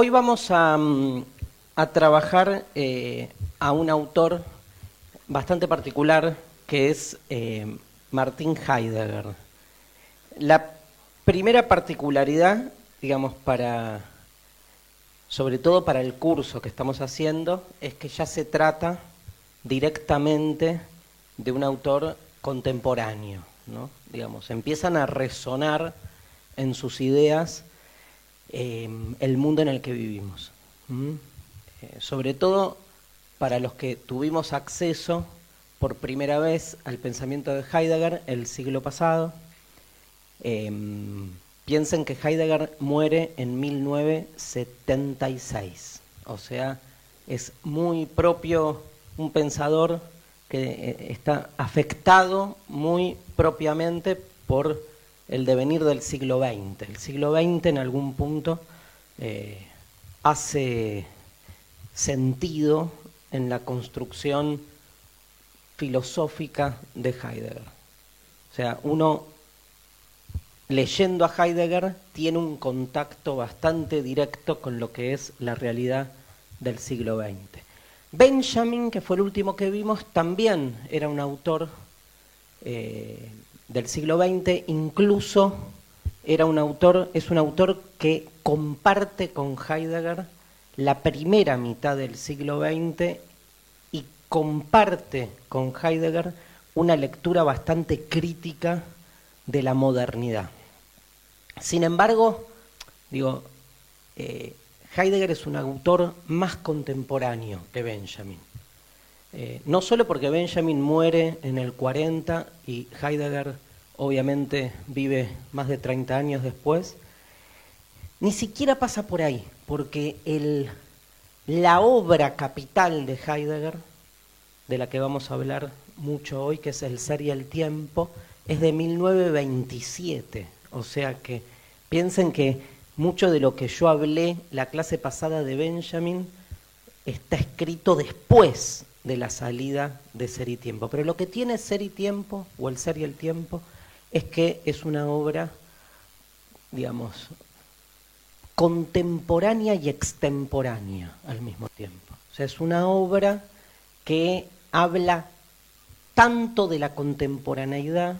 Hoy vamos a, mm, trabajar eh, a un autor bastante particular que es eh, Martín Heidegger. La primera particularidad, digamos, para, sobre todo para el curso que estamos haciendo, es que ya se trata directamente de un autor contemporáneo, ¿no? Digamos, empiezan a resonar en sus ideas Em, el mundo en el que vivimos. Eh, sobre todo para los que tuvimos acceso por primera vez al pensamiento de Heidegger el siglo pasado. Em, piensen que Heidegger muere en 1976, o sea, es muy propio un pensador que eh, está afectado muy propiamente por el devenir del siglo XX. El siglo XX en algún punto eh, hace sentido en la construcción filosófica de Heidegger. O sea, uno leyendo a Heidegger tiene un contacto bastante directo con lo que es la realidad del siglo XX. Benjamin, que fue el último que vimos, también era un autor eh, del siglo XX, incluso era un autor, es un autor que comparte con Heidegger la primera mitad del siglo XX y comparte con Heidegger una lectura bastante crítica de la modernidad. Sin embargo, digo, eh, Heidegger es un autor más contemporáneo que Benjamin. Eh, no solo porque Benjamin muere en el 40 y Heidegger obviamente vive más de 30 años después, ni siquiera pasa por ahí, porque la obra capital de Heidegger, de la que vamos a hablar mucho hoy, que es El ser y el tiempo, es de 1927. O sea que piensen que mucho de lo que yo hablé la clase pasada de Benjamin está escrito después de la salida de Ser y Tiempo. Pero lo que tiene Ser y Tiempo, o el Ser y el Tiempo, es que es una obra, digamos, contemporánea y extemporánea al mismo tiempo. O sea, es una obra que habla tanto de la contemporaneidad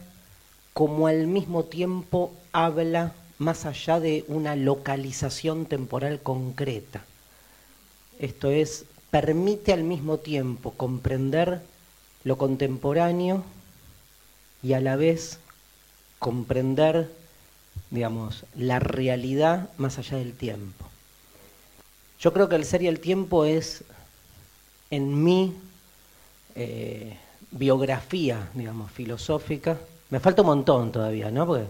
como al mismo tiempo habla más allá de una localización temporal concreta. Esto es, permite al mismo tiempo comprender lo contemporáneo y a la vez comprender, digamos, la realidad más allá del tiempo. Yo creo que el ser y el tiempo es en mi eh, biografía, digamos, filosófica. Me falta un montón todavía, ¿no? Porque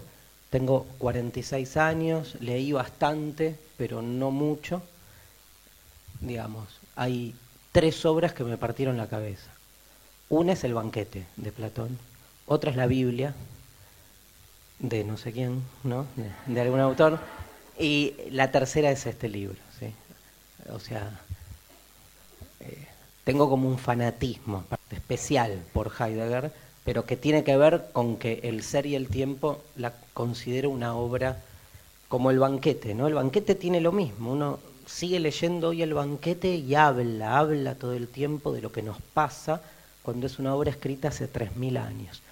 tengo 46 años, leí bastante, pero no mucho. Digamos, hay tres obras que me partieron la cabeza. Una es el banquete de Platón, otra es la Biblia, de no sé quién, ¿no? De, algún autor. Y la tercera es este libro, ¿sí? O sea, eh, tengo como un fanatismo especial por Heidegger, pero que tiene que ver con que el ser y el tiempo la considero una obra como el banquete, ¿no? El banquete tiene lo mismo, uno sigue leyendo hoy el banquete y habla, habla todo el tiempo de lo que nos pasa cuando es una obra escrita hace 3.000 años.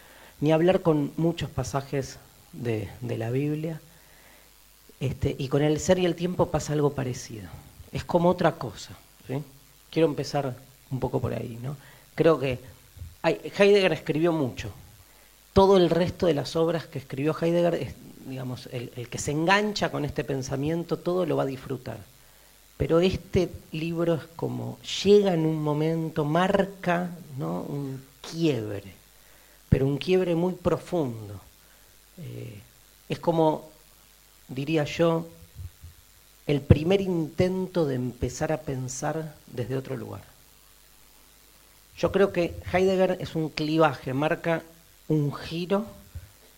Ni hablar con muchos pasajes de, la Biblia. Este, y con el ser y el tiempo pasa algo parecido. Es como otra cosa. Quiero empezar un poco por ahí. ¿no? Creo que Heidegger escribió mucho. Todo el resto de las obras que escribió Heidegger, es, digamos, el, que se engancha con este pensamiento, todo lo va a disfrutar. Pero este libro es como llega en un momento, marca ¿no? un quiebre, pero un quiebre muy profundo eh, es como, diría yo, el primer intento de empezar a pensar desde otro lugar. Yo creo que Heidegger es un clivaje, marca un giro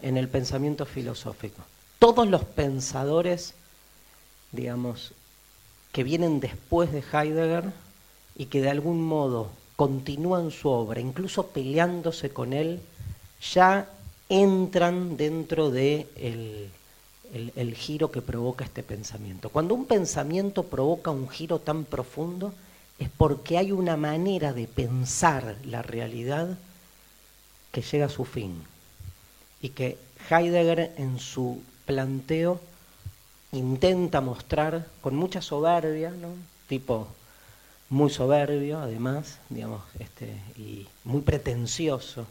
en el pensamiento filosófico. Todos los pensadores, digamos, que vienen después de Heidegger y que de algún modo continúan su obra, incluso peleándose con él, ya entran dentro de el, giro que provoca este pensamiento. Cuando un pensamiento provoca un giro tan profundo, es porque hay una manera de pensar la realidad que llega a su fin y que Heidegger en su planteo intenta mostrar con mucha soberbia, ¿no? tipo muy soberbio además, digamos, este, y muy pretencioso.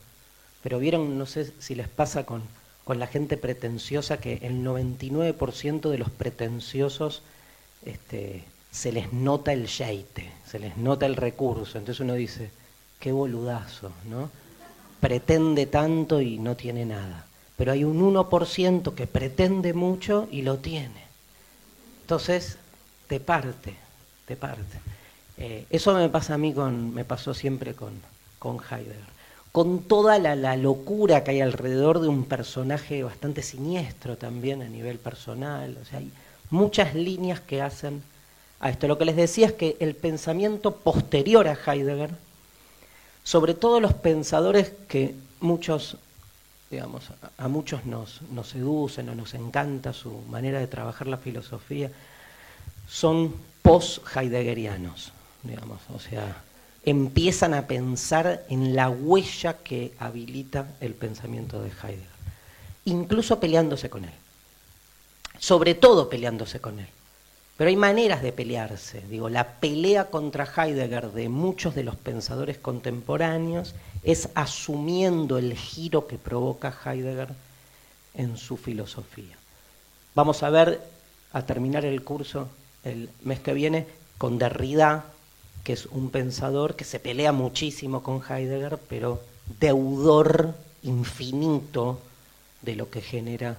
Pero vieron, no sé si les pasa con, con la gente pretenciosa, que el 99% de los pretenciosos este, se les nota el yeite, se les nota el recurso. Entonces uno dice, qué boludazo, ¿no? Pretende tanto y no tiene nada. Pero hay un 1% que pretende mucho y lo tiene. Entonces, te parte, te parte. Eh, eso me pasa a mí con, me pasó siempre con, con Heidegger. Con toda la, la, locura que hay alrededor de un personaje bastante siniestro también a nivel personal. O sea, hay muchas líneas que hacen a esto. Lo que les decía es que el pensamiento posterior a Heidegger, sobre todo los pensadores que muchos, digamos, a muchos nos, nos seducen o nos encanta su manera de trabajar la filosofía, son post-heideggerianos, digamos, o sea, empiezan a pensar en la huella que habilita el pensamiento de Heidegger, incluso peleándose con él, sobre todo peleándose con él. Pero hay maneras de pelearse. Digo, la pelea contra Heidegger de muchos de los pensadores contemporáneos es asumiendo el giro que provoca Heidegger en su filosofía. Vamos a ver, a terminar el curso el mes que viene, con Derrida, que es un pensador que se pelea muchísimo con Heidegger, pero deudor infinito de lo que genera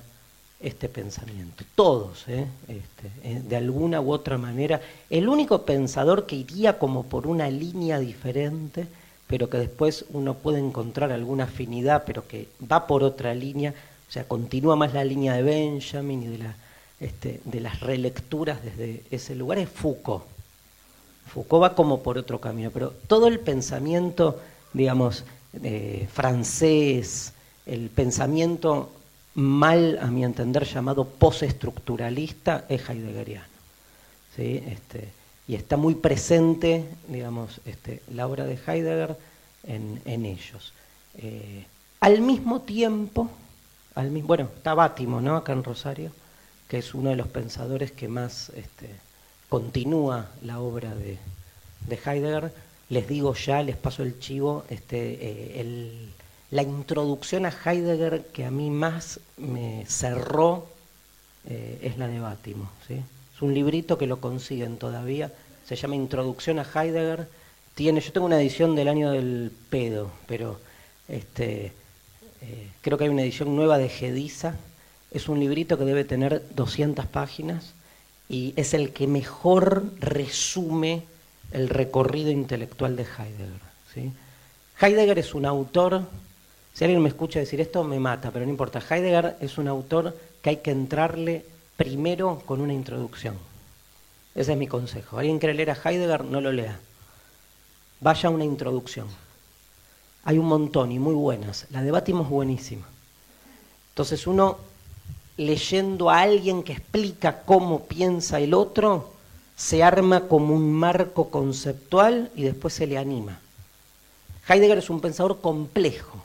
este pensamiento. Todos, ¿eh? Este, eh, de alguna u otra manera. El único pensador que iría como por una línea diferente, pero que después uno puede encontrar alguna afinidad, pero que va por otra línea, o sea, continúa más la línea de Benjamin y de, este, las relecturas desde ese lugar, es Foucault. Foucault va como por otro camino, pero todo el pensamiento, digamos, eh, francés, el pensamiento mal, a mi entender, llamado postestructuralista, es heideggeriano. ¿sí? Este, y está muy presente, digamos, este, la obra de Heidegger en, ellos. Eh, al mismo tiempo, al mismo, bueno, está Bátimo, ¿no? Acá en Rosario, que es uno de los pensadores que más este, continúa la obra de, de, Heidegger. Les digo ya, les paso el chivo, este, eh, el, la introducción a Heidegger que a mí más me cerró eh, es la de Bátimo. Es un librito que lo consiguen todavía, se llama Introducción a Heidegger. Yo tengo una edición del año del pedo, pero este, eh, creo que hay una edición nueva de Gediza. Es un librito que debe tener 200 páginas y es el que mejor resume el recorrido intelectual de Heidegger. Heidegger es un autor si alguien me escucha decir esto, me mata, pero no importa. Heidegger es un autor que hay que entrarle primero con una introducción. Ese es mi consejo. ¿Alguien quiere leer a Heidegger? No lo lea. Vaya a una introducción. Hay un montón y muy buenas. La debatimos buenísima. Entonces uno leyendo a alguien que explica cómo piensa el otro, se arma como un marco conceptual y después se le anima. Heidegger es un pensador complejo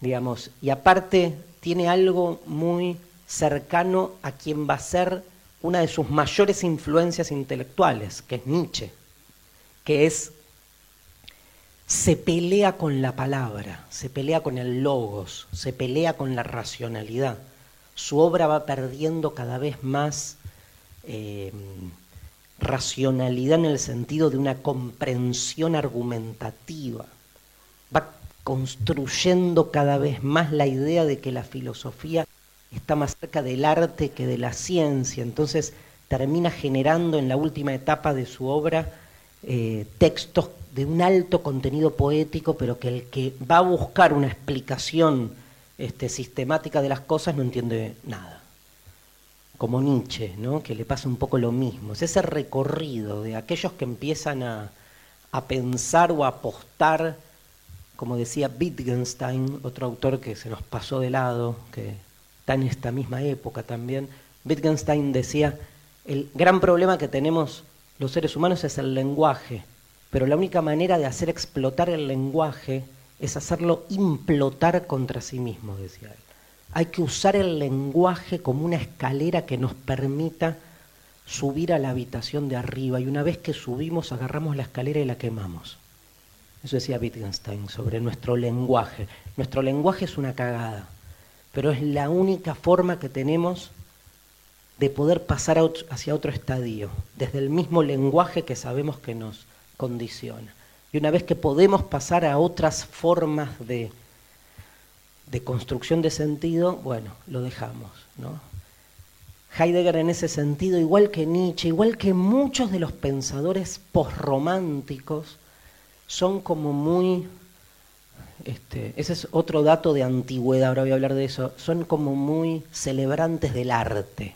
digamos, y aparte tiene algo muy cercano a quien va a ser una de sus mayores influencias intelectuales, que es Nietzsche, que es, se pelea con la palabra, se pelea con el logos, se pelea con la racionalidad. Su obra va perdiendo cada vez más eh, racionalidad en el sentido de una comprensión argumentativa. Construyendo cada vez más la idea de que la filosofía está más cerca del arte que de la ciencia, entonces termina generando en la última etapa de su obra eh, textos de un alto contenido poético, pero que el que va a buscar una explicación este, sistemática de las cosas no entiende nada. Como Nietzsche, ¿no? que le pasa un poco lo mismo. Es ese recorrido de aquellos que empiezan a, a pensar o a apostar como decía Wittgenstein, otro autor que se nos pasó de lado, que está en esta misma época también. Wittgenstein decía, el gran problema que tenemos los seres humanos es el lenguaje, pero la única manera de hacer explotar el lenguaje es hacerlo implotar contra sí mismo, decía él. Hay que usar el lenguaje como una escalera que nos permita subir a la habitación de arriba y una vez que subimos agarramos la escalera y la quemamos. Eso decía Wittgenstein sobre nuestro lenguaje. Nuestro lenguaje es una cagada, pero es la única forma que tenemos de poder pasar hacia otro estadio, desde el mismo lenguaje que sabemos que nos condiciona. Y una vez que podemos pasar a otras formas de, de construcción de sentido, bueno, lo dejamos. ¿no? Heidegger en ese sentido, igual que Nietzsche, igual que muchos de los pensadores posrománticos, son como muy, este, ese es otro dato de antigüedad, ahora voy a hablar de eso, son como muy celebrantes del arte.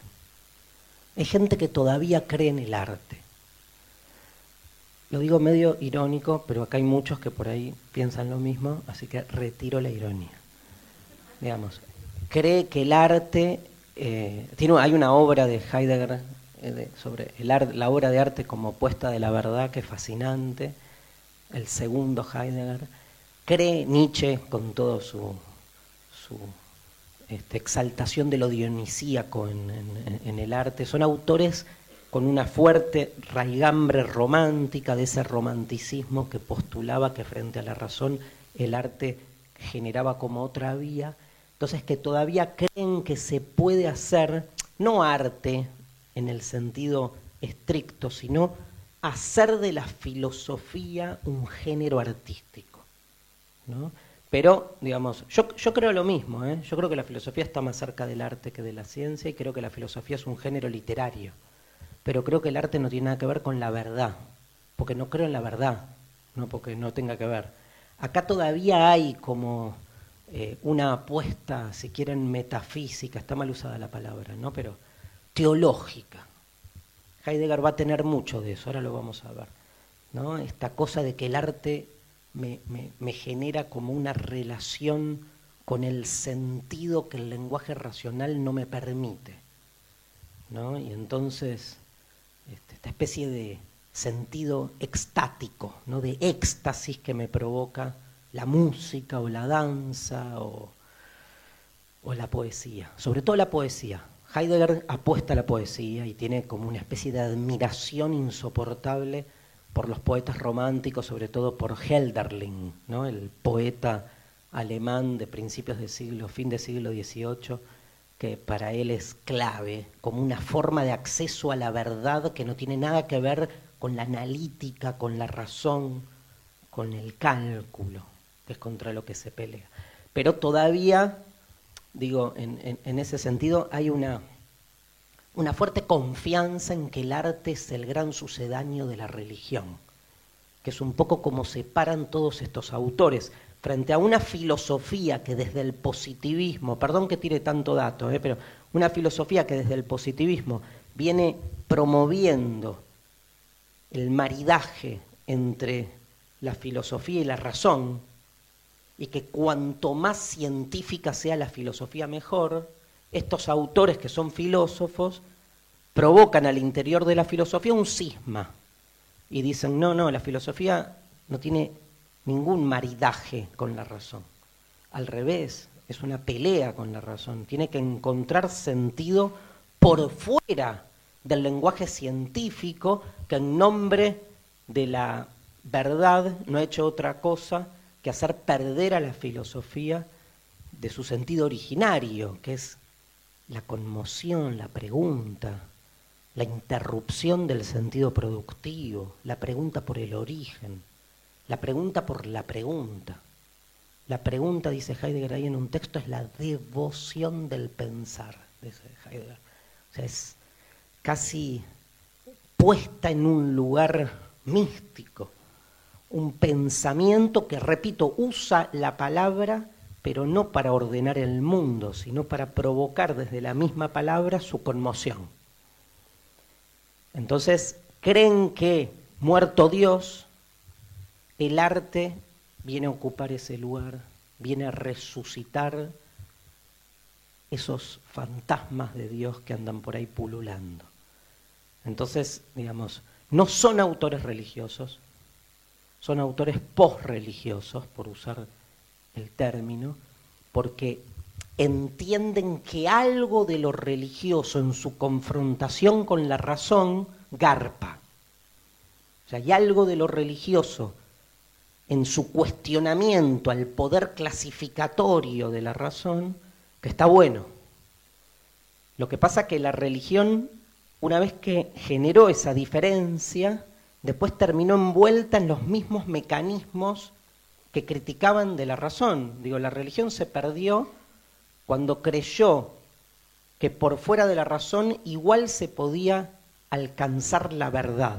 Hay gente que todavía cree en el arte. Lo digo medio irónico, pero acá hay muchos que por ahí piensan lo mismo, así que retiro la ironía. Digamos, cree que el arte, eh, tiene, hay una obra de Heidegger eh, sobre el la obra de arte como puesta de la verdad que es fascinante, el segundo Heidegger, cree Nietzsche con todo su, este, exaltación de lo dionisíaco en, el arte, son autores con una fuerte raigambre romántica de ese romanticismo que postulaba que frente a la razón el arte generaba como otra vía, entonces que todavía creen que se puede hacer, no arte en el sentido estricto, sino hacer de la filosofía un género artístico. ¿no? Pero, digamos, yo, yo creo lo mismo, ¿eh? yo creo que la filosofía está más cerca del arte que de la ciencia y creo que la filosofía es un género literario. Pero creo que el arte no tiene nada que ver con la verdad, porque no creo en la verdad, no porque no tenga que ver. Acá todavía hay como eh, una apuesta, si quieren, metafísica, está mal usada la palabra, ¿no? Pero teológica. Heidegger va a tener mucho de eso, ahora lo vamos a ver. ¿no? Esta cosa de que el arte me, me, genera como una relación con el sentido que el lenguaje racional no me permite. ¿no? Y entonces, este, esta especie de sentido extático, ¿no? de éxtasis que me provoca la música o la danza o, o la poesía, sobre todo la poesía. Heidegger apuesta a la poesía y tiene como una especie de admiración insoportable por los poetas románticos, sobre todo por Helderling, el poeta alemán de principios del siglo, fin del siglo XVIII, que para él es clave, como una forma de acceso a la verdad que no tiene nada que ver con la analítica, con la razón, con el cálculo, que es contra lo que se pelea. Pero todavía digo, en, ese sentido hay una, una fuerte confianza en que el arte es el gran sucedáneo de la religión, que es un poco como separan todos estos autores. Frente a una filosofía que desde el positivismo, perdón que tire tanto dato, eh, pero una filosofía que desde el positivismo viene promoviendo el maridaje entre la filosofía y la razón, y que cuanto más científica sea la filosofía mejor, estos autores que son filósofos provocan al interior de la filosofía un cisma y dicen, no, no, la filosofía no tiene ningún maridaje con la razón. Al revés, es una pelea con la razón. Tiene que encontrar sentido por fuera del lenguaje científico que en nombre de la verdad no ha hecho otra cosa que hacer perder a la filosofía de su sentido originario, que es la conmoción, la pregunta, la interrupción del sentido productivo, la pregunta por el origen, la pregunta por la pregunta. La pregunta, dice Heidegger ahí en un texto, es la devoción del pensar, dice Heidegger. O sea, es casi puesta en un lugar místico un pensamiento que, repito, usa la palabra, pero no para ordenar el mundo, sino para provocar desde la misma palabra su conmoción. Entonces, creen que, muerto Dios, el arte viene a ocupar ese lugar, viene a resucitar esos fantasmas de Dios que andan por ahí pululando. Entonces, digamos, no son autores religiosos, son autores posreligiosos, por usar el término, porque entienden que algo de lo religioso en su confrontación con la razón garpa. O sea, hay algo de lo religioso en su cuestionamiento al poder clasificatorio de la razón que está bueno. Lo que pasa que la religión, una vez que generó esa diferencia, después terminó envuelta en los mismos mecanismos que criticaban de la razón. Digo, la religión se perdió cuando creyó que por fuera de la razón igual se podía alcanzar la verdad.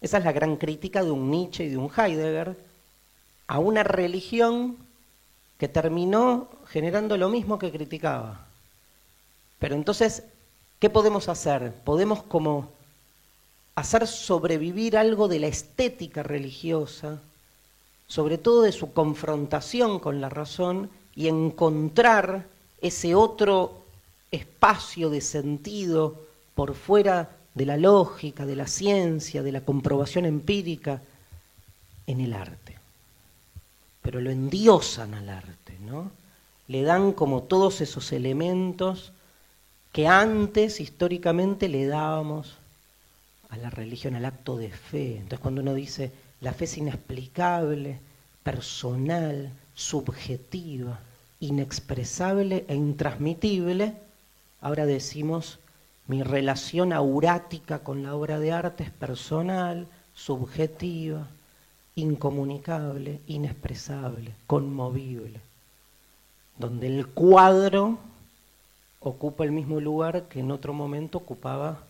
Esa es la gran crítica de un Nietzsche y de un Heidegger a una religión que terminó generando lo mismo que criticaba. Pero entonces, ¿qué podemos hacer? Podemos como hacer sobrevivir algo de la estética religiosa, sobre todo de su confrontación con la razón, y encontrar ese otro espacio de sentido por fuera de la lógica, de la ciencia, de la comprobación empírica, en el arte. Pero lo endiosan al arte, ¿no? Le dan como todos esos elementos que antes históricamente le dábamos a la religión, al acto de fe. Entonces cuando uno dice la fe es inexplicable, personal, subjetiva, inexpresable e intransmitible, ahora decimos mi relación aurática con la obra de arte es personal, subjetiva, incomunicable, inexpresable, conmovible, donde el cuadro ocupa el mismo lugar que en otro momento ocupaba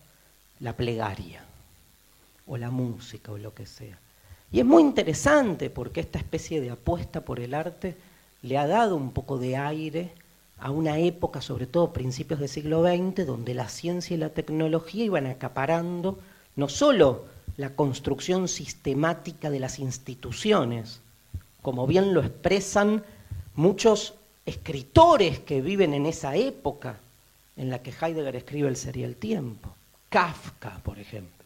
la plegaria o la música o lo que sea. Y es muy interesante porque esta especie de apuesta por el arte le ha dado un poco de aire a una época, sobre todo principios del siglo XX, donde la ciencia y la tecnología iban acaparando no solo la construcción sistemática de las instituciones, como bien lo expresan muchos escritores que viven en esa época en la que Heidegger escribe el Sería el Tiempo. Kafka, por ejemplo.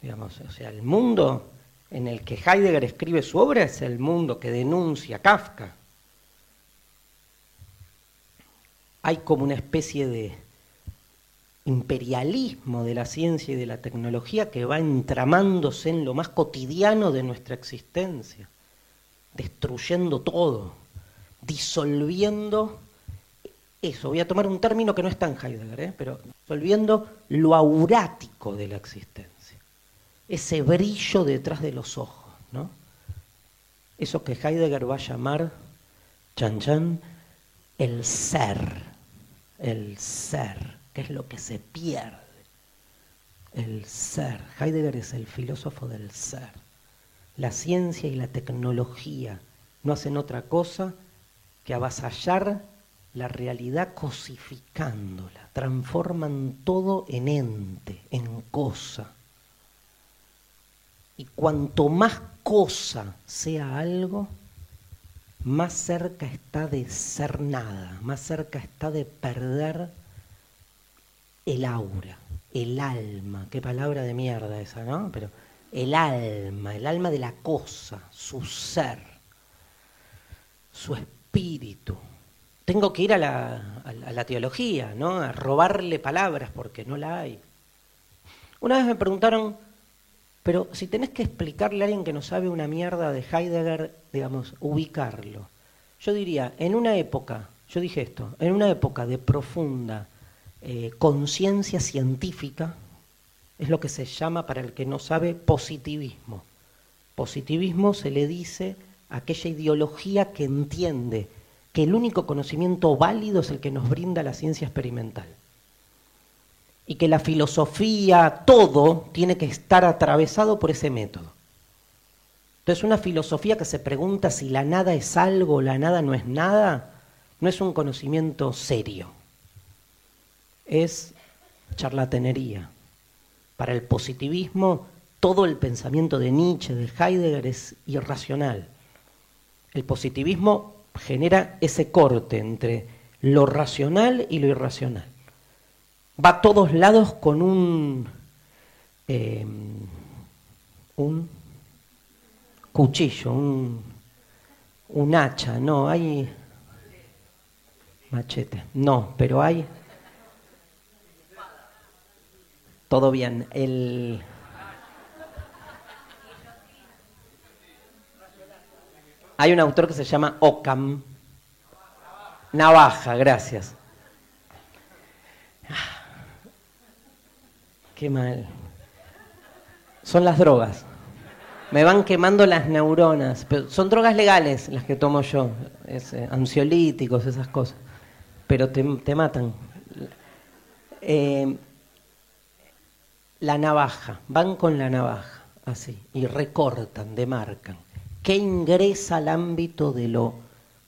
Digamos, o sea, el mundo en el que Heidegger escribe su obra es el mundo que denuncia Kafka. Hay como una especie de imperialismo de la ciencia y de la tecnología que va entramándose en lo más cotidiano de nuestra existencia, destruyendo todo, disolviendo eso. Voy a tomar un término que no es tan Heidegger, ¿eh? pero disolviendo lo aurático de la existencia ese brillo detrás de los ojos, ¿no? Eso que Heidegger va a llamar, chan chan, el ser, el ser, que es lo que se pierde. El ser. Heidegger es el filósofo del ser. La ciencia y la tecnología no hacen otra cosa que avasallar la realidad cosificándola, transforman todo en ente, en cosa. Y cuanto más cosa sea algo, más cerca está de ser nada, más cerca está de perder el aura, el alma. Qué palabra de mierda esa, ¿no? Pero el alma, el alma de la cosa, su ser, su espíritu. Tengo que ir a la, a la teología, ¿no? A robarle palabras porque no la hay. Una vez me preguntaron, pero si tenés que explicarle a alguien que no sabe una mierda de Heidegger, digamos, ubicarlo. Yo diría, en una época, yo dije esto, en una época de profunda eh, conciencia científica, es lo que se llama, para el que no sabe, positivismo. Positivismo se le dice aquella ideología que entiende que el único conocimiento válido es el que nos brinda la ciencia experimental y que la filosofía, todo, tiene que estar atravesado por ese método. Entonces una filosofía que se pregunta si la nada es algo la nada no es nada, no es un conocimiento serio, es charlatanería. Para el positivismo, todo el pensamiento de Nietzsche, de Heidegger es irracional. El positivismo genera ese corte entre lo racional y lo irracional. Va a todos lados con un, em, un cuchillo, un, un hacha, no, hay machete, no, pero hay todo bien. El hay un autor que se llama Ockham, Navaja, gracias. Qué mal. Son las drogas. Me van quemando las neuronas. Pero son drogas legales las que tomo yo. Eh, ansiolíticos, esas cosas. Pero te, matan. Eh, la navaja. Van con la navaja. Así. Y recortan, demarcan. ¿Qué ingresa al ámbito de lo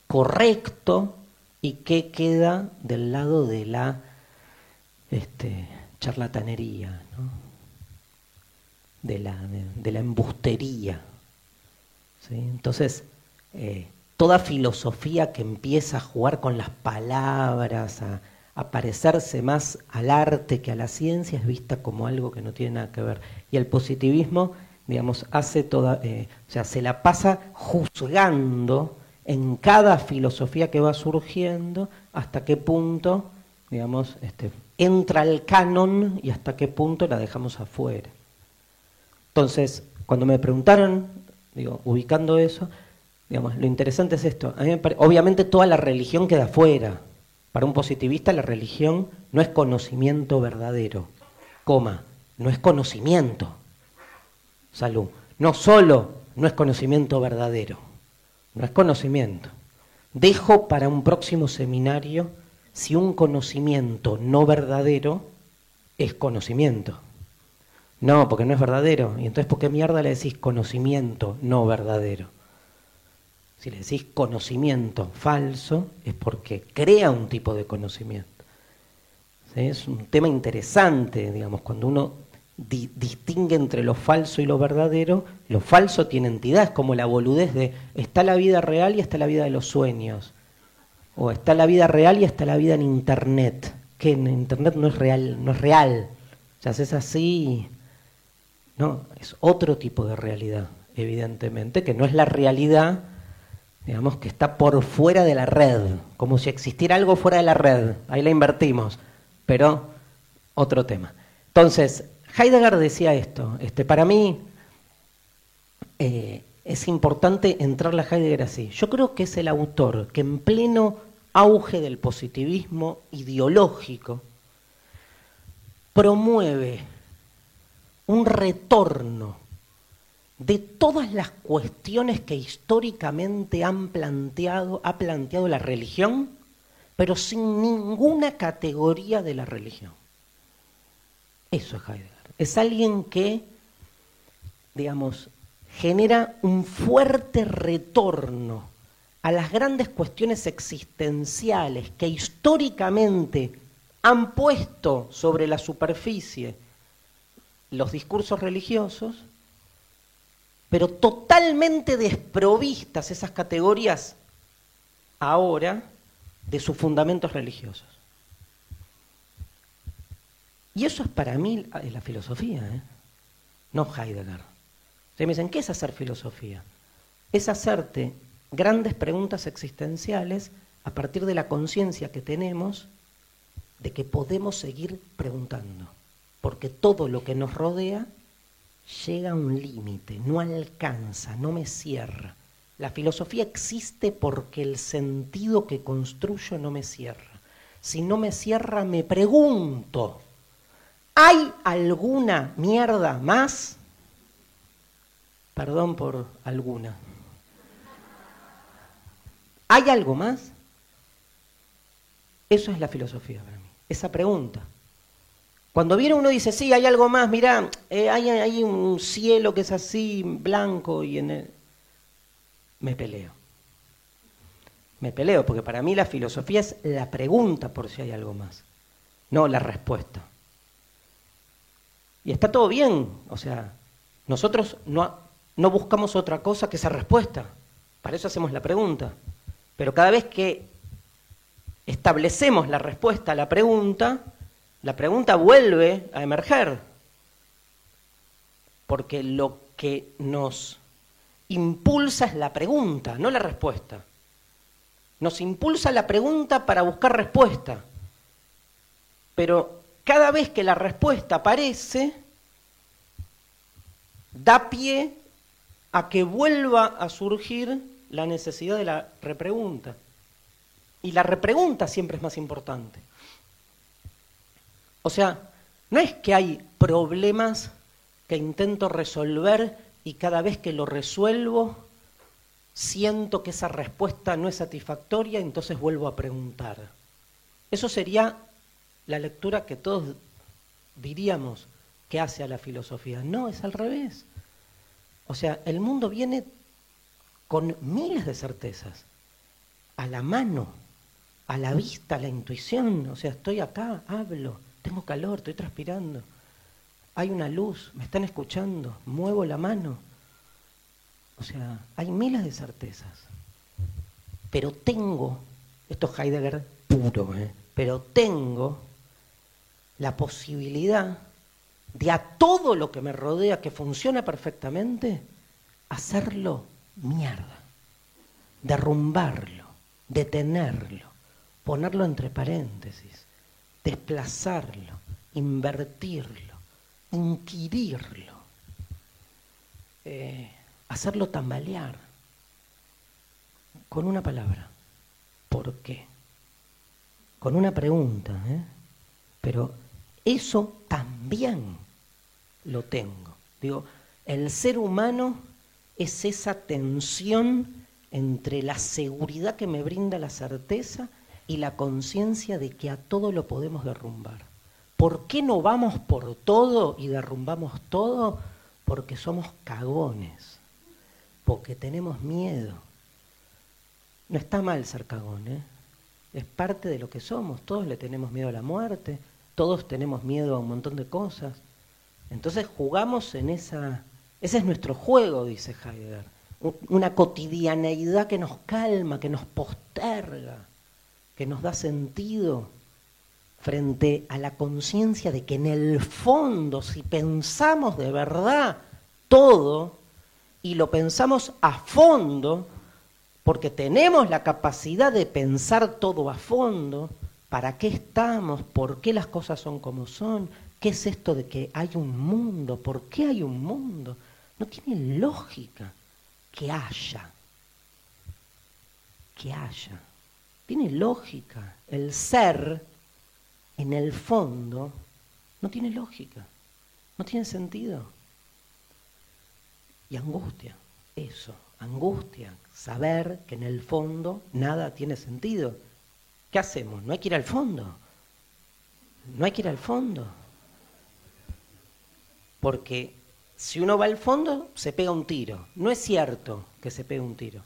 correcto y qué queda del lado de la este, charlatanería, de, la, de, la embustería. Entonces, eh, toda filosofía que empieza a jugar con las palabras, a, a, parecerse más al arte que a la ciencia, es vista como algo que no tiene nada que ver. Y el positivismo, digamos, hace toda, eh, o sea, se la pasa juzgando en cada filosofía que va surgiendo, hasta qué punto, digamos, este, entra el canon y hasta qué punto la dejamos afuera. Entonces, cuando me preguntaron, digo, ubicando eso, digamos, lo interesante es esto. obviamente toda la religión queda afuera. Para un positivista la religión no es conocimiento verdadero, coma, no es conocimiento. Salud. No solo no es conocimiento verdadero, no es conocimiento. Dejo para un próximo seminario si un conocimiento no verdadero es conocimiento. No, porque no es verdadero. Y entonces, ¿por qué mierda le decís conocimiento no verdadero? Si le decís conocimiento falso, es porque crea un tipo de conocimiento. Es un tema interesante, digamos, cuando uno distingue entre lo falso y lo verdadero, lo falso tiene entidad, es como la boludez de está la vida real y está la vida de los sueños, o está la vida real y está la vida en internet, que en internet no es real, no es real, o sea, es así, no, es otro tipo de realidad, evidentemente, que no es la realidad, digamos, que está por fuera de la red, como si existiera algo fuera de la red, ahí la invertimos, pero otro tema. Entonces, Heidegger decía esto, este, para mí eh, es importante entrarle a Heidegger así. Yo creo que es el autor que en pleno auge del positivismo ideológico promueve un retorno de todas las cuestiones que históricamente han planteado, ha planteado la religión, pero sin ninguna categoría de la religión. Eso es Heidegger es alguien que, digamos, genera un fuerte retorno a las grandes cuestiones existenciales que históricamente han puesto sobre la superficie los discursos religiosos, pero totalmente desprovistas esas categorías ahora de sus fundamentos religiosos. Y eso es para mí la filosofía, ¿eh? no Heidegger. Se me dicen, ¿qué es hacer filosofía? Es hacerte grandes preguntas existenciales a partir de la conciencia que tenemos de que podemos seguir preguntando, porque todo lo que nos rodea llega a un límite, no alcanza, no me cierra. La filosofía existe porque el sentido que construyo no me cierra. Si no me cierra, me pregunto. ¿Hay alguna mierda más? Perdón por alguna. ¿Hay algo más? Eso es la filosofía para mí, esa pregunta. Cuando viene uno dice, sí, hay algo más, mirá, eh, hay, hay, un cielo que es así, blanco, y en el... Me peleo. Me peleo, porque para mí la filosofía es la pregunta por si hay algo más, no la respuesta. Y está todo bien, o sea, nosotros no, no buscamos otra cosa que esa respuesta, para eso hacemos la pregunta. Pero cada vez que establecemos la respuesta a la pregunta, la pregunta vuelve a emerger. Porque lo que nos impulsa es la pregunta, no la respuesta. Nos impulsa la pregunta para buscar respuesta. Pero cada vez que la respuesta aparece, da pie a que vuelva a surgir la necesidad de la repregunta. Y la repregunta siempre es más importante. O sea, no es que hay problemas que intento resolver y cada vez que lo resuelvo siento que esa respuesta no es satisfactoria, entonces vuelvo a preguntar. Eso sería la lectura que todos diríamos que hace a la filosofía. No, es al revés. O sea, el mundo viene con miles de certezas, a la mano, a la vista, a la intuición. O sea, estoy acá, hablo, tengo calor, estoy transpirando. Hay una luz, me están escuchando, muevo la mano. O sea, hay miles de certezas. Pero tengo, esto es Heidegger puro, ¿eh? pero tengo la posibilidad de a todo lo que me rodea que funciona perfectamente, hacerlo mierda, derrumbarlo, detenerlo, ponerlo entre paréntesis, desplazarlo, invertirlo, inquirirlo, eh, hacerlo tambalear. Con una palabra, ¿por qué? Con una pregunta, ¿eh? pero eso también lo tengo. Digo, el ser humano es esa tensión entre la seguridad que me brinda la certeza y la conciencia de que a todo lo podemos derrumbar. ¿Por qué no vamos por todo y derrumbamos todo? Porque somos cagones, porque tenemos miedo. No está mal ser cagón, ¿eh? es parte de lo que somos, todos le tenemos miedo a la muerte, todos tenemos miedo a un montón de cosas. Entonces jugamos en esa... Ese es nuestro juego, dice Heidegger. Una cotidianeidad que nos calma, que nos posterga, que nos da sentido frente a la conciencia de que en el fondo, si pensamos de verdad todo y lo pensamos a fondo, porque tenemos la capacidad de pensar todo a fondo, ¿Para qué estamos? ¿Por qué las cosas son como son? ¿Qué es esto de que hay un mundo? ¿Por qué hay un mundo? No tiene lógica que haya. Que haya. Tiene lógica. El ser, en el fondo, no tiene lógica. No tiene sentido. Y angustia, eso, angustia, saber que en el fondo nada tiene sentido ¿Qué hacemos? No hay que ir al fondo. No hay que ir al fondo. Porque si uno va al fondo, se pega un tiro. No es cierto que se pegue un tiro.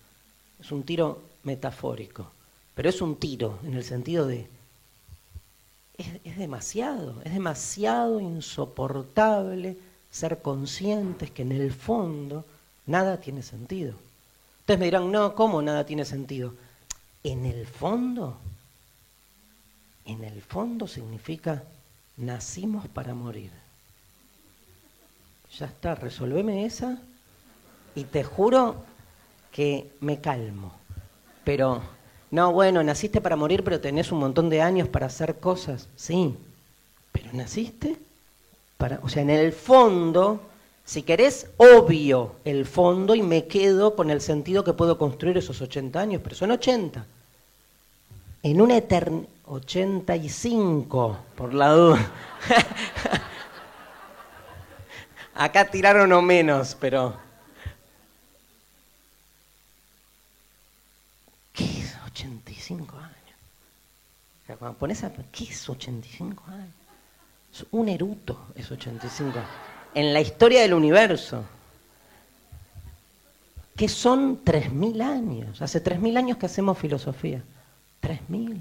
Es un tiro metafórico. Pero es un tiro en el sentido de... Es, demasiado, es demasiado insoportable ser conscientes que en el fondo nada tiene sentido. Ustedes me dirán, no, ¿cómo nada tiene sentido? En el fondo en el fondo significa nacimos para morir. Ya está, resolveme esa y te juro que me calmo. Pero, no, bueno, naciste para morir, pero tenés un montón de años para hacer cosas. Sí, pero naciste para... O sea, en el fondo, si querés, obvio el fondo y me quedo con el sentido que puedo construir esos 80 años, pero son 80. En una eternidad 85, por la duda. Acá tiraron o menos, pero... ¿Qué es 85 años? Cuando pones a... ¿Qué es 85 años? un eruto, es 85 años. En la historia del universo. Que son 3.000 años. Hace 3.000 años que hacemos filosofía. 3.000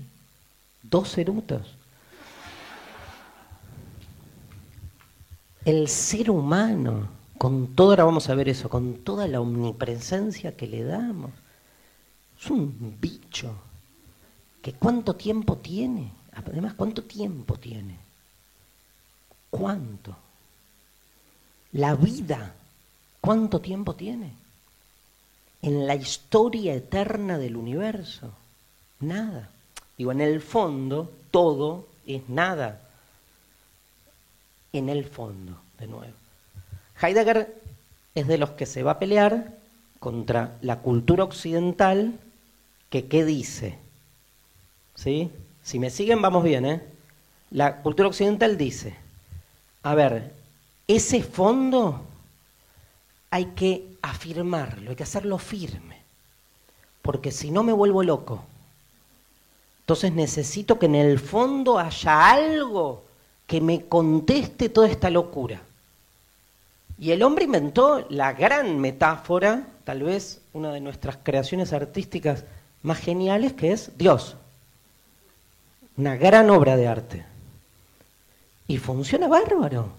dos erutos. El ser humano, con todo, ahora vamos a ver eso, con toda la omnipresencia que le damos, es un bicho que cuánto tiempo tiene. Además, ¿cuánto tiempo tiene? ¿Cuánto? La vida, ¿cuánto tiempo tiene? En la historia eterna del universo, nada. Digo, en el fondo, todo es nada. En el fondo, de nuevo. Heidegger es de los que se va a pelear contra la cultura occidental que qué dice. ¿Sí? Si me siguen, vamos bien, ¿eh? La cultura occidental dice, a ver, ese fondo hay que afirmarlo, hay que hacerlo firme, porque si no me vuelvo loco. Entonces necesito que en el fondo haya algo que me conteste toda esta locura. Y el hombre inventó la gran metáfora, tal vez una de nuestras creaciones artísticas más geniales, que es Dios. Una gran obra de arte. Y funciona bárbaro.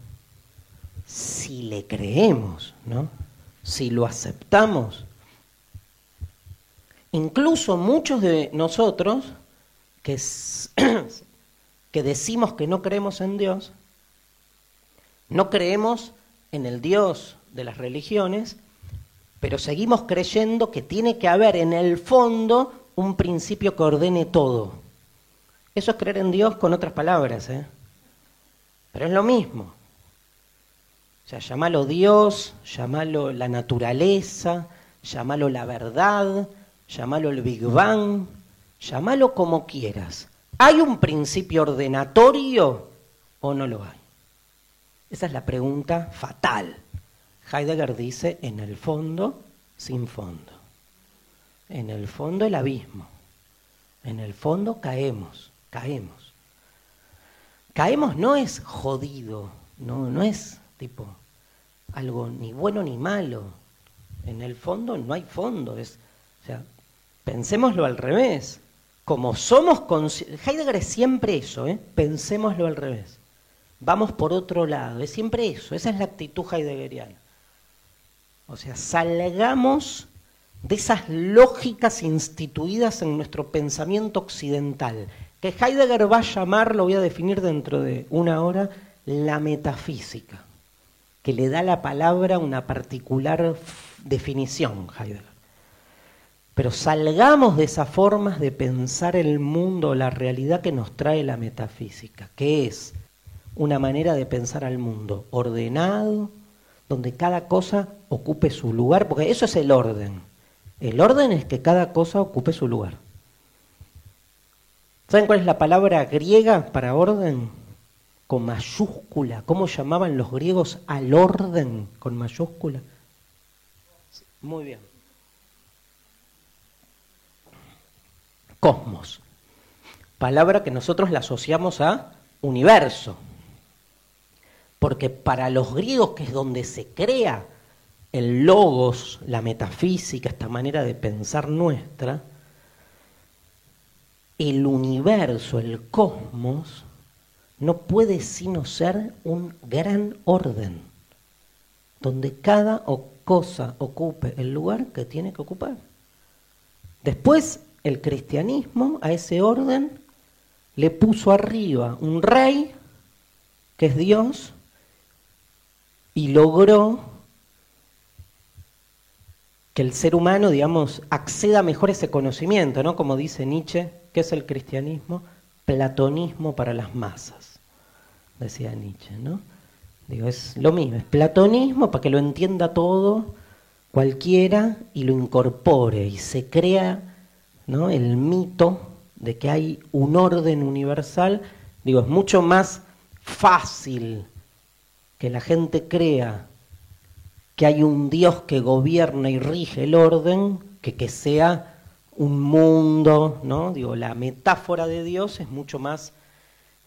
Si le creemos, ¿no? Si lo aceptamos. Incluso muchos de nosotros que, que decimos que no creemos en Dios, no creemos en el Dios de las religiones, pero seguimos creyendo que tiene que haber en el fondo un principio que ordene todo. Eso es creer en Dios con otras palabras, ¿eh? Pero es lo mismo. O sea, llamalo Dios, llamalo la naturaleza, llamalo la verdad, llamalo el Big Bang, llamalo como quieras. ¿Hay un principio ordenatorio o no lo hay? Esa es la pregunta fatal. Heidegger dice, en el fondo, sin fondo. En el fondo el abismo. En el fondo caemos, caemos. Caemos no es jodido, no, no es tipo algo ni bueno ni malo. En el fondo no hay fondo. Es, o sea, pensémoslo al revés. Como somos Heidegger es siempre eso, ¿eh? pensémoslo al revés vamos por otro lado. Es siempre eso, esa es la actitud heideggeriana. O sea, salgamos de esas lógicas instituidas en nuestro pensamiento occidental, que Heidegger va a llamar, lo voy a definir dentro de una hora, la metafísica, que le da la palabra una particular definición, Heidegger. Pero salgamos de esas formas de pensar el mundo, la realidad que nos trae la metafísica, que es una manera de pensar al mundo, ordenado, donde cada cosa ocupe su lugar, porque eso es el orden. El orden es que cada cosa ocupe su lugar. ¿Saben cuál es la palabra griega para orden? Con mayúscula. ¿Cómo llamaban los griegos al orden con mayúscula? Muy bien. Cosmos. Palabra que nosotros la asociamos a universo porque para los griegos, que es donde se crea el logos, la metafísica, esta manera de pensar nuestra, el universo, el cosmos, no puede sino ser un gran orden, donde cada cosa ocupe el lugar que tiene que ocupar. Después, el cristianismo a ese orden le puso arriba un rey, que es Dios, y logró que el ser humano, digamos, acceda mejor a ese conocimiento, ¿no? Como dice Nietzsche, ¿qué es el cristianismo? Platonismo para las masas, decía Nietzsche, ¿no? Digo, es lo mismo, es platonismo para que lo entienda todo cualquiera y lo incorpore y se crea ¿no? el mito de que hay un orden universal. Digo, es mucho más fácil que la gente crea que hay un Dios que gobierna y rige el orden, que que sea un mundo, ¿no? Digo, la metáfora de Dios es mucho más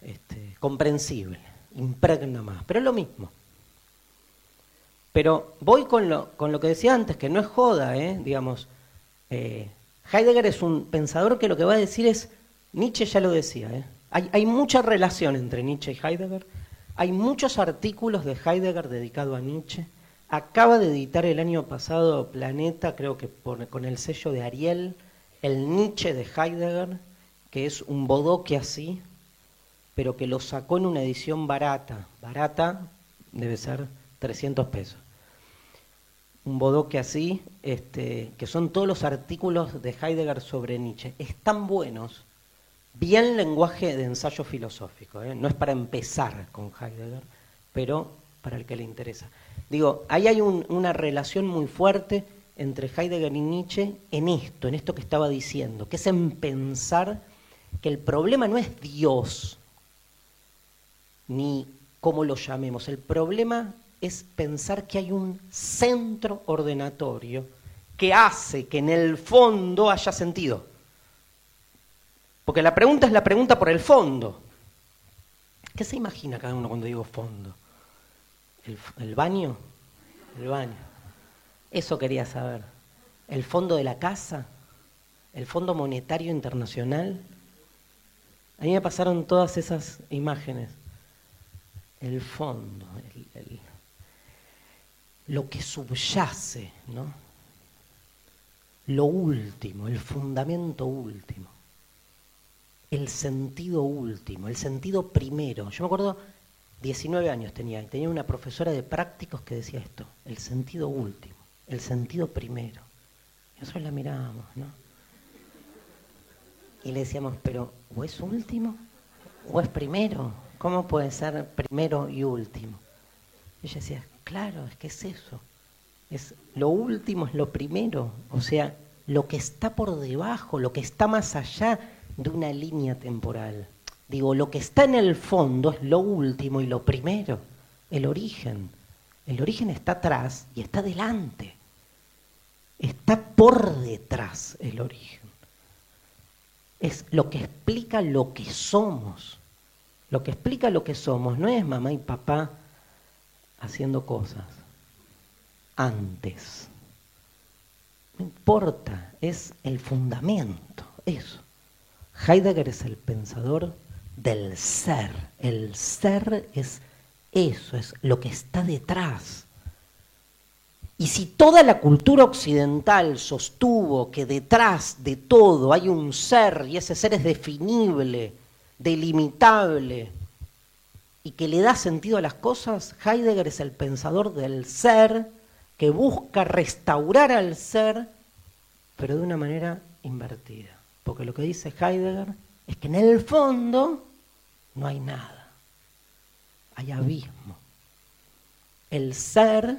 este, comprensible, impregna más, pero es lo mismo. Pero voy con lo, con lo que decía antes, que no es joda, ¿eh? digamos. Eh, Heidegger es un pensador que lo que va a decir es, Nietzsche ya lo decía, ¿eh? hay, mucha relación entre Nietzsche y Heidegger, hay muchos artículos de Heidegger dedicados a Nietzsche. Acaba de editar el año pasado Planeta, creo que con el sello de Ariel, el Nietzsche de Heidegger, que es un bodoque así, pero que lo sacó en una edición barata. Barata debe ser 300 pesos. Un bodoque así, este, que son todos los artículos de Heidegger sobre Nietzsche. Están buenos, bien lenguaje de ensayo filosófico. ¿eh? No es para empezar con Heidegger, pero para el que le interesa. Digo, ahí hay una relación muy fuerte entre Heidegger y Nietzsche en esto, en esto que estaba diciendo, que es en pensar que el problema no es Dios, ni cómo lo llamemos, el problema es pensar que hay un centro ordenatorio que hace que en el fondo haya sentido. Porque la pregunta es la pregunta por el fondo. ¿Qué se imagina cada uno cuando digo fondo? ¿El, el baño? El baño. Eso quería saber. ¿El fondo de la casa? ¿El Fondo Monetario Internacional? A mí me pasaron todas esas imágenes. El fondo, lo que subyace, ¿no? Lo último, el fundamento último, el sentido último, el sentido primero. Yo me acuerdo, 19 años tenía, y tenía una profesora de prácticos que decía esto, el sentido último el sentido primero. Y nosotros la mirábamos, ¿no? Y le decíamos, pero ¿o es último o es primero? ¿Cómo puede ser primero y último? Y ella decía, claro, es que es eso. Es, lo último es lo primero, o sea, lo que está por debajo, lo que está más allá de una línea temporal. Digo, lo que está en el fondo es lo último y lo primero, el origen. El origen está atrás y está delante. Está por detrás el origen. Es lo que explica lo que somos. Lo que explica lo que somos no es mamá y papá haciendo cosas. Antes. No importa, es el fundamento, eso. Heidegger es el pensador del ser. El ser es eso, es lo que está detrás. Y si toda la cultura occidental sostuvo que detrás de todo hay un ser y ese ser es definible, delimitable y que le da sentido a las cosas, Heidegger es el pensador del ser que busca restaurar al ser, pero de una manera invertida. Porque lo que dice Heidegger es que en el fondo no hay nada, hay abismo. El ser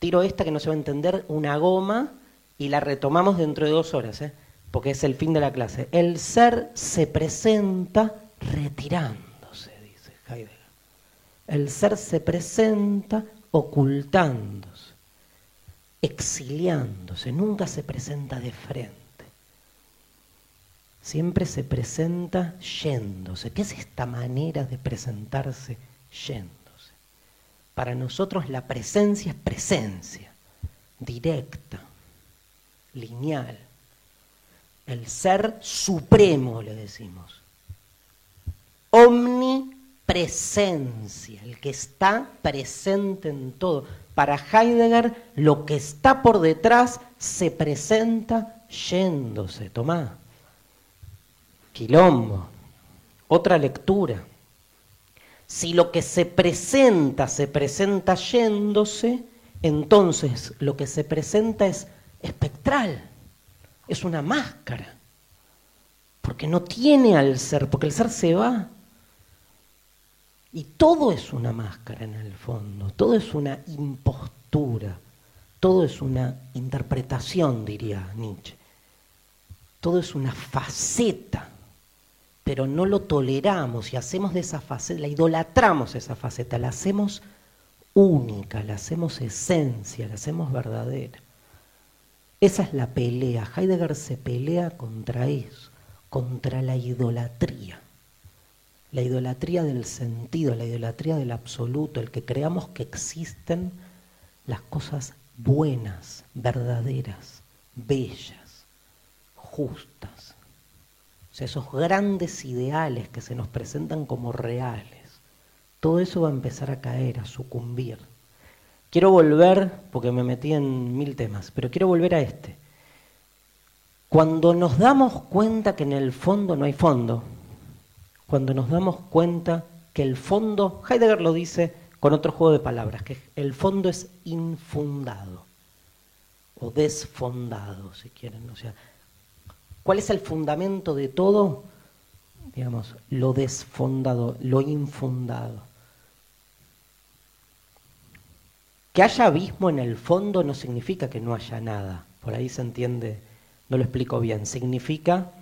tiro esta que no se va a entender, una goma, y la retomamos dentro de dos horas, ¿eh? porque es el fin de la clase. El ser se presenta retirándose, dice El ser se presenta ocultándose, exiliándose, nunca se presenta de frente. Siempre se presenta yéndose. ¿Qué es esta manera de presentarse yendo? Para nosotros la presencia es presencia, directa, lineal. El ser supremo, le decimos. Omnipresencia, el que está presente en todo. Para Heidegger, lo que está por detrás se presenta yéndose. Tomá. Quilombo. Otra lectura. Si lo que se presenta se presenta yéndose, entonces lo que se presenta es espectral, es una máscara, porque no tiene al ser, porque el ser se va. Y todo es una máscara en el fondo, todo es una impostura, todo es una interpretación, diría Nietzsche, todo es una faceta pero no lo toleramos y hacemos de esa faceta, la idolatramos esa faceta, la hacemos única, la hacemos esencia, la hacemos verdadera. Esa es la pelea. Heidegger se pelea contra eso, contra la idolatría. La idolatría del sentido, la idolatría del absoluto, el que creamos que existen las cosas buenas, verdaderas, bellas, justas o sea, esos grandes ideales que se nos presentan como reales, todo eso va a empezar a caer, a sucumbir. Quiero volver, porque me metí en mil temas, pero quiero volver a este. Cuando nos damos cuenta que en el fondo no hay fondo, cuando nos damos cuenta que el fondo, Heidegger lo dice con otro juego de palabras, que el fondo es infundado o desfondado, si quieren. O sea, ¿cuál es el fundamento de todo? Digamos, lo desfondado, lo infundado. Que haya abismo en el fondo no significa que no haya nada. Por ahí se entiende, no lo explico bien. Significa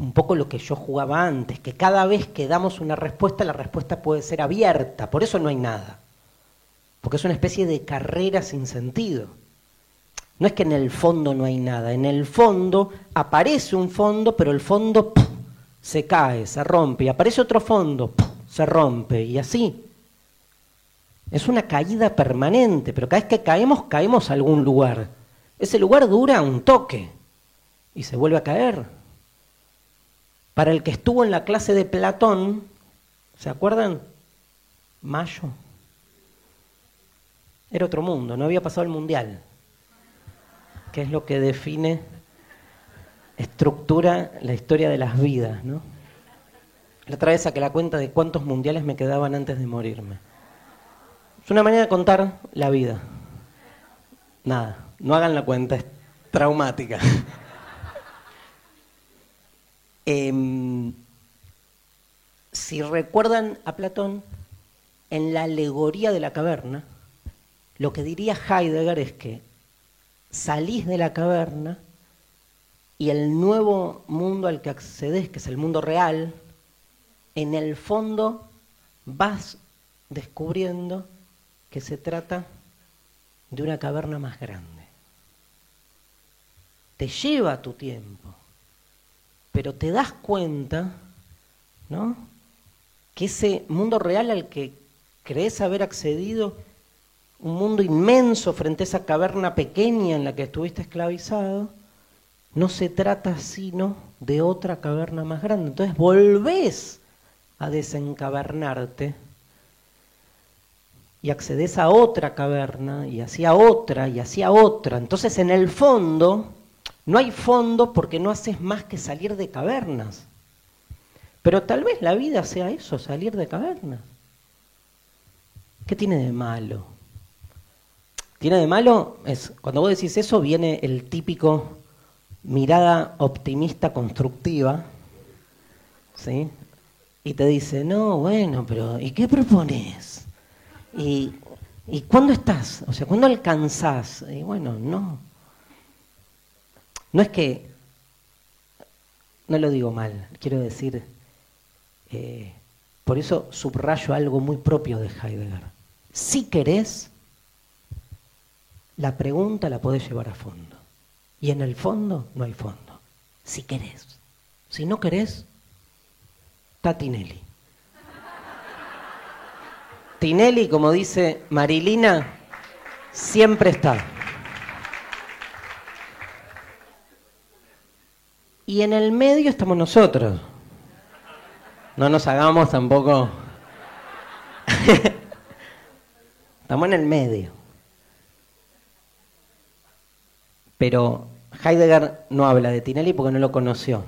un poco lo que yo jugaba antes, que cada vez que damos una respuesta, la respuesta puede ser abierta. Por eso no hay nada. Porque es una especie de carrera sin sentido. No es que en el fondo no hay nada. En el fondo aparece un fondo, pero el fondo se cae, se rompe. Y aparece otro fondo, se rompe. Y así. Es una caída permanente, pero cada vez que caemos, caemos a algún lugar. Ese lugar dura un toque y se vuelve a caer. Para el que estuvo en la clase de Platón, ¿se acuerdan? Mayo. Era otro mundo, no había pasado el mundial, que es lo que define, estructura la historia de las vidas, ¿no? La otra vez saqué la cuenta de cuántos mundiales me quedaban antes de morirme. Es una manera de contar la vida. Nada, no hagan la cuenta, es traumática. Em, si recuerdan a Platón, en la alegoría de la caverna, lo que diría Heidegger es que salís de la caverna y el nuevo mundo al que accedes, que es el mundo real, en el fondo vas descubriendo que se trata de una caverna más grande. Te lleva tu tiempo, pero te das cuenta, ¿no? Que ese mundo real al que crees haber accedido, un mundo inmenso frente a esa caverna pequeña en la que estuviste esclavizado, no se trata sino de otra caverna más grande. Entonces volvés a desencavernarte y accedes a otra caverna y hacia otra y hacia otra. Entonces en el fondo, no hay fondo porque no haces más que salir de cavernas. Pero tal vez la vida sea eso, salir de cavernas. ¿Qué tiene de malo? Tiene de malo, es, cuando vos decís eso viene el típico mirada optimista constructiva, ¿sí? Y te dice, no, bueno, pero ¿y qué propones? ¿Y, ¿Y cuándo estás? O sea, ¿cuándo alcanzás? Y bueno, no. No es que, no lo digo mal, quiero decir, eh, por eso subrayo algo muy propio de Heidegger. Si querés, la pregunta la podés llevar a fondo. Y en el fondo no hay fondo. Si querés. Si no querés, Tatinelli. Tinelli, como dice Marilina, siempre está. Y en el medio estamos nosotros. No nos hagamos tampoco. estamos en el medio. Pero Heidegger no habla de Tinelli porque no lo conoció.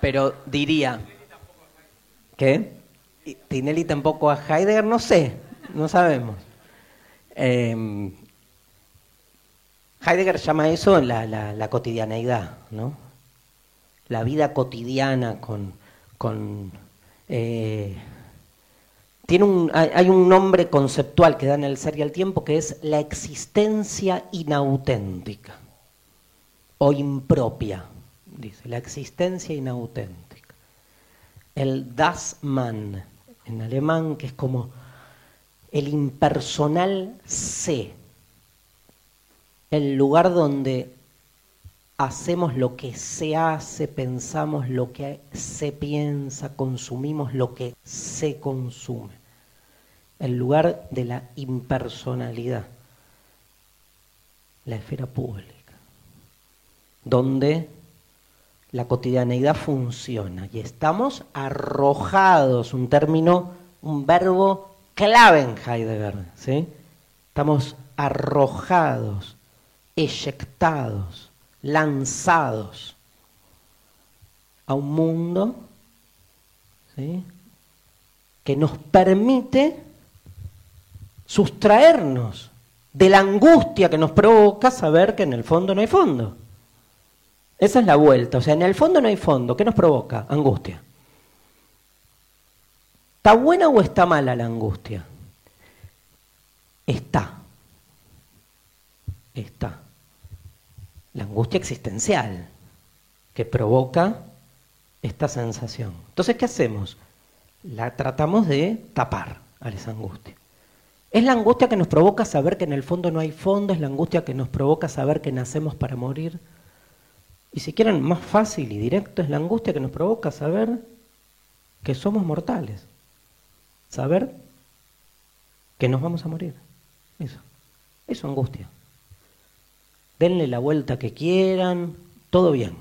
Pero diría. ¿Qué? Tinelli tampoco a Heidegger, no sé, no sabemos. Em, Heidegger llama eso la, la, cotidianeidad, ¿no? La vida cotidiana con... con eh, tiene un, hay un nombre conceptual que da en el ser y el tiempo que es la existencia inauténtica o impropia, dice, la existencia inauténtica. El Das Man, en alemán, que es como el impersonal sé, el lugar donde hacemos lo que se hace, pensamos lo que se piensa, consumimos lo que se consume. El lugar de la impersonalidad, la esfera pública, donde la cotidianeidad funciona y estamos arrojados, un término, un verbo clave en Heidegger, ¿sí? Estamos arrojados, eyectados, lanzados a un mundo que nos permite sustraernos de la angustia que nos provoca saber que en el fondo no hay fondo. Esa es la vuelta. O sea, en el fondo no hay fondo. ¿Qué nos provoca? Angustia. ¿Está buena o está mala la angustia? Está. Está. La angustia existencial que provoca esta sensación. Entonces, ¿qué hacemos? La tratamos de tapar a esa angustia. Es la angustia que nos provoca saber que en el fondo no hay fondo, es la angustia que nos provoca saber que nacemos para morir. Y si quieren más fácil y directo, es la angustia que nos provoca saber que somos mortales. Saber que nos vamos a morir. Eso. Eso angustia. Denle la vuelta que quieran, todo bien.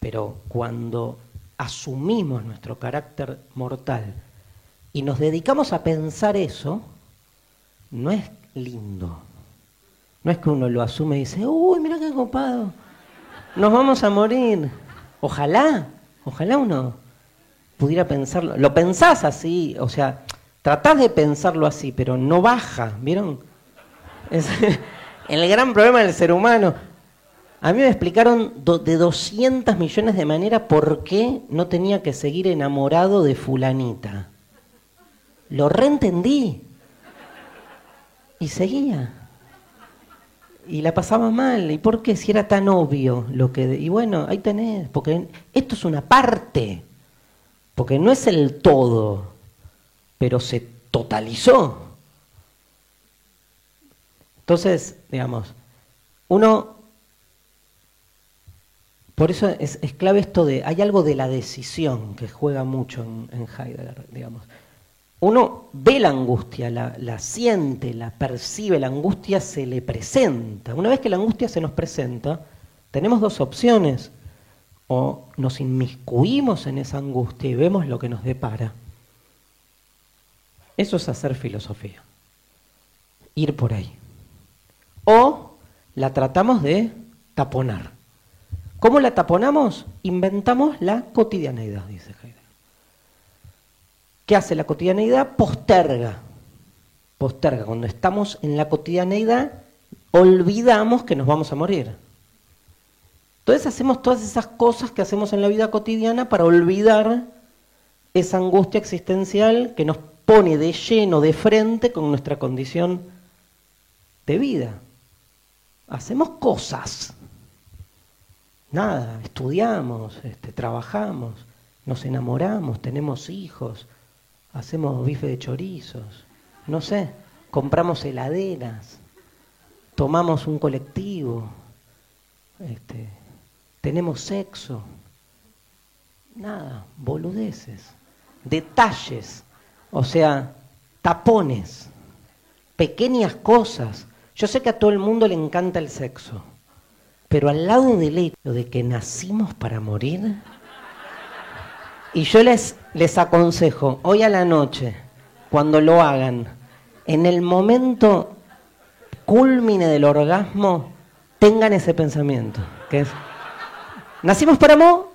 Pero cuando asumimos nuestro carácter mortal y nos dedicamos a pensar eso, no es lindo. No es que uno lo asume y dice, uy, mira qué copado, nos vamos a morir. Ojalá, ojalá uno pudiera pensarlo. Lo pensás así, o sea, tratás de pensarlo así, pero no baja, ¿vieron? Es el gran problema del ser humano. A mí me explicaron de 200 millones de maneras por qué no tenía que seguir enamorado de fulanita. Lo reentendí. Y seguía. Y la pasaba mal. ¿Y por qué? Si era tan obvio lo que... Y bueno, ahí tenés. Porque esto es una parte. Porque no es el todo. Pero se totalizó. Entonces, digamos, uno... Por eso es, clave esto de... Hay algo de la decisión que juega mucho en, Heidegger, digamos uno ve la angustia, la, siente, la percibe, la angustia se le presenta. Una vez que la angustia se nos presenta, tenemos dos opciones. O nos inmiscuimos en esa angustia y vemos lo que nos depara. Eso es hacer filosofía. Ir por ahí. O la tratamos de taponar. ¿Cómo la taponamos? Inventamos la cotidianeidad, dice Heidegger. ¿Qué hace la cotidianeidad? Posterga. Posterga. Cuando estamos en la cotidianeidad, olvidamos que nos vamos a morir. Entonces hacemos todas esas cosas que hacemos en la vida cotidiana para olvidar esa angustia existencial que nos pone de lleno, de frente con nuestra condición de vida. Hacemos cosas. Nada, estudiamos, este, trabajamos, nos enamoramos, tenemos hijos, hacemos bife de chorizos, no sé, compramos heladeras, tomamos un colectivo, este, tenemos sexo, nada, boludeces, detalles, o sea, tapones, pequeñas cosas. Yo sé que a todo el mundo le encanta el sexo, pero al lado del hecho de que nacimos para morir, y yo les, les aconsejo, hoy a la noche, cuando lo hagan, en el momento culmine del orgasmo, tengan ese pensamiento, que es, ¿nacimos para amor?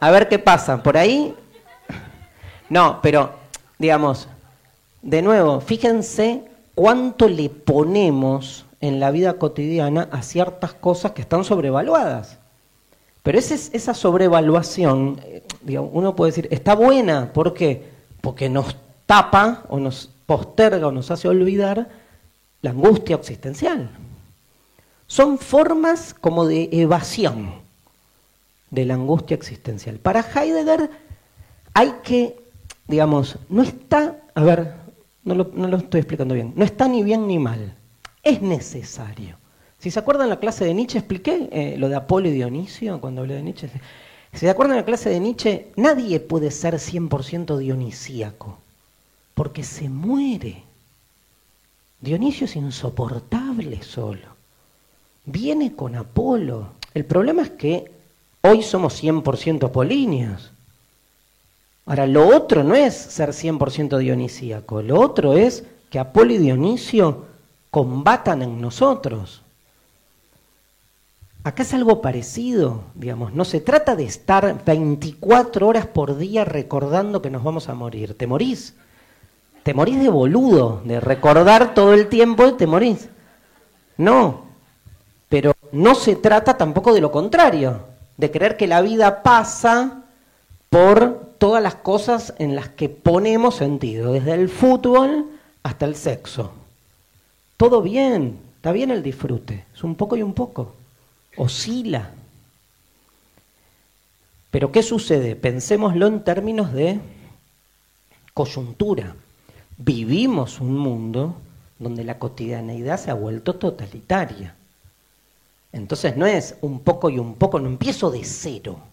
A ver qué pasa, por ahí. No, pero, digamos, de nuevo, fíjense cuánto le ponemos en la vida cotidiana a ciertas cosas que están sobrevaluadas. Pero esa sobrevaluación, eh, uno puede decir, está buena, ¿por qué? Porque nos tapa o nos posterga o nos hace olvidar la angustia existencial. Son formas como de evasión de la angustia existencial. Para Heidegger hay que, digamos, no está, a ver, no lo, estoy explicando bien, no está ni bien ni mal, es necesario. Si se acuerdan la clase de Nietzsche, expliqué eh, lo de Apolo y Dionisio cuando hablé de Nietzsche. Si se acuerdan la clase de Nietzsche, nadie puede ser 100% dionisíaco, porque se muere. Dionisio es insoportable solo. Viene con Apolo. El problema es que hoy somos 100% apolíneos. Ahora, lo otro no es ser 100% dionisíaco, lo otro es que Apolo y Dionisio combatan en nosotros. Acá es algo parecido, digamos, no se trata de estar 24 horas por día recordando que nos vamos a morir, te morís. Te morís de boludo, de recordar todo el tiempo te morís. No, pero no se trata tampoco de lo contrario, de creer que la vida pasa por todas las cosas en las que ponemos sentido, desde el fútbol hasta el sexo. Todo bien, está bien el disfrute, es un poco y un poco oscila. Pero ¿qué sucede? Pensémoslo en términos de coyuntura. Vivimos un mundo donde la cotidianeidad se ha vuelto totalitaria. Entonces no es un poco y un poco, no empiezo de cero.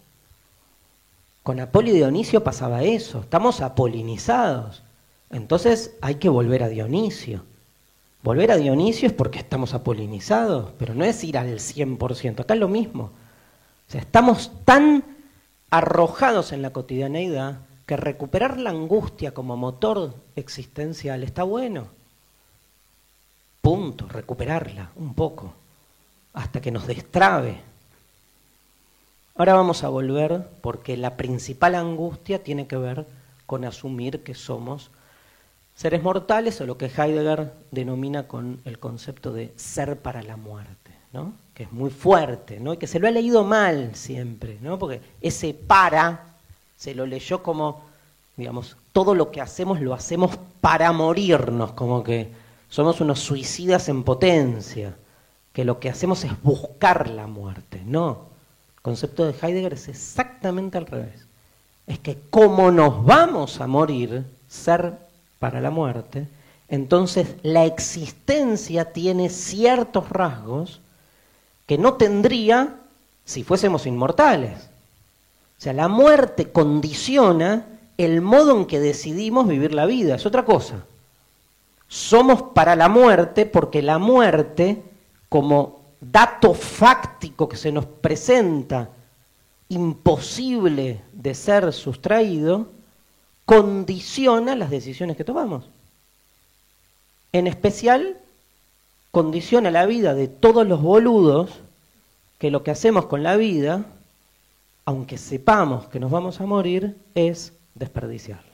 Con Apolo y Dionisio pasaba eso, estamos apolinizados. Entonces hay que volver a Dionisio. Volver a Dionisio es porque estamos apolinizados, pero no es ir al 100%, acá es lo mismo. O sea, estamos tan arrojados en la cotidianeidad que recuperar la angustia como motor existencial está bueno. Punto, recuperarla un poco, hasta que nos destrabe. Ahora vamos a volver porque la principal angustia tiene que ver con asumir que somos seres mortales o lo que Heidegger denomina con el concepto de ser para la muerte, ¿no? que es muy fuerte, ¿no? y que se lo ha leído mal siempre, ¿no? porque ese para se lo leyó como, digamos, todo lo que hacemos lo hacemos para morirnos, como que somos unos suicidas en potencia, que lo que hacemos es buscar la muerte. No, el concepto de Heidegger es exactamente al revés. Es que como nos vamos a morir, ser para la muerte, entonces la existencia tiene ciertos rasgos que no tendría si fuésemos inmortales. O sea, la muerte condiciona el modo en que decidimos vivir la vida, es otra cosa. Somos para la muerte porque la muerte, como dato fáctico que se nos presenta, imposible de ser sustraído, condiciona las decisiones que tomamos. En especial, condiciona la vida de todos los boludos que lo que hacemos con la vida, aunque sepamos que nos vamos a morir, es desperdiciarla.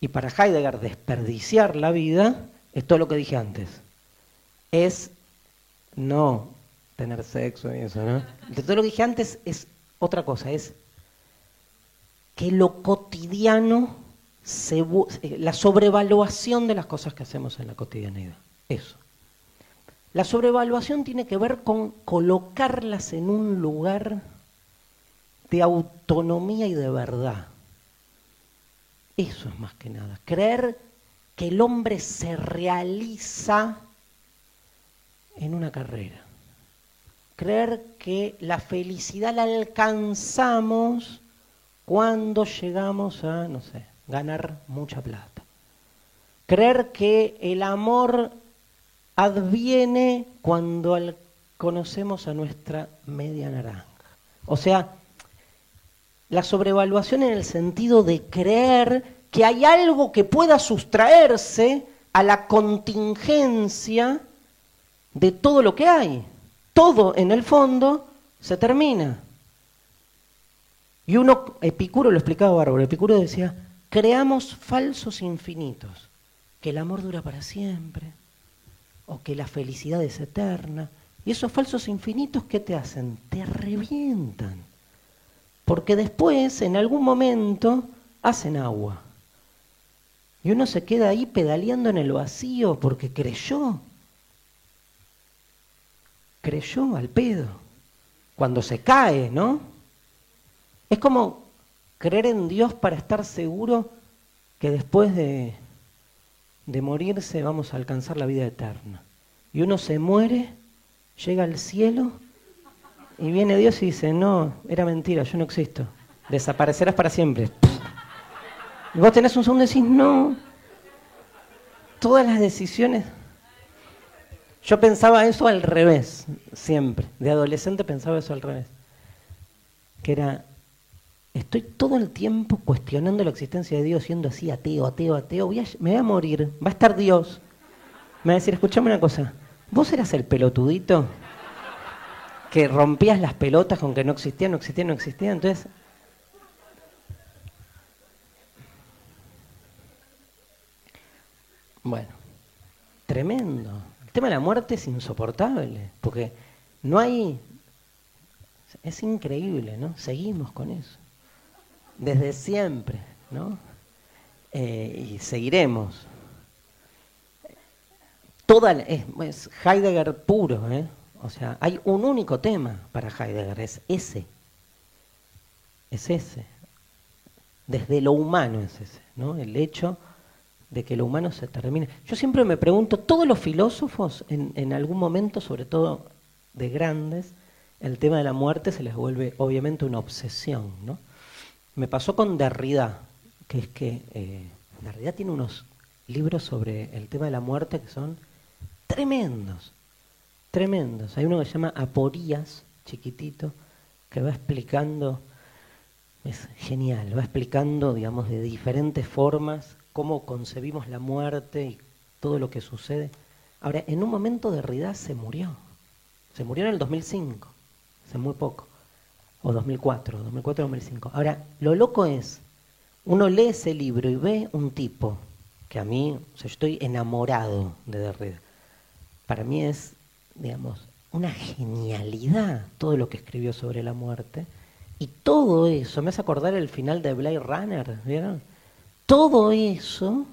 Y para Heidegger, desperdiciar la vida es todo lo que dije antes. Es no tener sexo y eso, ¿no? De todo lo que dije antes es otra cosa, es que lo cotidiano, se, la sobrevaluación de las cosas que hacemos en la cotidianidad. Eso. La sobrevaluación tiene que ver con colocarlas en un lugar de autonomía y de verdad. Eso es más que nada. Creer que el hombre se realiza en una carrera. Creer que la felicidad la alcanzamos cuando llegamos a, no sé, ganar mucha plata. Creer que el amor adviene cuando conocemos a nuestra media naranja. O sea, la sobrevaluación en el sentido de creer que hay algo que pueda sustraerse a la contingencia de todo lo que hay. Todo en el fondo se termina. Y uno, Epicuro lo explicaba bárbaro, Epicuro decía, creamos falsos infinitos, que el amor dura para siempre, o que la felicidad es eterna. Y esos falsos infinitos, ¿qué te hacen? Te revientan. Porque después, en algún momento, hacen agua. Y uno se queda ahí pedaleando en el vacío porque creyó. Creyó al pedo. Cuando se cae, ¿no? Es como creer en Dios para estar seguro que después de, de morirse vamos a alcanzar la vida eterna. Y uno se muere, llega al cielo y viene Dios y dice, no, era mentira, yo no existo. Desaparecerás para siempre. Y vos tenés un segundo y decís, no. Todas las decisiones. Yo pensaba eso al revés, siempre. De adolescente pensaba eso al revés. Que era, estoy todo el tiempo cuestionando la existencia de Dios, siendo así ateo, ateo, ateo, me voy a morir, va a estar Dios. Me va a decir, escúchame una cosa, ¿vos eras el pelotudito que rompías las pelotas con que no existía, no existía, no existía. Entonces, bueno, tremendo. Tema de la muerte es insoportable, porque no hay... Es increíble, ¿no? Seguimos con eso. Desde siempre, ¿no? Eh, y seguiremos. Toda es, es Heidegger puro, ¿eh? O sea, hay un único tema para Heidegger, es ese. Es ese. Desde lo humano es ese, ¿no? El hecho de que lo humano se termine. Yo siempre me pregunto, todos los filósofos en, en algún momento, sobre todo de grandes, el tema de la muerte se les vuelve obviamente una obsesión, ¿no? Me pasó con Derrida, que es que eh, Derrida tiene unos libros sobre el tema de la muerte que son tremendos tremendos. Hay uno que se llama Aporías, chiquitito, que va explicando, es genial, va explicando, digamos, de diferentes formas cómo concebimos la muerte y todo lo que sucede. Ahora, en un momento de Derrida se murió. Se murió en el 2005, hace muy poco. O 2004, 2004-2005. Ahora, lo loco es, uno lee ese libro y ve un tipo que a mí, o sea, yo estoy enamorado de Derrida. Para mí es digamos, una genialidad todo lo que escribió sobre la muerte. Y todo eso, me hace acordar el final de Blade Runner, ¿vieron? Todo eso,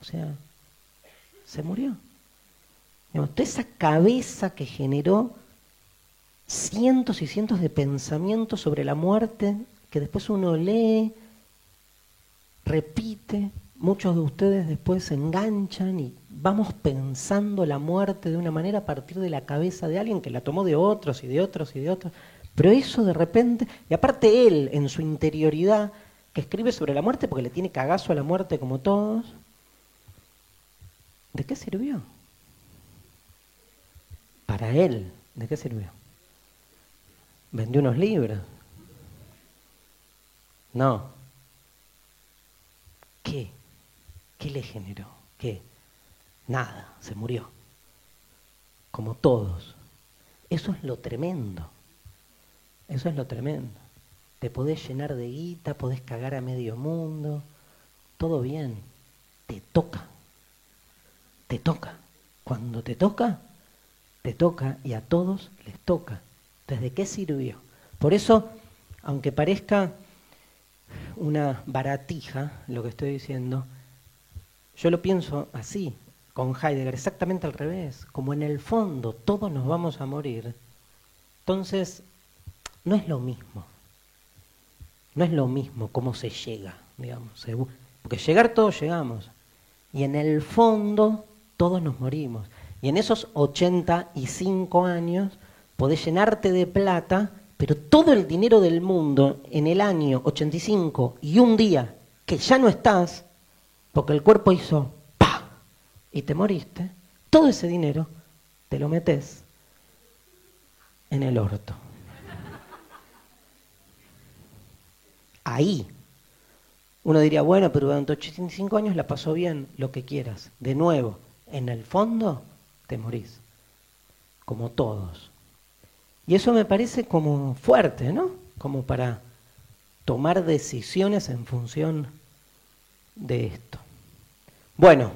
o sea, se murió. Toda esa cabeza que generó cientos y cientos de pensamientos sobre la muerte, que después uno lee, repite, muchos de ustedes después se enganchan y vamos pensando la muerte de una manera a partir de la cabeza de alguien que la tomó de otros y de otros y de otros. Pero eso de repente, y aparte él en su interioridad, escribe sobre la muerte porque le tiene cagazo a la muerte como todos, ¿de qué sirvió? Para él, ¿de qué sirvió? Vendió unos libros. No. ¿Qué? ¿Qué le generó? ¿Qué? Nada, se murió. Como todos. Eso es lo tremendo. Eso es lo tremendo. Te podés llenar de guita, podés cagar a medio mundo, todo bien. Te toca. Te toca. Cuando te toca, te toca y a todos les toca. Entonces, ¿de qué sirvió? Por eso, aunque parezca una baratija lo que estoy diciendo, yo lo pienso así, con Heidegger, exactamente al revés, como en el fondo todos nos vamos a morir, entonces no es lo mismo, no es lo mismo cómo se llega, digamos, porque llegar todos llegamos, y en el fondo todos nos morimos, y en esos 85 años podés llenarte de plata, pero todo el dinero del mundo en el año 85 y un día que ya no estás, porque el cuerpo hizo y te moriste, todo ese dinero te lo metes en el orto. Ahí. Uno diría, bueno, pero durante 85 años la pasó bien, lo que quieras. De nuevo, en el fondo te morís, como todos. Y eso me parece como fuerte, ¿no? Como para tomar decisiones en función de esto. Bueno.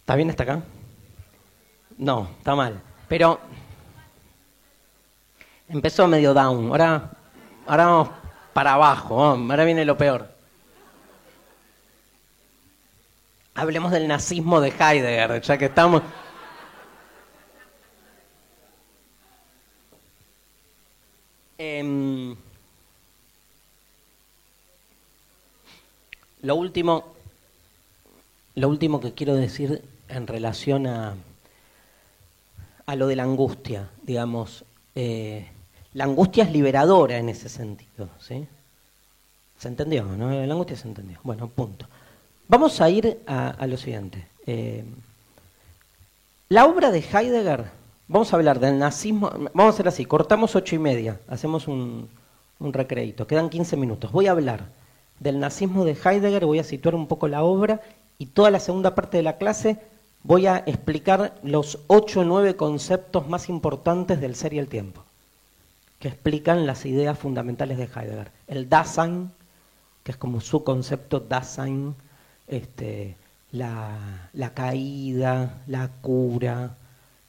¿Está bien hasta acá? No, está mal. Pero empezó medio down. Ahora, ahora vamos para abajo. Ahora viene lo peor. Hablemos del nazismo de Heidegger, ya que estamos. Em, lo último, lo último que quiero decir en relación a, a lo de la angustia, digamos. Eh, la angustia es liberadora en ese sentido, ¿sí? ¿Se entendió? ¿no? La angustia se entendió. Bueno, punto. Vamos a ir a, lo siguiente. Eh, la obra de Heidegger, vamos a hablar del nazismo, vamos a hacer así, cortamos ocho y media, hacemos un, un recreito, quedan 15 minutos. Voy a hablar del nazismo de Heidegger, voy a situar un poco la obra y toda la segunda parte de la clase voy a explicar los ocho o nueve conceptos más importantes del ser y el tiempo, que explican las ideas fundamentales de Heidegger. El Dasein, que es como su concepto Dasein, este, la, caída, la cura,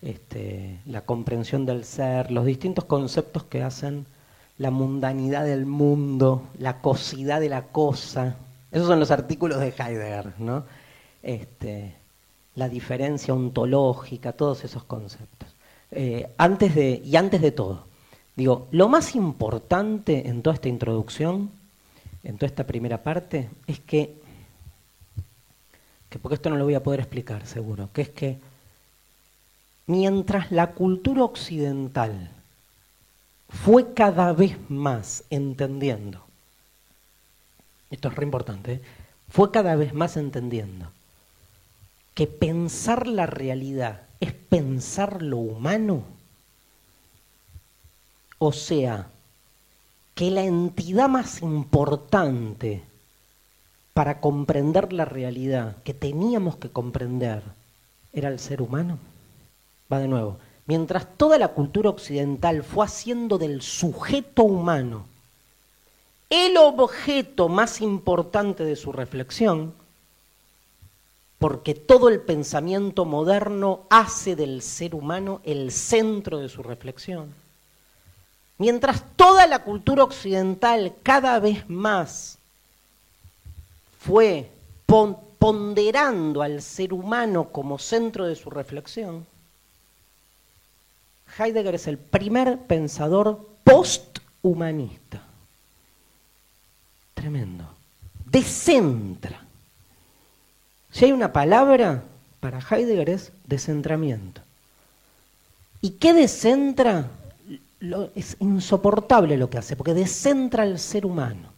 este, la comprensión del ser, los distintos conceptos que hacen la mundanidad del mundo, la cosidad de la cosa. Esos son los artículos de Heidegger, ¿no? Este, la diferencia ontológica, todos esos conceptos. Eh, antes de, y antes de todo, digo, lo más importante en toda esta introducción, en toda esta primera parte, es que, que porque esto no lo voy a poder explicar seguro, que es que mientras la cultura occidental fue cada vez más entendiendo, esto es re importante, ¿eh? fue cada vez más entendiendo que pensar la realidad es pensar lo humano, o sea, que la entidad más importante para comprender la realidad que teníamos que comprender era el ser humano. Va de nuevo. Mientras toda la cultura occidental fue haciendo del sujeto humano el objeto más importante de su reflexión, porque todo el pensamiento moderno hace del ser humano el centro de su reflexión. Mientras toda la cultura occidental cada vez más fue ponderando al ser humano como centro de su reflexión, Heidegger es el primer pensador posthumanista. Tremendo. Descentra. Si hay una palabra para Heidegger es descentramiento. ¿Y qué descentra? Es insoportable lo que hace, porque descentra al ser humano.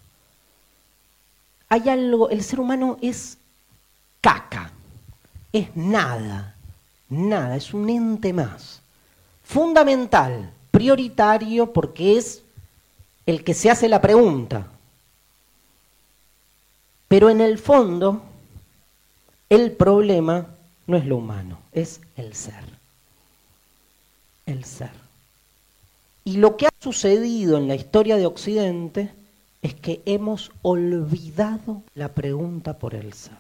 Hay algo, el ser humano es caca, es nada, nada, es un ente más fundamental, prioritario, porque es el que se hace la pregunta. Pero en el fondo, el problema no es lo humano, es el ser. El ser. Y lo que ha sucedido en la historia de Occidente es que hemos olvidado la pregunta por el ser.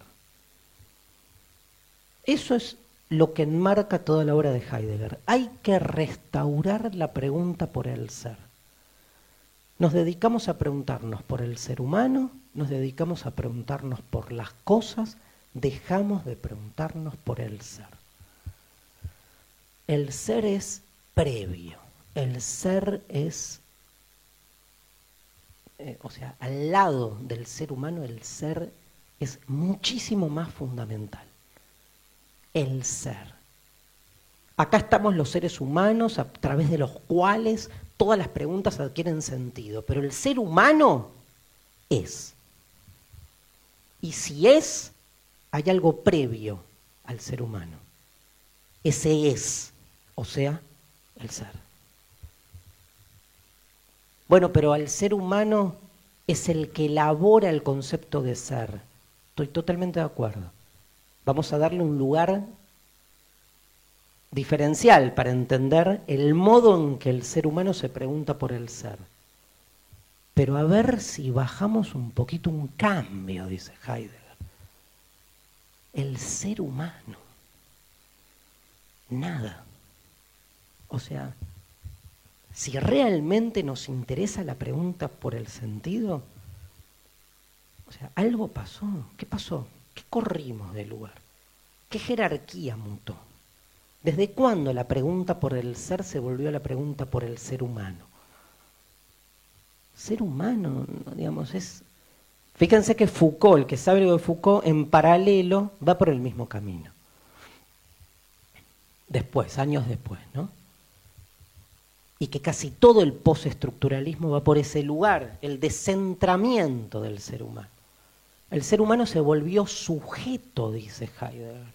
Eso es lo que enmarca toda la obra de Heidegger. Hay que restaurar la pregunta por el ser. Nos dedicamos a preguntarnos por el ser humano, nos dedicamos a preguntarnos por las cosas, dejamos de preguntarnos por el ser. El ser es previo, el ser es, eh, o sea, al lado del ser humano el ser es muchísimo más fundamental el ser. Acá estamos los seres humanos a través de los cuales todas las preguntas adquieren sentido, pero el ser humano es. Y si es, hay algo previo al ser humano. Ese es, o sea, el ser. Bueno, pero al ser humano es el que elabora el concepto de ser. Estoy totalmente de acuerdo vamos a darle un lugar diferencial para entender el modo en que el ser humano se pregunta por el ser. Pero a ver si bajamos un poquito un cambio, dice Heidegger. El ser humano. Nada. O sea, si realmente nos interesa la pregunta por el sentido, o sea, algo pasó. ¿Qué pasó? ¿Qué corrimos del lugar? ¿Qué jerarquía mutó? ¿Desde cuándo la pregunta por el ser se volvió la pregunta por el ser humano? Ser humano, digamos, es... Fíjense que Foucault, el que sabe algo de Foucault, en paralelo va por el mismo camino. Después, años después, ¿no? Y que casi todo el postestructuralismo va por ese lugar, el descentramiento del ser humano. El ser humano se volvió sujeto, dice Heidegger.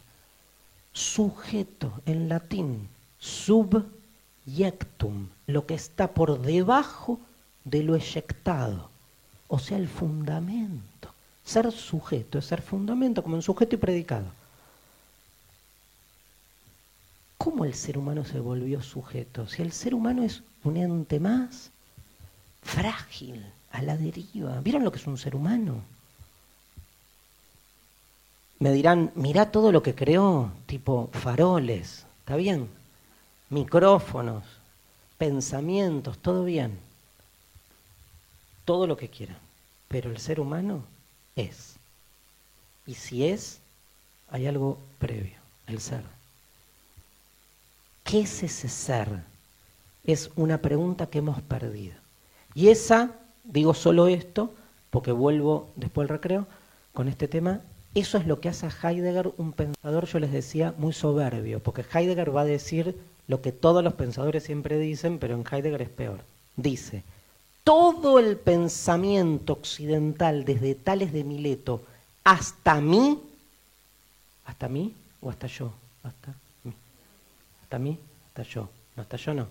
Sujeto en latín, subyectum, lo que está por debajo de lo eyectado, o sea, el fundamento. Ser sujeto es ser fundamento, como en sujeto y predicado. ¿Cómo el ser humano se volvió sujeto? Si el ser humano es un ente más frágil, a la deriva. ¿Vieron lo que es un ser humano? Me dirán, mirá todo lo que creó, tipo faroles, ¿está bien? Micrófonos, pensamientos, todo bien. Todo lo que quiera. Pero el ser humano es. Y si es, hay algo previo, el ser. ¿Qué es ese ser? Es una pregunta que hemos perdido. Y esa, digo solo esto, porque vuelvo después del recreo con este tema, eso es lo que hace a Heidegger un pensador, yo les decía, muy soberbio, porque Heidegger va a decir lo que todos los pensadores siempre dicen, pero en Heidegger es peor. Dice, todo el pensamiento occidental, desde Tales de Mileto hasta mí, hasta mí o hasta yo, hasta hasta mí, hasta yo, no, hasta yo no,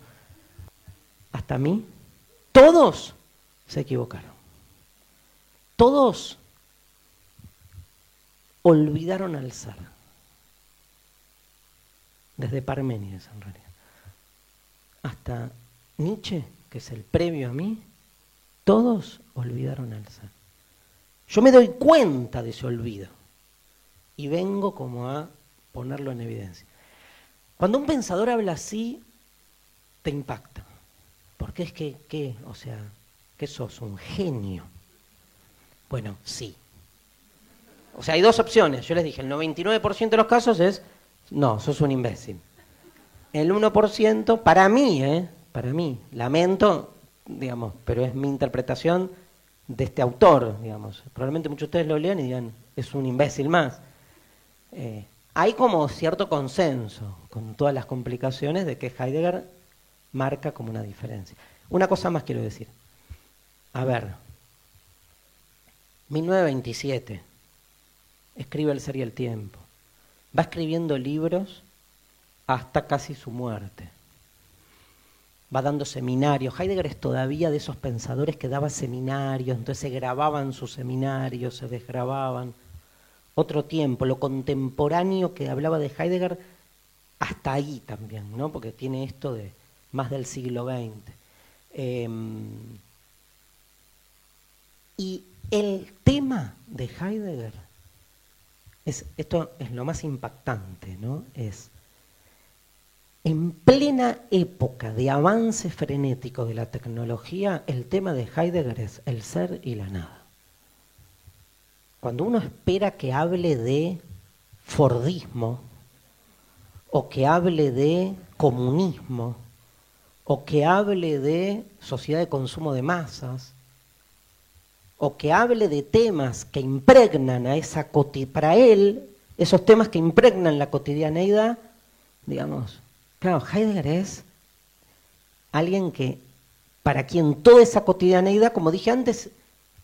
hasta mí, todos se equivocaron. Todos olvidaron al ser. Desde Parménides en realidad. Hasta Nietzsche, que es el previo a mí, todos olvidaron al ser. Yo me doy cuenta de ese olvido y vengo como a ponerlo en evidencia. Cuando un pensador habla así, te impacta. Porque es que, ¿qué? O sea, ¿qué sos? ¿Un genio? Bueno, sí. O sea, hay dos opciones. Yo les dije, el 99% de los casos es, no, sos un imbécil. El 1%, para mí, ¿eh? Para mí, lamento, digamos, pero es mi interpretación de este autor, digamos. Probablemente muchos de ustedes lo lean y digan, es un imbécil más. Eh, hay como cierto consenso, con todas las complicaciones, de que Heidegger marca como una diferencia. Una cosa más quiero decir. A ver, 1927, escribe El ser y el tiempo. Va escribiendo libros hasta casi su muerte. Va dando seminarios. Heidegger es todavía de esos pensadores que daba seminarios, entonces se grababan sus seminarios, se desgrababan. Otro tiempo, lo contemporáneo que hablaba de Heidegger, hasta ahí también, ¿no? Porque tiene esto de más del siglo XX. Em, y el tema de Heidegger, es, esto es lo más impactante, ¿no? Es en plena época de avance frenético de la tecnología, el tema de Heidegger es el ser y la nada. Cuando uno espera que hable de Fordismo o que hable de comunismo, o que hable de sociedad de consumo de masas, o que hable de temas que impregnan a esa para él, esos temas que impregnan la cotidianeidad, digamos, claro, Heidegger es alguien que, para quien toda esa cotidianeidad, como dije antes,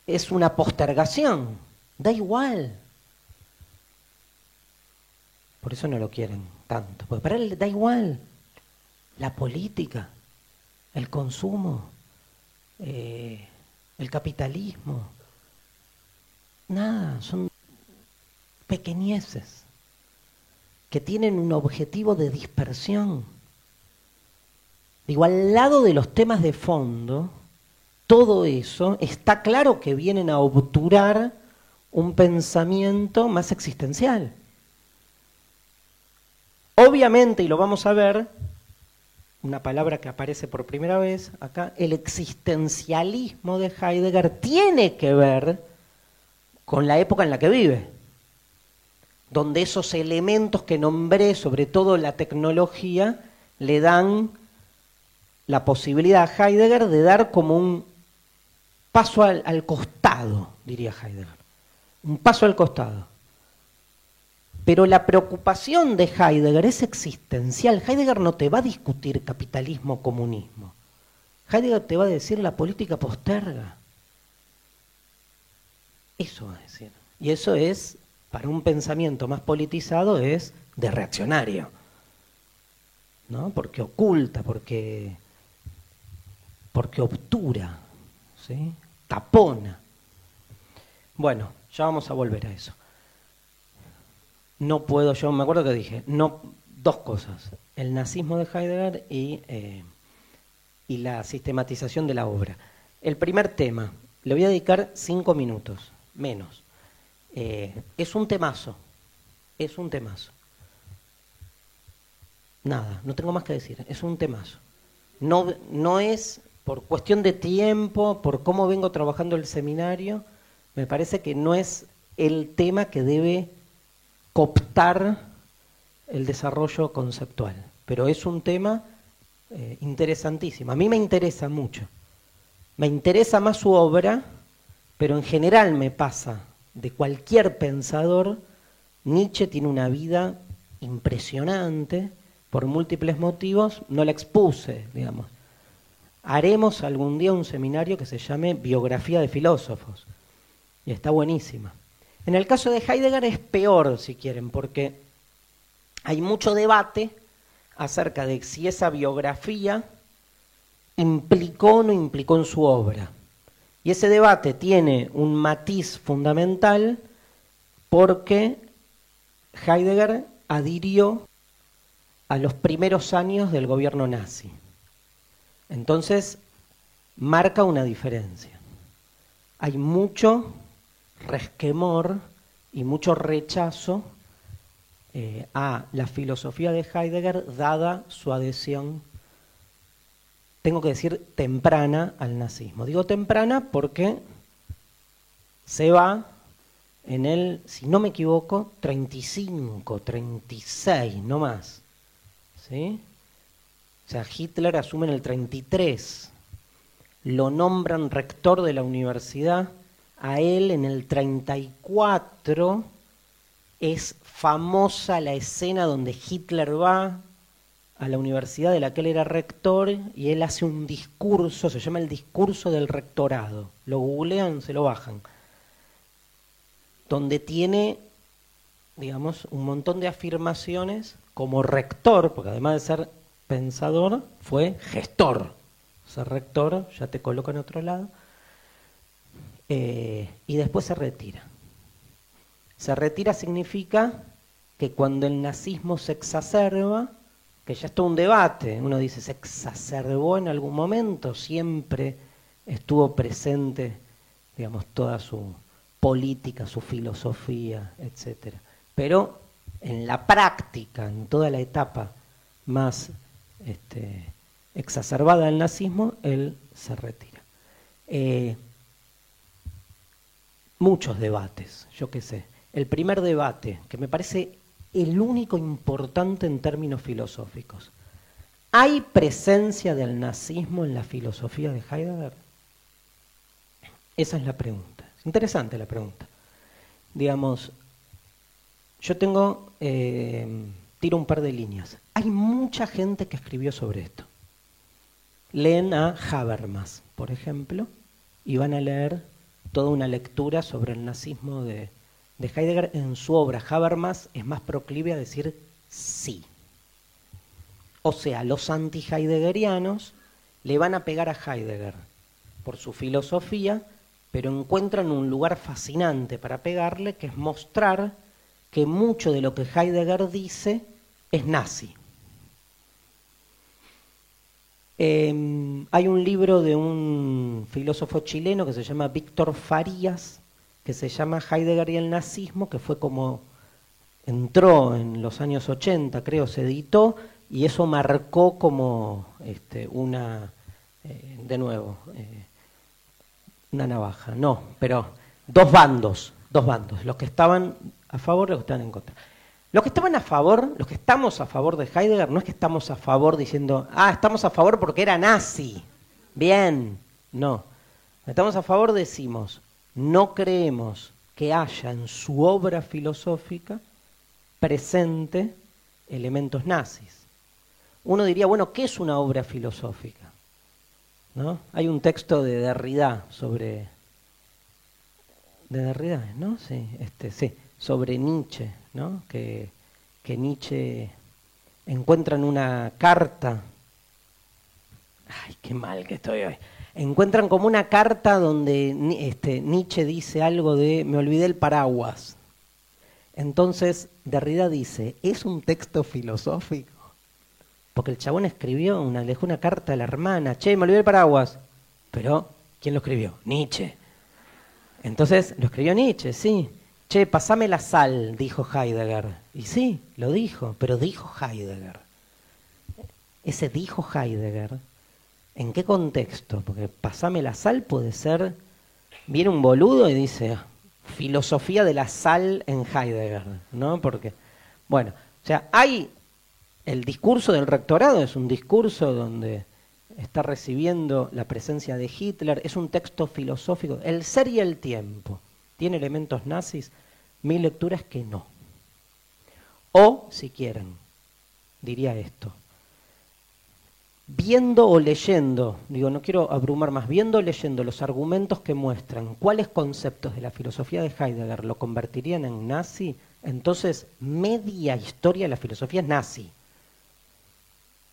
es una postergación, da igual. Por eso no lo quieren tanto, porque para él da igual la política, el consumo, eh, el capitalismo. Nada, son pequeñeces que tienen un objetivo de dispersión. Digo, al lado de los temas de fondo, todo eso está claro que vienen a obturar un pensamiento más existencial. Obviamente, y lo vamos a ver, una palabra que aparece por primera vez acá, el existencialismo de Heidegger tiene que ver con la época en la que vive, donde esos elementos que nombré, sobre todo la tecnología, le dan la posibilidad a Heidegger de dar como un paso al, al costado, diría Heidegger, un paso al costado pero la preocupación de Heidegger es existencial. Heidegger no te va a discutir capitalismo-comunismo. Heidegger te va a decir la política posterga. Eso va a decir. Y eso es, para un pensamiento más politizado, es de reaccionario. ¿No? Porque oculta, porque, porque obtura, ¿sí? tapona. Bueno, ya vamos a volver a eso no puedo yo, me acuerdo que dije, no, dos cosas. el nazismo de Heidegger y, eh, y la sistematización de la obra. El primer tema, le voy a dedicar cinco minutos, menos. Eh, es un temazo, es un temazo. Nada, no tengo más que decir, es un temazo. No, no es por cuestión de tiempo, por cómo vengo trabajando el seminario, me parece que no es el tema que debe cooptar el desarrollo conceptual, pero es un tema eh, interesantísimo. A mí me interesa mucho. Me interesa más su obra, pero en general me pasa de cualquier pensador, Nietzsche tiene una vida impresionante, por múltiples motivos, no la expuse, digamos. Haremos algún día un seminario que se llame Biografía de Filósofos, y está buenísima. En el caso de Heidegger es peor, si quieren, porque hay mucho debate acerca de si esa biografía implicó o no implicó en su obra. Y ese debate tiene un matiz fundamental porque Heidegger adhirió a los primeros años del gobierno nazi. Entonces, marca una diferencia. Hay mucho resquemor y mucho rechazo eh, a la filosofía de Heidegger dada su adhesión tengo que decir temprana al nazismo. Digo temprana porque se va en el, si no me equivoco, 35, 36, no más. ¿Sí? O sea, Hitler asume en el 33, lo nombran rector de la universidad, a él en el 34 es famosa la escena donde Hitler va a la universidad de la que él era rector y él hace un discurso, se llama el discurso del rectorado. Lo googlean, se lo bajan. Donde tiene, digamos, un montón de afirmaciones como rector, porque además de ser pensador, fue gestor. Ser rector ya te coloca en otro lado. Eh, y después se retira. Se retira significa que cuando el nazismo se exacerba, que ya es todo un debate. Uno dice, ¿se exacerbó en algún momento? Siempre estuvo presente, digamos, toda su política, su filosofía, etc. Pero en la práctica, en toda la etapa más este, exacerbada del nazismo, él se retira. Eh, muchos debates, yo qué sé. El primer debate, que me parece el único importante en términos filosóficos. ¿Hay presencia del nazismo en la filosofía de Heidegger? Esa es la pregunta. Es interesante la pregunta. Digamos, yo tengo, eh, tiro un par de líneas. Hay mucha gente que escribió sobre esto. Leen a Habermas, por ejemplo, y van a leer toda una lectura sobre el nazismo de, de Heidegger en su obra Habermas es más proclive a decir sí. O sea, los anti-heideggerianos le van a pegar a Heidegger por su filosofía, pero encuentran un lugar fascinante para pegarle, que es mostrar que mucho de lo que Heidegger dice es nazi. Em, hay un libro de un filósofo chileno que se llama Víctor Farías, que se llama Heidegger y el nazismo, que fue como entró en los años 80, creo, se editó, y eso marcó como este, una, eh, de nuevo, eh, una navaja, no, pero dos bandos, dos bandos, los que estaban a favor y los que estaban en contra. Los que estaban a favor, los que estamos a favor de Heidegger, no es que estamos a favor diciendo, ah, estamos a favor porque era nazi. Bien, no. Estamos a favor, decimos, no creemos que haya en su obra filosófica presente elementos nazis. Uno diría, bueno, ¿qué es una obra filosófica? ¿No? Hay un texto de Derrida sobre de Derrida, ¿no? Sí, este, sí, sobre Nietzsche, ¿no? Que, que Nietzsche encuentra en una carta. Ay, qué mal que estoy hoy encuentran como una carta donde este, Nietzsche dice algo de me olvidé el paraguas. Entonces Derrida dice, ¿es un texto filosófico? Porque el chabón escribió, una, le dejó una carta a la hermana, che, me olvidé el paraguas. Pero, ¿quién lo escribió? Nietzsche. Entonces, lo escribió Nietzsche, sí. Che, pasame la sal, dijo Heidegger. Y sí, lo dijo, pero dijo Heidegger. Ese dijo Heidegger, ¿en qué contexto? Porque pasame la sal puede ser, viene un boludo y dice, filosofía de la sal en Heidegger, ¿no? Porque, bueno, o sea, hay el discurso del rectorado, es un discurso donde está recibiendo la presencia de Hitler, es un texto filosófico. El ser y el tiempo, ¿tiene elementos nazis? Mi lectura es que no. O, si quieren, diría esto, viendo o leyendo, digo, no quiero abrumar más, viendo o leyendo los argumentos que muestran cuáles conceptos de la filosofía de Heidegger lo convertirían en nazi, entonces media historia de la filosofía es nazi.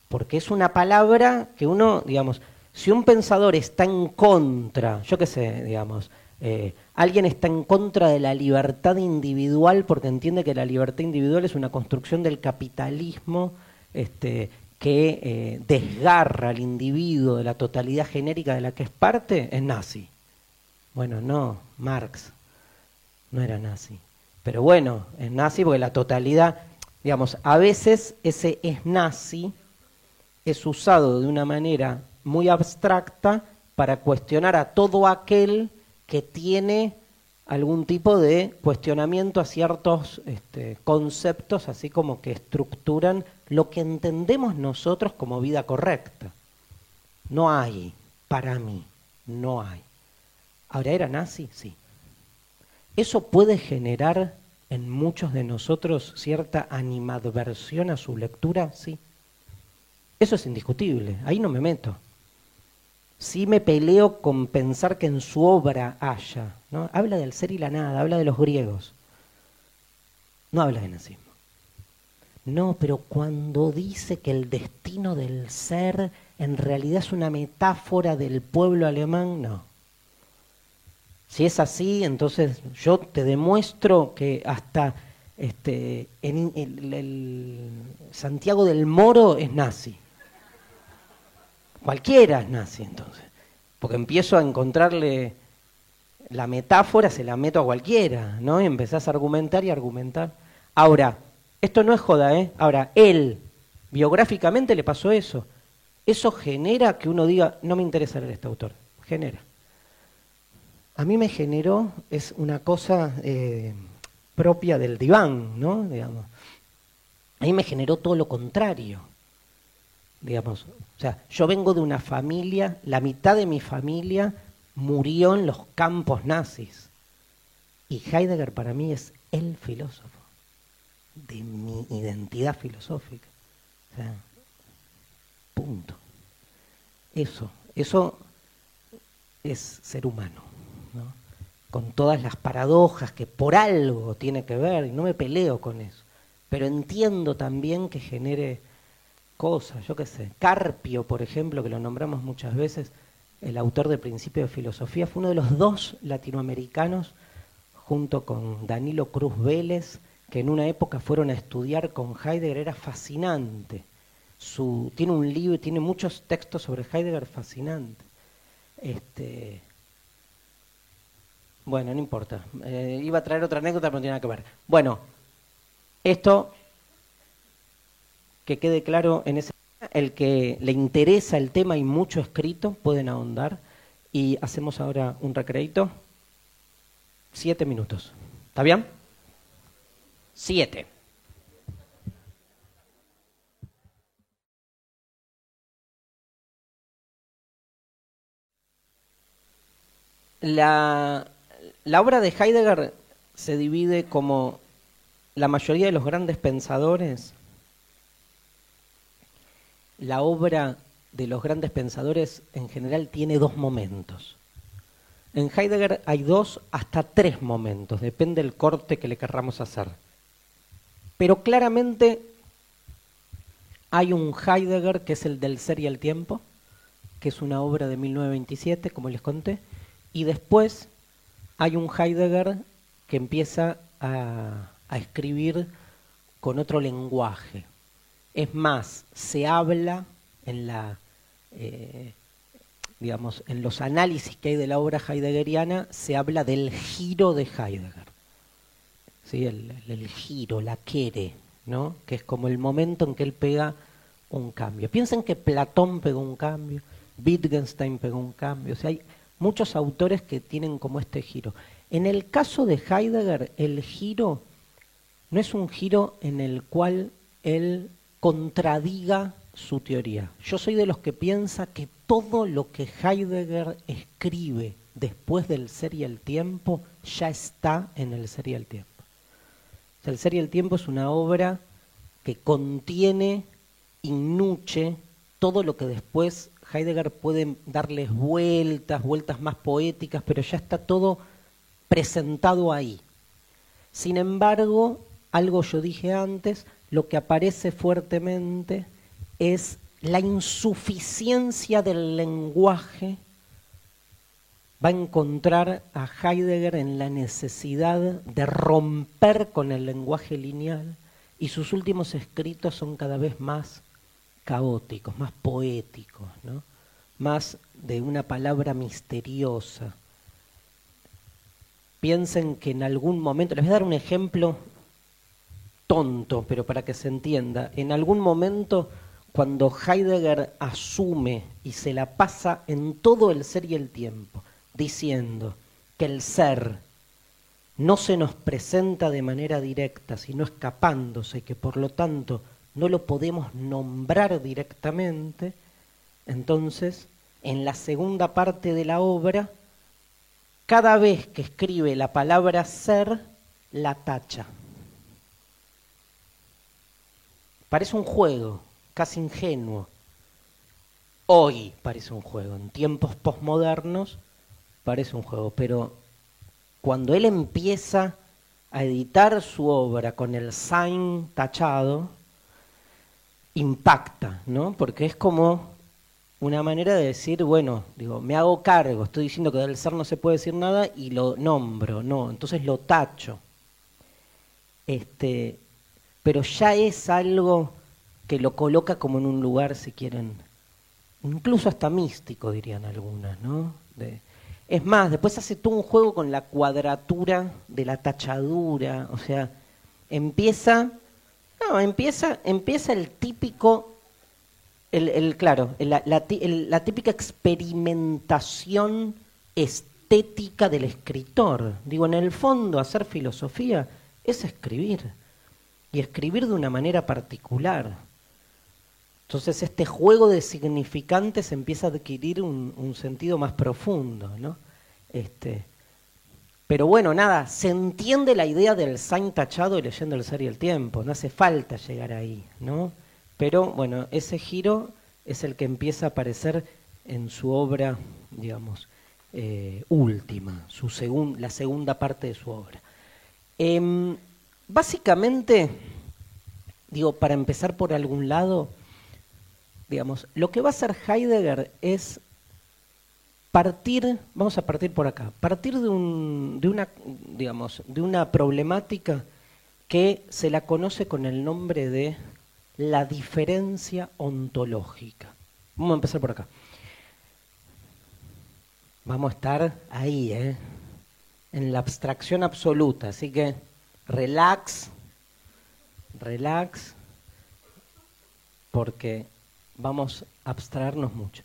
Porque es una palabra que uno, digamos, si un pensador está en contra, yo qué sé, digamos, eh, alguien está en contra de la libertad individual porque entiende que la libertad individual es una construcción del capitalismo este, que eh, desgarra al individuo de la totalidad genérica de la que es parte, es nazi. Bueno, no, Marx no era nazi. Pero bueno, es nazi porque la totalidad, digamos, a veces ese es nazi es usado de una manera muy abstracta para cuestionar a todo aquel que tiene algún tipo de cuestionamiento a ciertos este, conceptos, así como que estructuran lo que entendemos nosotros como vida correcta. No hay, para mí, no hay. ¿Ahora era nazi? Sí. ¿Eso puede generar en muchos de nosotros cierta animadversión a su lectura? Sí. Eso es indiscutible, ahí no me meto. Sí me peleo con pensar que en su obra haya, ¿no? Habla del ser y la nada, habla de los griegos. No habla de nazismo. No, pero cuando dice que el destino del ser en realidad es una metáfora del pueblo alemán, no. Si es así, entonces yo te demuestro que hasta este, en, el Santiago del Moro es nazi. Cualquiera es nazi entonces. Porque empiezo a encontrarle la metáfora, se la meto a cualquiera, ¿no? Y empezás a argumentar y argumentar. Ahora, esto no es joda, ¿eh? Ahora, él, biográficamente le pasó eso. Eso genera que uno diga, no me interesa leer este autor. Genera. A mí me generó, es una cosa eh, propia del diván, ¿no? Digamos. A mí me generó todo lo contrario. Digamos, o sea, yo vengo de una familia, la mitad de mi familia murió en los campos nazis. Y Heidegger para mí es el filósofo de mi identidad filosófica. O sea, punto. Eso, eso es ser humano, ¿no? con todas las paradojas que por algo tiene que ver, y no me peleo con eso, pero entiendo también que genere cosas, yo qué sé. Carpio, por ejemplo, que lo nombramos muchas veces, el autor de Principio de Filosofía, fue uno de los dos latinoamericanos, junto con Danilo Cruz Vélez, que en una época fueron a estudiar con Heidegger, era fascinante. Su, tiene un libro, tiene muchos textos sobre Heidegger fascinante. Este, bueno, no importa. Eh, iba a traer otra anécdota, pero no tiene nada que ver. Bueno, esto que quede claro en ese el que le interesa el tema y mucho escrito, pueden ahondar. Y hacemos ahora un recreito. Siete minutos. ¿Está bien? Siete. La, la, obra de Heidegger se divide como la mayoría de los grandes pensadores. La obra de los grandes pensadores en general tiene dos momentos. En Heidegger hay dos hasta tres momentos, depende del corte que le querramos hacer. Pero claramente hay un Heidegger que es el del ser y el tiempo, que es una obra de 1927, como les conté, y después hay un Heidegger que empieza a, escribir con otro lenguaje. Es más, se habla en la eh, digamos, en los análisis que hay de la obra heideggeriana, se habla del giro de Heidegger. ¿Sí? El, giro, la quiere, ¿no? que es como el momento en que él pega un cambio. Piensen que Platón pegó un cambio, Wittgenstein pegó un cambio, o sea, hay muchos autores que tienen como este giro. En el caso de Heidegger, el giro no es un giro en el cual él contradiga su teoría. Yo soy de los que piensa que todo lo que Heidegger escribe después del ser y el tiempo ya está en el ser y el tiempo. el ser y el tiempo es una obra que contiene innuche todo lo que después Heidegger puede darles vueltas, vueltas más poéticas, pero ya está todo presentado ahí. Sin embargo, algo yo dije antes, lo que aparece fuertemente es la insuficiencia del lenguaje va a encontrar a Heidegger en la necesidad de romper con el lenguaje lineal y sus últimos escritos son cada vez más caóticos, más poéticos, más de una palabra misteriosa. Piensen que en algún momento, les voy a dar un ejemplo tonto, pero para que se entienda, en algún momento cuando Heidegger asume y se la pasa en todo el ser y el tiempo, diciendo que el ser no se nos presenta de manera directa, sino escapándose, que por lo tanto no lo podemos nombrar directamente, entonces en la segunda parte de la obra, cada vez que escribe la palabra ser, la tacha. Parece un juego, casi ingenuo. Hoy parece un juego, en tiempos posmodernos parece un juego, pero cuando él empieza a editar su obra con el sign tachado, impacta, ¿no? Porque es como una manera de decir, bueno, digo, me hago cargo, estoy diciendo que del ser no se puede decir nada y lo nombro, no, entonces lo tacho. Este, pero ya es algo que lo coloca como en un lugar, si quieren, incluso hasta místico, dirían algunas, ¿no? es más, después hace todo un juego con la cuadratura de la tachadura, o sea, empieza, no, empieza, empieza el típico, el, claro, la, la típica experimentación estética del escritor. Digo, en el fondo, hacer filosofía es escribir, y escribir de una manera particular. Entonces este juego de significantes empieza a adquirir un, sentido más profundo, ¿no? Este, pero bueno, nada, se entiende la idea del Saint tachado y leyendo el ser y el tiempo, no hace falta llegar ahí, ¿no? Pero bueno, ese giro es el que empieza a aparecer en su obra, digamos, eh, última, su la segunda parte de su obra. Em, básicamente, digo, para empezar por algún lado, digamos, lo que va a hacer Heidegger es partir, vamos a partir por acá, partir de, un, de, una, digamos, de una problemática que se la conoce con el nombre de la diferencia ontológica. Vamos a empezar por acá. Vamos a estar ahí, ¿eh? en la abstracción absoluta, así que relax, relax, porque vamos a abstraernos mucho.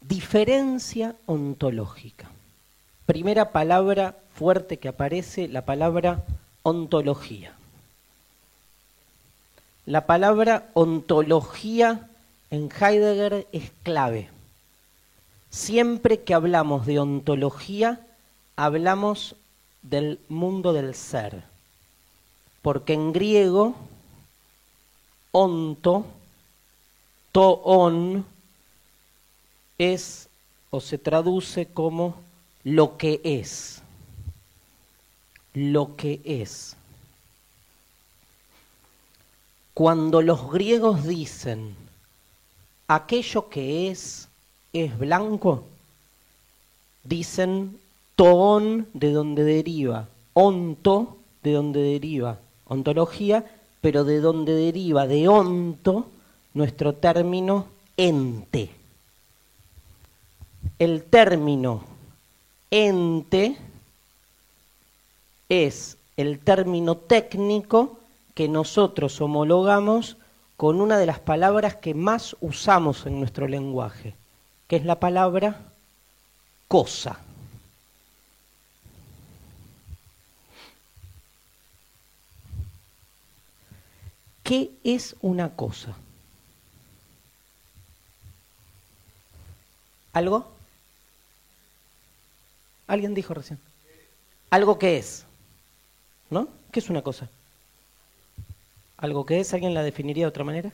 Diferencia ontológica. Primera palabra fuerte que aparece, la palabra ontología. La palabra ontología en Heidegger es clave. Siempre que hablamos de ontología, hablamos del mundo del ser. Porque en griego, onto Toon es o se traduce como lo que es. Lo que es. Cuando los griegos dicen aquello que es es blanco, dicen toon de donde deriva, onto de donde deriva ontología, pero de donde deriva de onto nuestro término ente. El término ente es el término técnico que nosotros homologamos con una de las palabras que más usamos en nuestro lenguaje, que es la palabra cosa. ¿Qué es una cosa? ¿Algo? Alguien dijo recién. Algo que es. ¿No? ¿Qué es una cosa? ¿Algo que es? ¿Alguien la definiría de otra manera?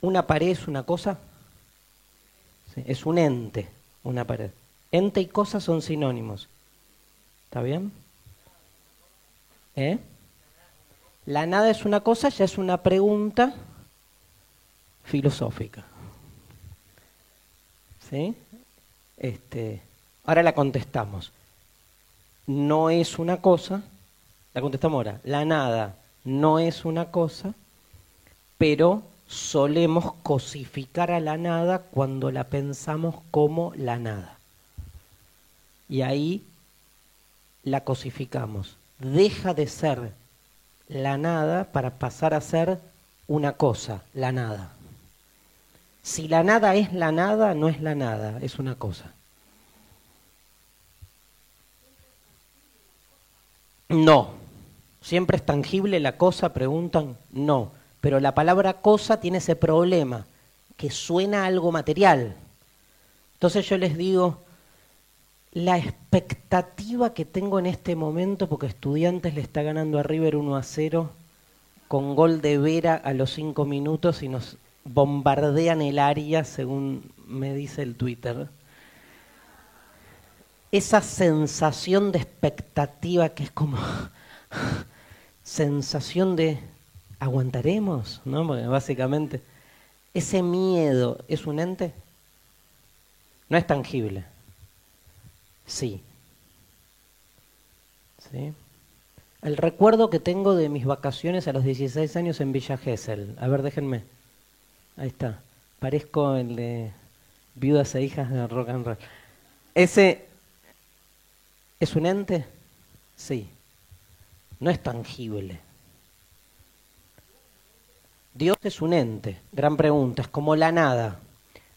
¿Una pared es una cosa? es un ente, una pared. Ente y cosa son sinónimos. ¿Está bien? ¿Eh? La nada es una cosa, ya es una pregunta filosófica. ¿Sí? Este, ahora la contestamos. No es una cosa, la contestamos ahora. La nada no es una cosa, pero solemos cosificar a la nada cuando la pensamos como la nada. Y ahí la cosificamos. Deja de ser la nada para pasar a ser una cosa, la nada. Si la nada es la nada, no es la nada, es una cosa. No. ¿Siempre es tangible la cosa? Preguntan. No. Pero la palabra cosa tiene ese problema, que suena algo material. Entonces yo les digo, la expectativa que tengo en este momento, porque Estudiantes le está ganando a River 1 a 0, con gol de Vera a los 5 minutos y nos bombardean el área, según me dice el Twitter. Esa sensación de expectativa que es como sensación de aguantaremos, ¿no? Porque básicamente ese miedo es un ente, no es tangible. Sí. ¿Sí? El recuerdo que tengo de mis vacaciones a los 16 años en Villa Gesell. A ver, déjenme. Ahí está. Parezco el de Viudas e Hijas de Rock and Roll. ¿Ese es un ente? Sí. No es tangible. Dios es un ente. Gran pregunta. Es como la nada.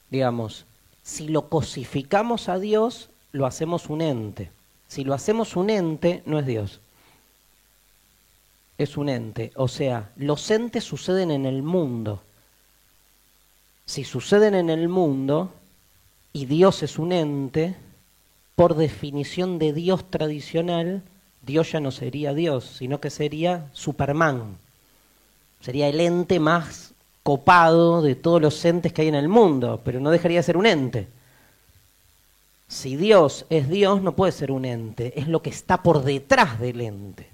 Digamos, si lo cosificamos a Dios, lo hacemos un ente. Si lo hacemos un ente, no es Dios. Es un ente. O sea, los entes suceden en el mundo. Si suceden en el mundo y Dios es un ente, por definición de Dios tradicional, Dios ya no sería Dios, sino que sería Superman. Sería el ente más copado de todos los entes que hay en el mundo, pero no dejaría de ser un ente. Si Dios es Dios, no puede ser un ente, es lo que está por detrás del ente.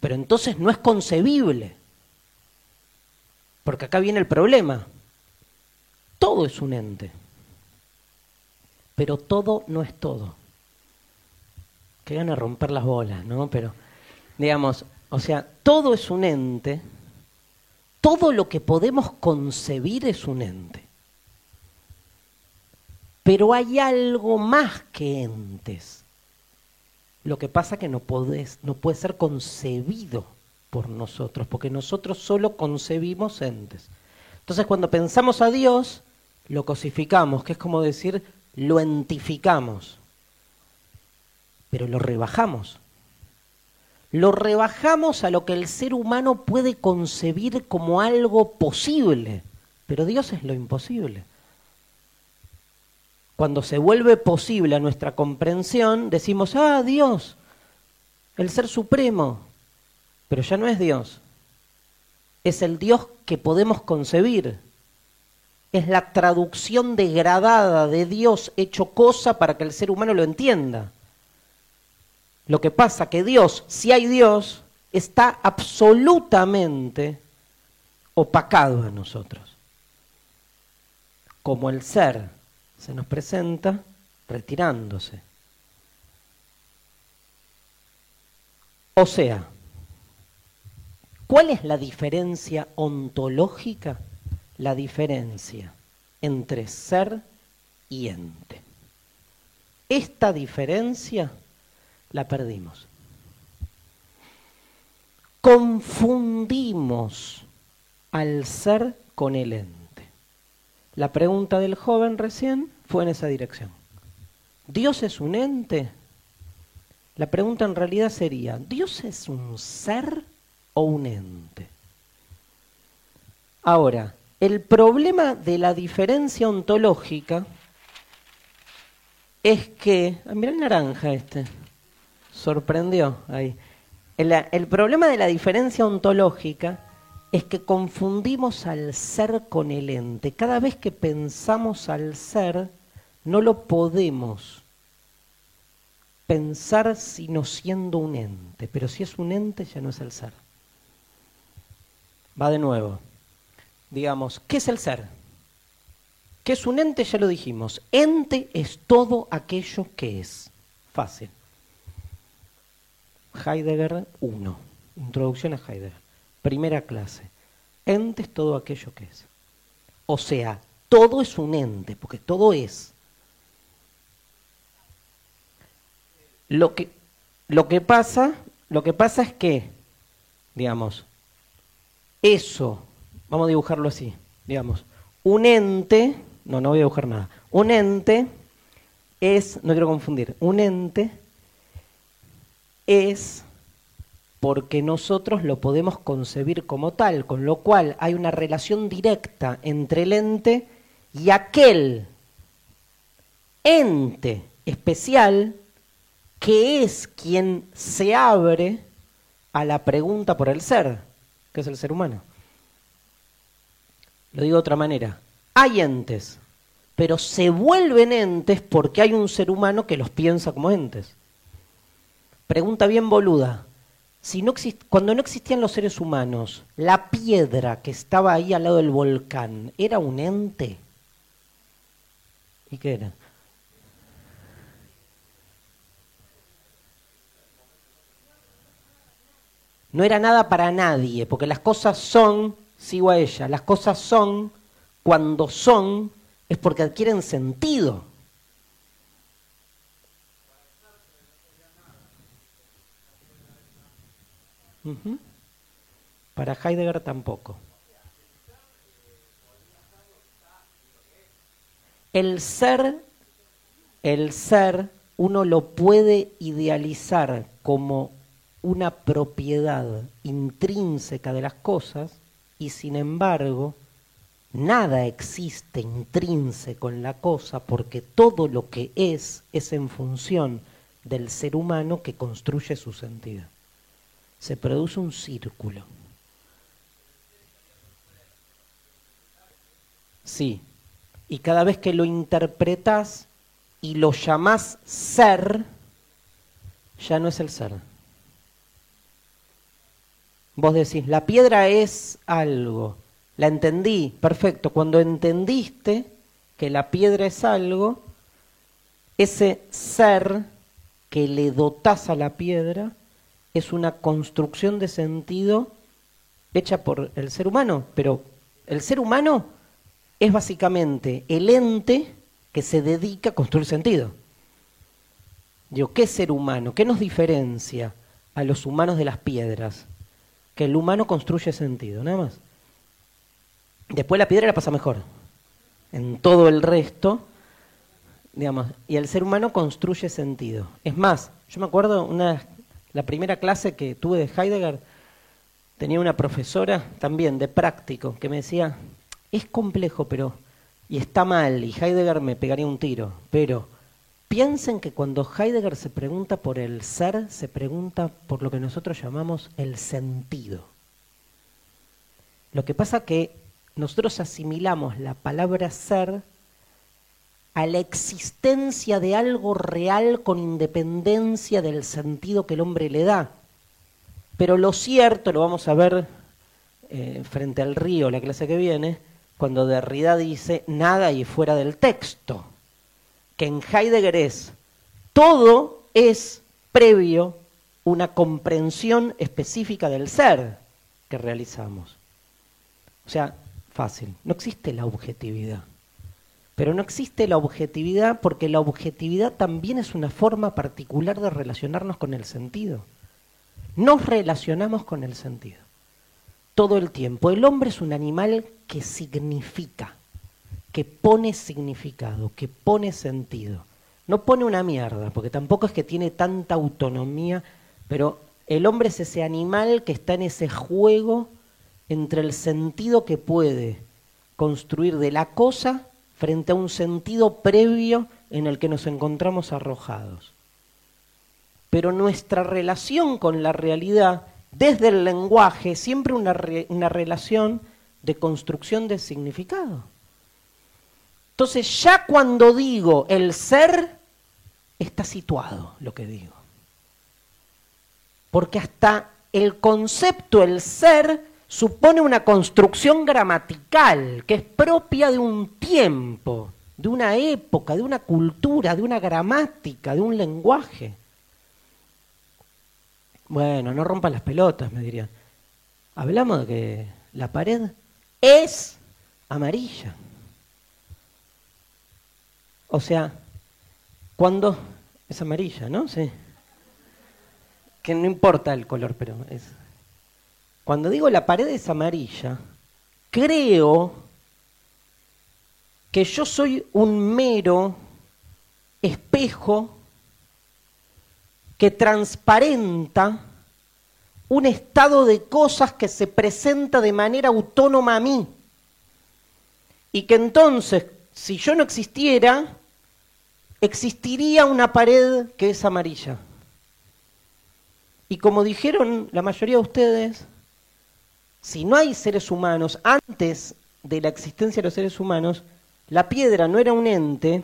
Pero entonces no es concebible. Porque acá viene el problema. Todo es un ente. Pero todo no es todo. Que van a romper las bolas, ¿no? Pero, digamos, o sea, todo es un ente. Todo lo que podemos concebir es un ente. Pero hay algo más que entes. Lo que pasa que no, no puede ser concebido por nosotros, porque nosotros solo concebimos entes. Entonces cuando pensamos a Dios, lo cosificamos, que es como decir, lo entificamos, pero lo rebajamos. Lo rebajamos a lo que el ser humano puede concebir como algo posible, pero Dios es lo imposible cuando se vuelve posible a nuestra comprensión, decimos, ah, Dios, el Ser Supremo, pero ya no es Dios, es el Dios que podemos concebir, es la traducción degradada de Dios hecho cosa para que el ser humano lo entienda. Lo que pasa que Dios, si hay Dios, está absolutamente opacado a nosotros, como el ser se nos presenta retirándose. O sea, ¿cuál es la diferencia ontológica? La diferencia entre ser y ente. Esta diferencia la perdimos. Confundimos al ser con el ente. La pregunta del joven recién fue en esa dirección. ¿Dios es un ente? La pregunta en realidad sería, ¿Dios es un ser o un ente? Ahora, el problema de la diferencia ontológica es que, ah, mira el naranja este, sorprendió ahí. El, el, problema de la diferencia ontológica es que confundimos al ser con el ente. Cada vez que pensamos al ser, no lo podemos pensar sino siendo un ente, pero si es un ente ya no es el ser. Va de nuevo digamos, ¿qué es el ser? ¿Qué es un ente? Ya lo dijimos. Ente es todo aquello que es. Fácil. Heidegger 1. Introducción a Heidegger. Primera clase. Ente es todo aquello que es. O sea, todo es un ente, porque todo es. Lo que, lo que pasa, lo que pasa es que, digamos, eso Vamos a dibujarlo así, digamos. Un ente, no, no voy a dibujar nada. Un ente es, no quiero confundir, un ente es porque nosotros lo podemos concebir como tal, con lo cual hay una relación directa entre el ente y aquel ente especial que es quien se abre a la pregunta por el ser, que es el ser humano. Lo digo de otra manera. Hay entes, pero se vuelven entes porque hay un ser humano que los piensa como entes. Pregunta bien boluda. Si no cuando no existían los seres humanos, la piedra que estaba ahí al lado del volcán, ¿era un ente? ¿Y qué era? No era nada para nadie, porque las cosas son sigo a ella, las cosas son, cuando son, es porque adquieren sentido. Para Heidegger tampoco. El ser, el ser, uno lo puede idealizar como una propiedad intrínseca de las cosas y sin embargo nada existe intrínseco en la cosa porque todo lo que es es en función del ser humano que construye su sentido. Se produce un círculo. Sí, y cada vez que lo interpretas y lo llamas ser, ya no es el ser. Vos decís, la piedra es algo. La entendí, perfecto. Cuando entendiste que la piedra es algo, ese ser que le dotas a la piedra es una construcción de sentido hecha por el ser humano, pero el ser humano es básicamente el ente que se dedica a construir sentido. Digo, ¿qué ser humano? ¿Qué nos diferencia a los humanos de las piedras? que el humano construye sentido, nada más. Después la piedra la pasa mejor. En todo el resto, digamos, y el ser humano construye sentido. Es más, yo me acuerdo una la primera clase que tuve de Heidegger tenía una profesora también de práctico que me decía, "Es complejo, pero y está mal y Heidegger me pegaría un tiro, pero Piensen que cuando Heidegger se pregunta por el ser, se pregunta por lo que nosotros llamamos el sentido. Lo que pasa que nosotros asimilamos la palabra ser a la existencia de algo real con independencia del sentido que el hombre le da. Pero lo cierto, lo vamos a ver eh, frente al río, la clase que viene, cuando Derrida dice nada y fuera del texto que en Heidegger es todo es previo una comprensión específica del ser que realizamos. O sea, fácil, no existe la objetividad. Pero no existe la objetividad porque la objetividad también es una forma particular de relacionarnos con el sentido. Nos relacionamos con el sentido. Todo el tiempo. El hombre es un animal que significa, que pone significado, que pone sentido. No pone una mierda, porque tampoco es que tiene tanta autonomía, pero el hombre es ese animal que está en ese juego entre el sentido que puede construir de la cosa frente a un sentido previo en el que nos encontramos arrojados. Pero nuestra relación con la realidad, desde el lenguaje, es siempre una, una relación de construcción de significado. Entonces ya cuando digo el ser, está situado lo que digo. Porque hasta el concepto, el ser, supone una construcción gramatical que es propia de un tiempo, de una época, de una cultura, de una gramática, de un lenguaje. Bueno, no rompan las pelotas, me dirían. Hablamos de que la pared es amarilla. O sea, cuando es amarilla, ¿no? Sí. Que no importa el color, pero es cuando digo la pared es amarilla, creo que yo soy un mero espejo que transparenta un estado de cosas que se presenta de manera autónoma a mí. Y que entonces, si yo no existiera, existiría una pared que es amarilla. Y como dijeron la mayoría de ustedes, si no hay seres humanos, antes de la existencia de los seres humanos, la piedra no era un ente,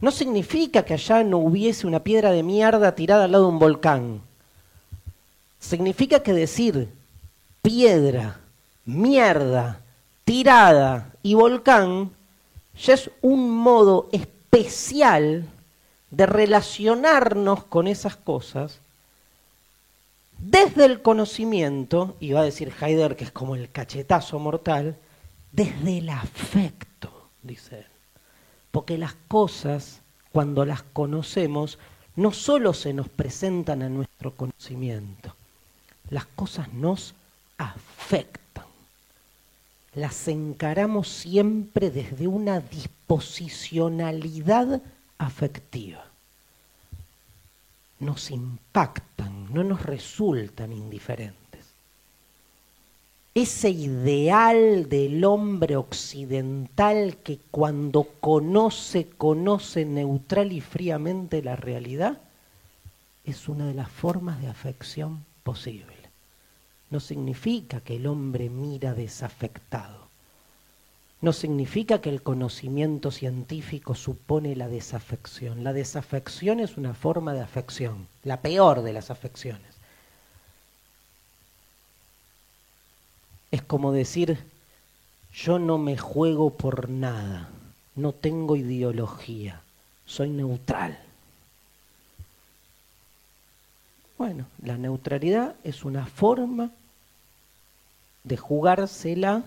no significa que allá no hubiese una piedra de mierda tirada al lado de un volcán. Significa que decir piedra, mierda, tirada y volcán ya es un modo especial de relacionarnos con esas cosas desde el conocimiento, y va a decir Heidegger que es como el cachetazo mortal, desde el afecto, dice él. Porque las cosas, cuando las conocemos, no solo se nos presentan a nuestro conocimiento, las cosas nos afectan. Las encaramos siempre desde una disposicionalidad afectiva nos impactan, no nos resultan indiferentes. Ese ideal del hombre occidental que cuando conoce, conoce neutral y fríamente la realidad, es una de las formas de afección posible. No significa que el hombre mira desafectado no significa que el conocimiento científico supone la desafección. La desafección es una forma de afección, la peor de las afecciones. Es como decir, yo no me juego por nada, no tengo ideología, soy neutral. Bueno, la neutralidad es una forma de jugársela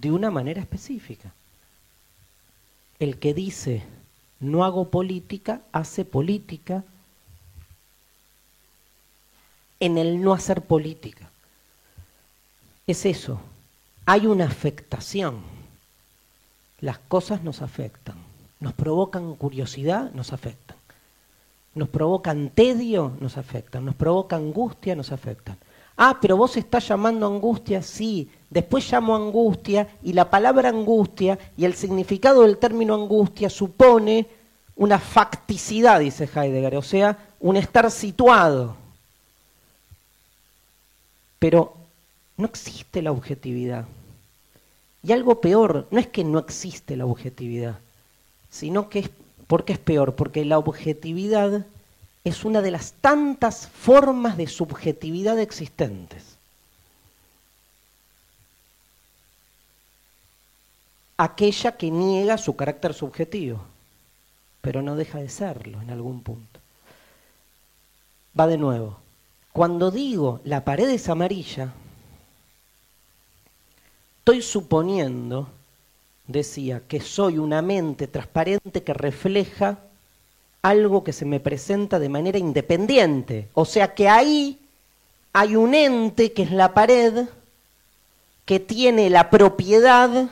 de una manera específica. El que dice no hago política, hace política en el no hacer política. Es eso, hay una afectación. Las cosas nos afectan, nos provocan curiosidad, nos afectan. Nos provocan tedio, nos afectan. Nos provoca angustia, nos afectan. Ah, pero vos estás llamando angustia, sí. Después llamo angustia y la palabra angustia y el significado del término angustia supone una facticidad, dice Heidegger, o sea, un estar situado. Pero no existe la objetividad. Y algo peor, no es que no existe la objetividad, sino que es, ¿por qué es peor? Porque la objetividad es una de las tantas formas de subjetividad existentes. Aquella que niega su carácter subjetivo, pero no deja de serlo en algún punto. Va de nuevo. Cuando digo la pared es amarilla, estoy suponiendo, decía, que soy una mente transparente que refleja algo que se me presenta de manera independiente. O sea que ahí hay un ente que es la pared que tiene la propiedad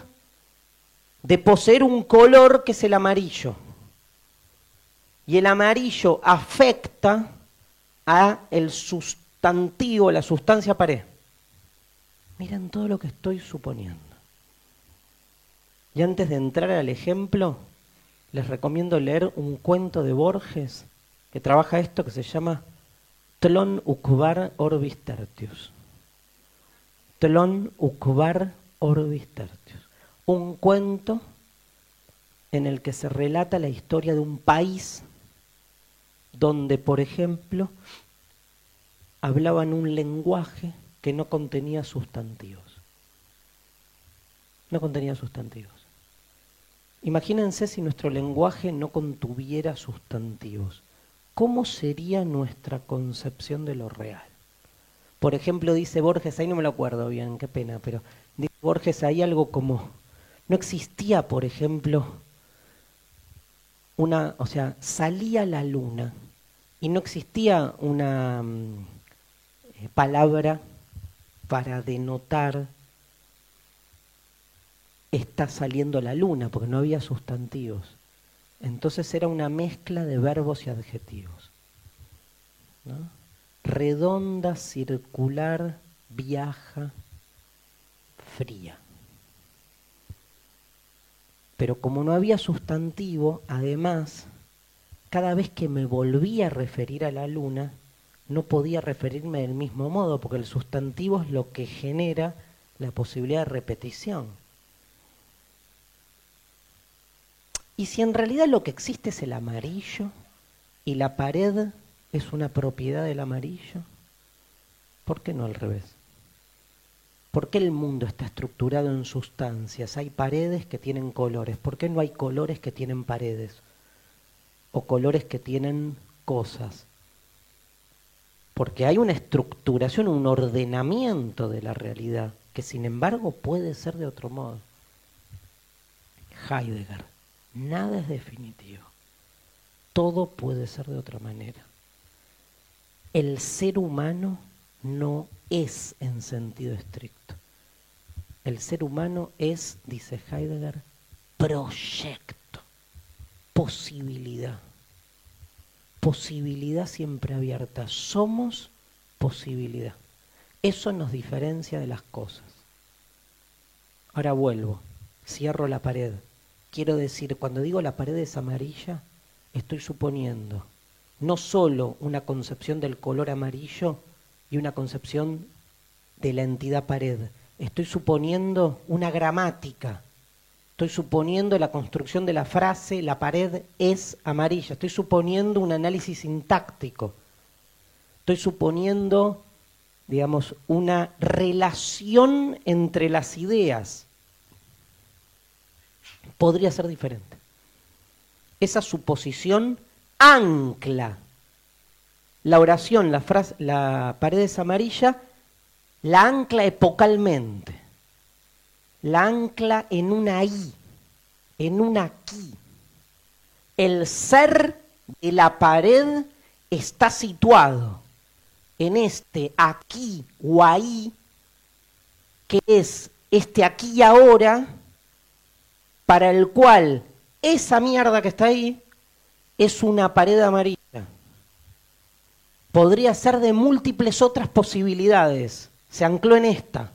de poseer un color que es el amarillo. Y el amarillo afecta a el sustantivo, la sustancia pared. Miren todo lo que estoy suponiendo. Y antes de entrar al ejemplo, les recomiendo leer un cuento de Borges que trabaja esto que se llama Tlon Ukvar Orbis Tertius. Tlon Ukvar Orbis Tertius. Un cuento en el que se relata la historia de un país donde, por ejemplo, hablaban un lenguaje que no contenía sustantivos. No contenía sustantivos. Imagínense si nuestro lenguaje no contuviera sustantivos. ¿Cómo sería nuestra concepción de lo real? Por ejemplo, dice Borges, ahí no me lo acuerdo bien, qué pena, pero dice Borges ahí algo como, no existía, por ejemplo, una, o sea, salía la luna y no existía una mm, eh, palabra para denotar está saliendo la luna, porque no había sustantivos. Entonces era una mezcla de verbos y adjetivos. Redonda, circular, viaja, fría. Pero como no había sustantivo, además, cada vez que me volvía a referir a la luna, no podía referirme del mismo modo, porque el sustantivo es lo que genera la posibilidad de repetición. Y si en realidad lo que existe es el amarillo y la pared es una propiedad del amarillo, ¿por qué no al revés? ¿Por qué el mundo está estructurado en sustancias? Hay paredes que tienen colores. ¿Por qué no hay colores que tienen paredes? O colores que tienen cosas. Porque hay una estructuración, un ordenamiento de la realidad, que sin embargo puede ser de otro modo. Heidegger. Nada es definitivo. Todo puede ser de otra manera. El ser humano no es en sentido estricto. El ser humano es, dice Heidegger, proyecto, posibilidad. Posibilidad siempre abierta. Somos posibilidad. Eso nos diferencia de las cosas. Ahora vuelvo, cierro la pared Quiero decir, cuando digo la pared es amarilla, estoy suponiendo no solo una concepción del color amarillo y una concepción de la entidad pared, estoy suponiendo una gramática, estoy suponiendo la construcción de la frase la pared es amarilla, estoy suponiendo un análisis sintáctico, estoy suponiendo, digamos, una relación entre las ideas podría ser diferente. Esa suposición ancla la oración, la, frase, la pared es amarilla, la ancla epocalmente, la ancla en una I, en un aquí. El ser de la pared está situado en este aquí o ahí, que es este aquí y ahora, para el cual esa mierda que está ahí es una pared amarilla. Podría ser de múltiples otras posibilidades. Se ancló en esta.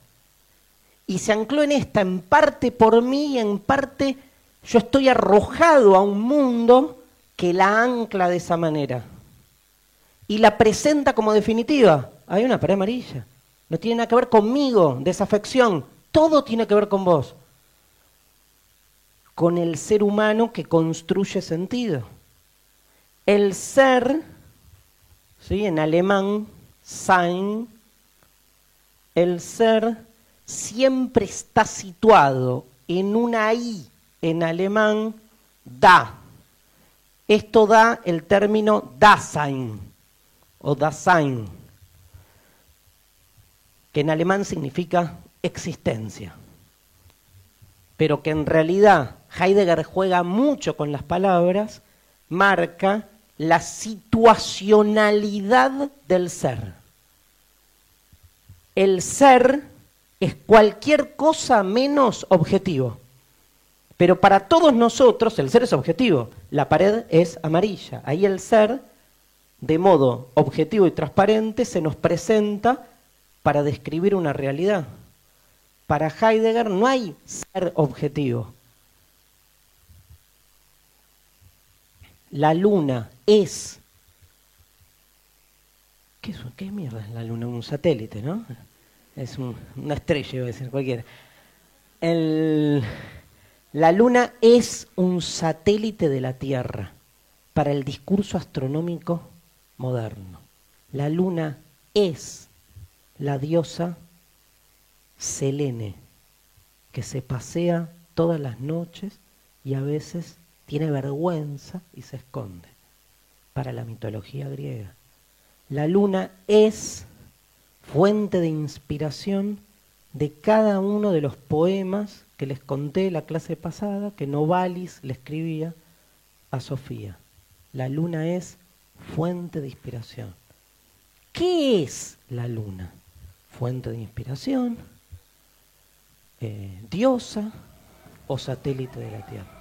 Y se ancló en esta en parte por mí y en parte yo estoy arrojado a un mundo que la ancla de esa manera. Y la presenta como definitiva. Hay una pared amarilla. No tiene nada que ver conmigo, desafección. Todo tiene que ver con vos con el ser humano que construye sentido. El ser, ¿sí? en alemán, sein, el ser siempre está situado en una I, en alemán, da. Esto da el término Dasein o Dasein. que en alemán significa existencia, pero que en realidad Heidegger juega mucho con las palabras, marca la situacionalidad del ser. El ser es cualquier cosa menos objetivo. Pero para todos nosotros el ser es objetivo. La pared es amarilla. Ahí el ser, de modo objetivo y transparente, se nos presenta para describir una realidad. Para Heidegger no hay ser objetivo. La luna es... ¿Qué, es, qué mierda es la luna? Un satélite, ¿no? Es una estrella, iba a decir cualquiera. El la Luna es un satélite de la Tierra para el discurso astronómico moderno. La Luna es la diosa Selene, que se pasea todas las noches y a veces tiene vergüenza y se esconde, para la mitología griega. La luna es fuente de inspiración de cada uno de los poemas que les conté la clase pasada, que Novalis le escribía a Sofía. La luna es fuente de inspiración. ¿Qué es la luna? Fuente de inspiración, eh, diosa o satélite de la Tierra.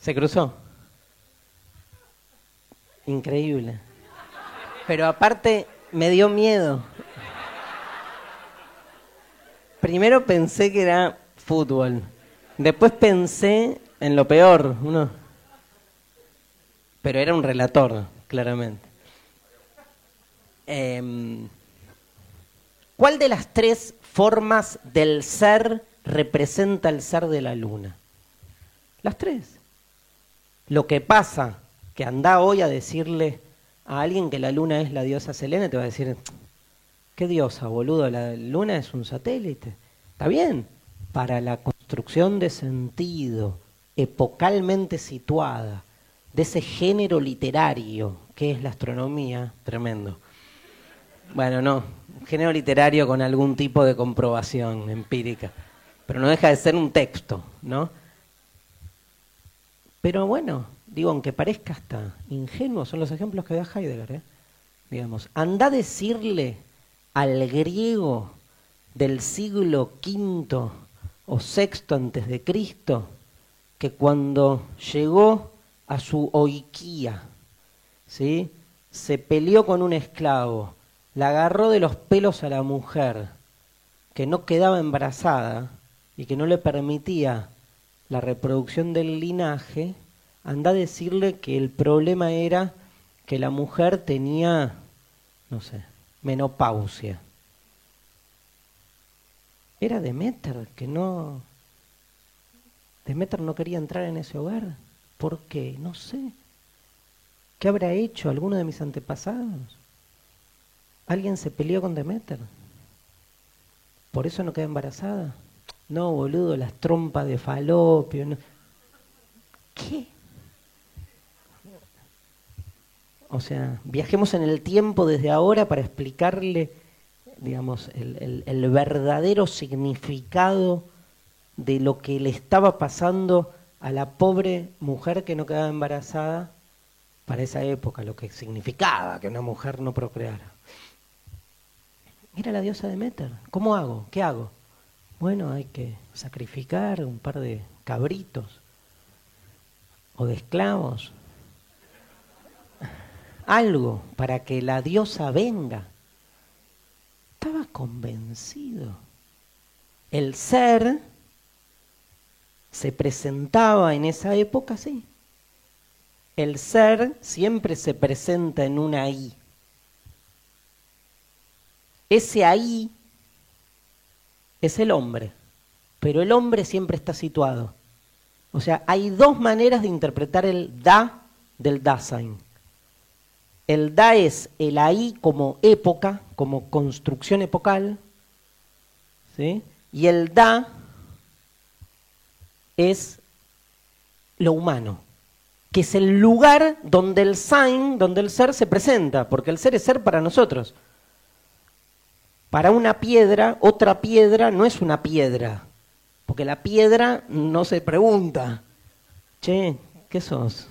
¿Se cruzó? Increíble. Pero aparte me dio miedo. Primero pensé que era fútbol. Después pensé en lo peor. Uno... Pero era un relator, claramente. Em, ¿Cuál de las tres formas del ser representa el ser de la luna? Las tres. Lo que pasa, que anda hoy a decirle a alguien que la luna es la diosa Selene, te va a decir, ¿qué diosa, boludo? La luna es un satélite. Está bien, para la construcción de sentido epocalmente situada de ese género literario que es la astronomía, tremendo. Bueno, no, género literario con algún tipo de comprobación empírica, pero no deja de ser un texto, ¿no? Pero bueno, digo, aunque parezca hasta ingenuo, son los ejemplos que da Heidegger. ¿eh? Digamos, anda a decirle al griego del siglo V o VI antes de Cristo que cuando llegó a su oiquía, ¿sí? se peleó con un esclavo, la agarró de los pelos a la mujer, que no quedaba embarazada y que no le permitía la reproducción del linaje, anda a decirle que el problema era que la mujer tenía, no sé, menopausia. Era Demeter, que no... Demeter no quería entrar en ese hogar. ¿Por qué? No sé. ¿Qué habrá hecho alguno de mis antepasados? ¿Alguien se peleó con Demeter? ¿Por eso no queda embarazada? No, boludo, las trompas de falopio. ¿Qué? O sea, viajemos en el tiempo desde ahora para explicarle, digamos, el, el, verdadero significado de lo que le estaba pasando a la pobre mujer que no quedaba embarazada para esa época, lo que significaba que una mujer no procreara. Mira la diosa de Demeter, ¿cómo hago? ¿Qué hago? Bueno, hay que sacrificar un par de cabritos o de esclavos. Algo para que la diosa venga. Estaba convencido. El ser se presentaba en esa época así. El ser siempre se presenta en una I. Ese ahí es el hombre, pero el hombre siempre está situado. O sea, hay dos maneras de interpretar el da del Dasein. El da es el ahí como época, como construcción epocal, ¿sí? y el da es lo humano, que es el lugar donde el sign, donde el ser se presenta, porque el ser es ser para nosotros. Para una piedra, otra piedra no es una piedra, porque la piedra no se pregunta, che, ¿qué sos?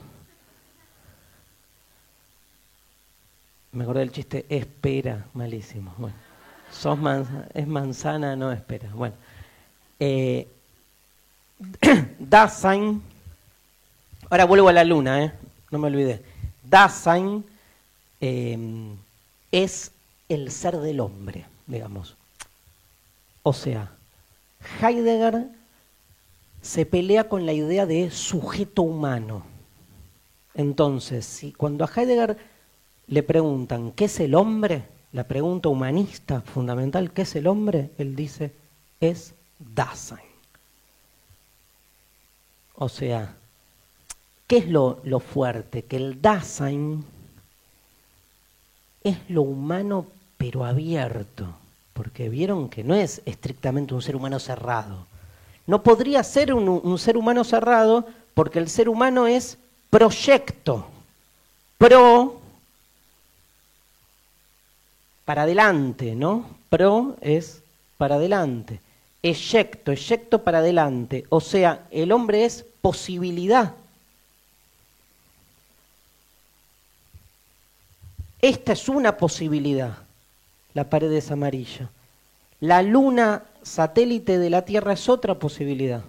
Me acordé del chiste, espera, malísimo. Bueno, sos es manzana, no espera. Bueno, eh, Dasein, ahora vuelvo a la luna, ¿eh? no me olvidé. Dasein eh, es el ser del hombre, digamos. O sea, Heidegger se pelea con la idea de sujeto humano. Entonces, si cuando a Heidegger le preguntan, ¿qué es el hombre? La pregunta humanista fundamental, ¿qué es el hombre? Él dice, es Dasein. O sea, ¿qué es lo, lo fuerte? Que el Dasein es lo humano pero abierto, porque vieron que no es estrictamente un ser humano cerrado. No podría ser un, ser humano cerrado porque el ser humano es proyecto, pro para adelante, ¿no? Pro es para adelante. Eyecto, eyecto para adelante. O sea, el hombre es posibilidad. Esta es una posibilidad, la pared es amarilla. La luna satélite de la Tierra es otra posibilidad.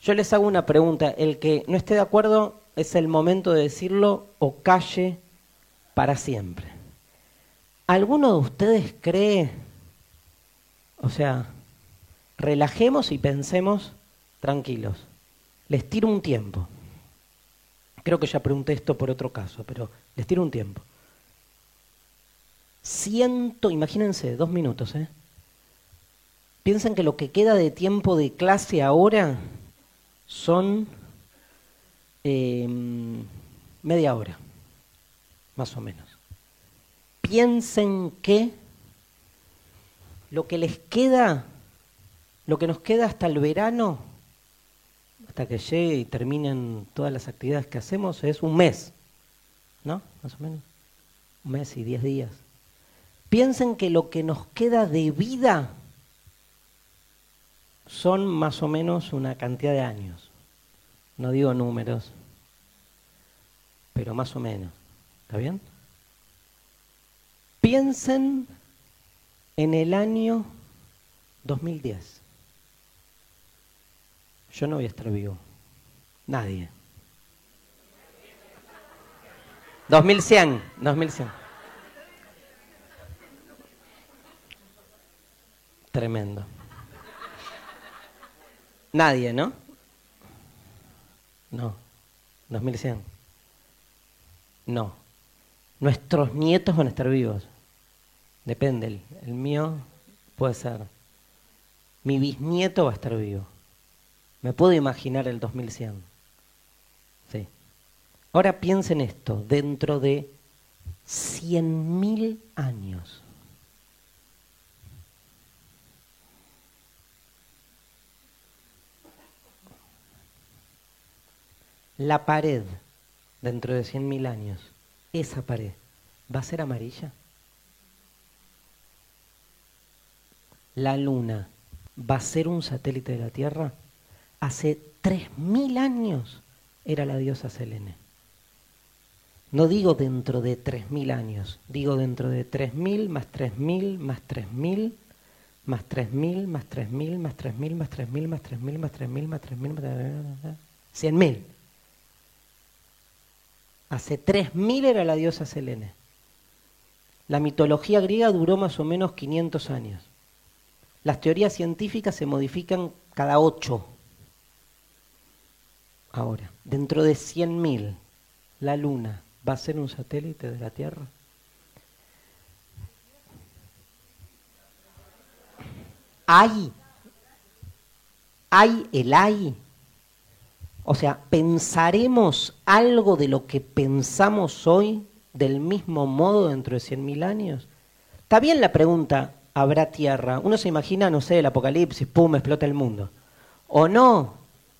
Yo les hago una pregunta, el que no esté de acuerdo es el momento de decirlo o calle para siempre. ¿Alguno de ustedes cree, o sea, relajemos y pensemos tranquilos? Les tiro un tiempo. Creo que ya pregunté esto por otro caso, pero les tiro un tiempo. Ciento, imagínense, dos minutos, ¿eh? Piensen que lo que queda de tiempo de clase ahora son em, media hora, más o menos piensen que lo que les queda, lo que nos queda hasta el verano, hasta que llegue y terminen todas las actividades que hacemos, es un mes, ¿no? Más o menos. Un mes y diez días. Piensen que lo que nos queda de vida son más o menos una cantidad de años. No digo números, pero más o menos. ¿Está bien? Piensen en el año 2010. Yo no voy a estar vivo. Nadie. 2100, 2100. Tremendo. Nadie, ¿no? No. 2100. No. Nuestros nietos van a estar vivos. Depende, el, mío puede ser. Mi bisnieto va a estar vivo. Me puedo imaginar el 2100. Sí. Ahora piensen esto, dentro de 100.000 años. La pared, dentro de 100.000 años, esa pared, ¿va a ser amarilla? la Luna va a ser un satélite de la Tierra, hace 3.000 años era la diosa Selene. No digo dentro de 3.000 años, digo dentro de 3.000 más 3.000 más 3.000 más 3.000 más 3.000 más 3.000 más 3.000 más 3.000 más 3.000 más 3.000 más 100.000. Hace 3.000 era la diosa Selene. La mitología griega duró más o menos 500 años. Las teorías científicas se modifican cada ocho. Ahora, dentro de 100.000, la Luna va a ser un satélite de la Tierra. Hay, hay el hay. O sea, pensaremos algo de lo que pensamos hoy del mismo modo dentro de 100.000 años? Está bien la pregunta, ¿habrá tierra? Uno se imagina, no sé, el apocalipsis, pum, explota el mundo. ¿O no?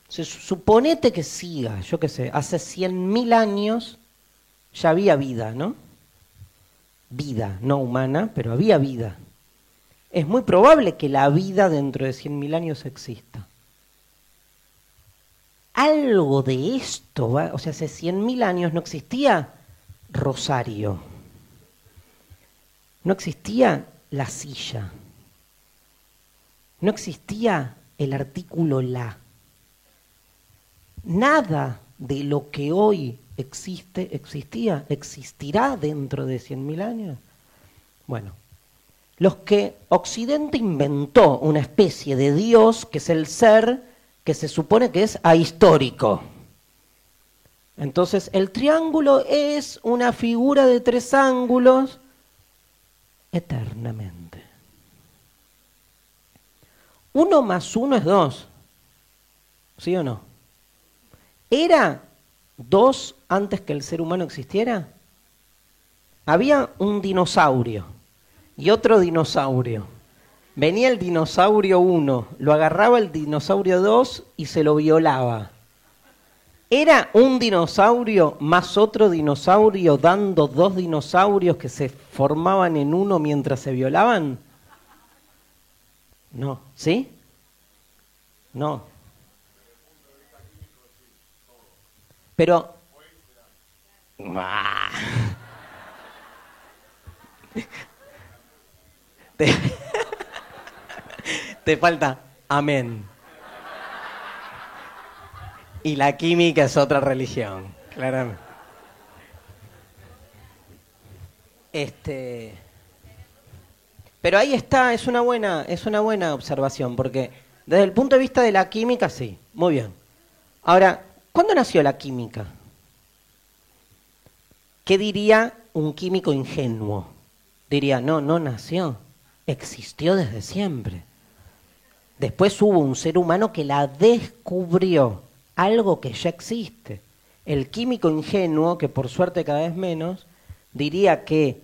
Se, suponete que siga, yo qué sé, hace 100.000 años ya había vida, ¿no? Vida, no humana, pero había vida. Es muy probable que la vida dentro de 100.000 años exista algo de esto, o sea, hace 100.000 años no existía Rosario, no existía la silla, no existía el artículo la. Nada de lo que hoy existe, existía, existirá dentro de 100.000 años. Bueno, los que Occidente inventó una especie de Dios, que es el ser, que se supone que es ahistórico. Entonces, el triángulo es una figura de tres ángulos eternamente. Uno más uno es dos. ¿Sí o no? ¿Era dos antes que el ser humano existiera? Había un dinosaurio y otro dinosaurio. Venía el dinosaurio 1, lo agarraba el dinosaurio 2 y se lo violaba. ¿Era un dinosaurio más otro dinosaurio dando dos dinosaurios que se formaban en uno mientras se violaban? No, ¿sí? No. Pero... Ah. Te falta amén. Y la química es otra religión, claramente. Este, pero ahí está, es una buena, es una buena observación, porque desde el punto de vista de la química, sí, muy bien. Ahora, ¿cuándo nació la química? ¿Qué diría un químico ingenuo? Diría, no, no nació, existió desde siempre. Después hubo un ser humano que la descubrió, algo que ya existe. El químico ingenuo, que por suerte cada vez menos, diría que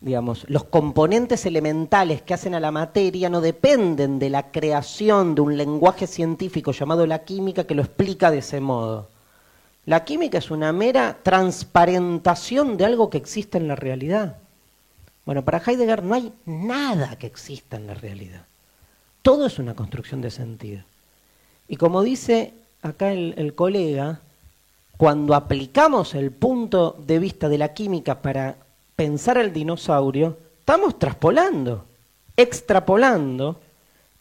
digamos, los componentes elementales que hacen a la materia no dependen de la creación de un lenguaje científico llamado la química que lo explica de ese modo. La química es una mera transparentación de algo que existe en la realidad. Bueno, para Heidegger no hay nada que exista en la realidad. Todo es una construcción de sentido. Y como dice acá el, colega, cuando aplicamos el punto de vista de la química para pensar el dinosaurio, estamos traspolando, extrapolando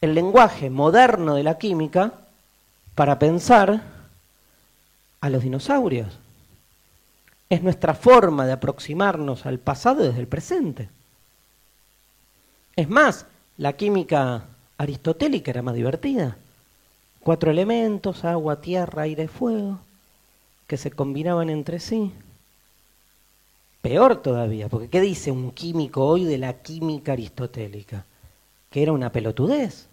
el lenguaje moderno de la química para pensar a los dinosaurios. Es nuestra forma de aproximarnos al pasado desde el presente. Es más, la química aristotélica era más divertida. Cuatro elementos, agua, tierra, aire, fuego, que se combinaban entre sí. Peor todavía, porque ¿qué dice un químico hoy de la química aristotélica? Que era una pelotudez.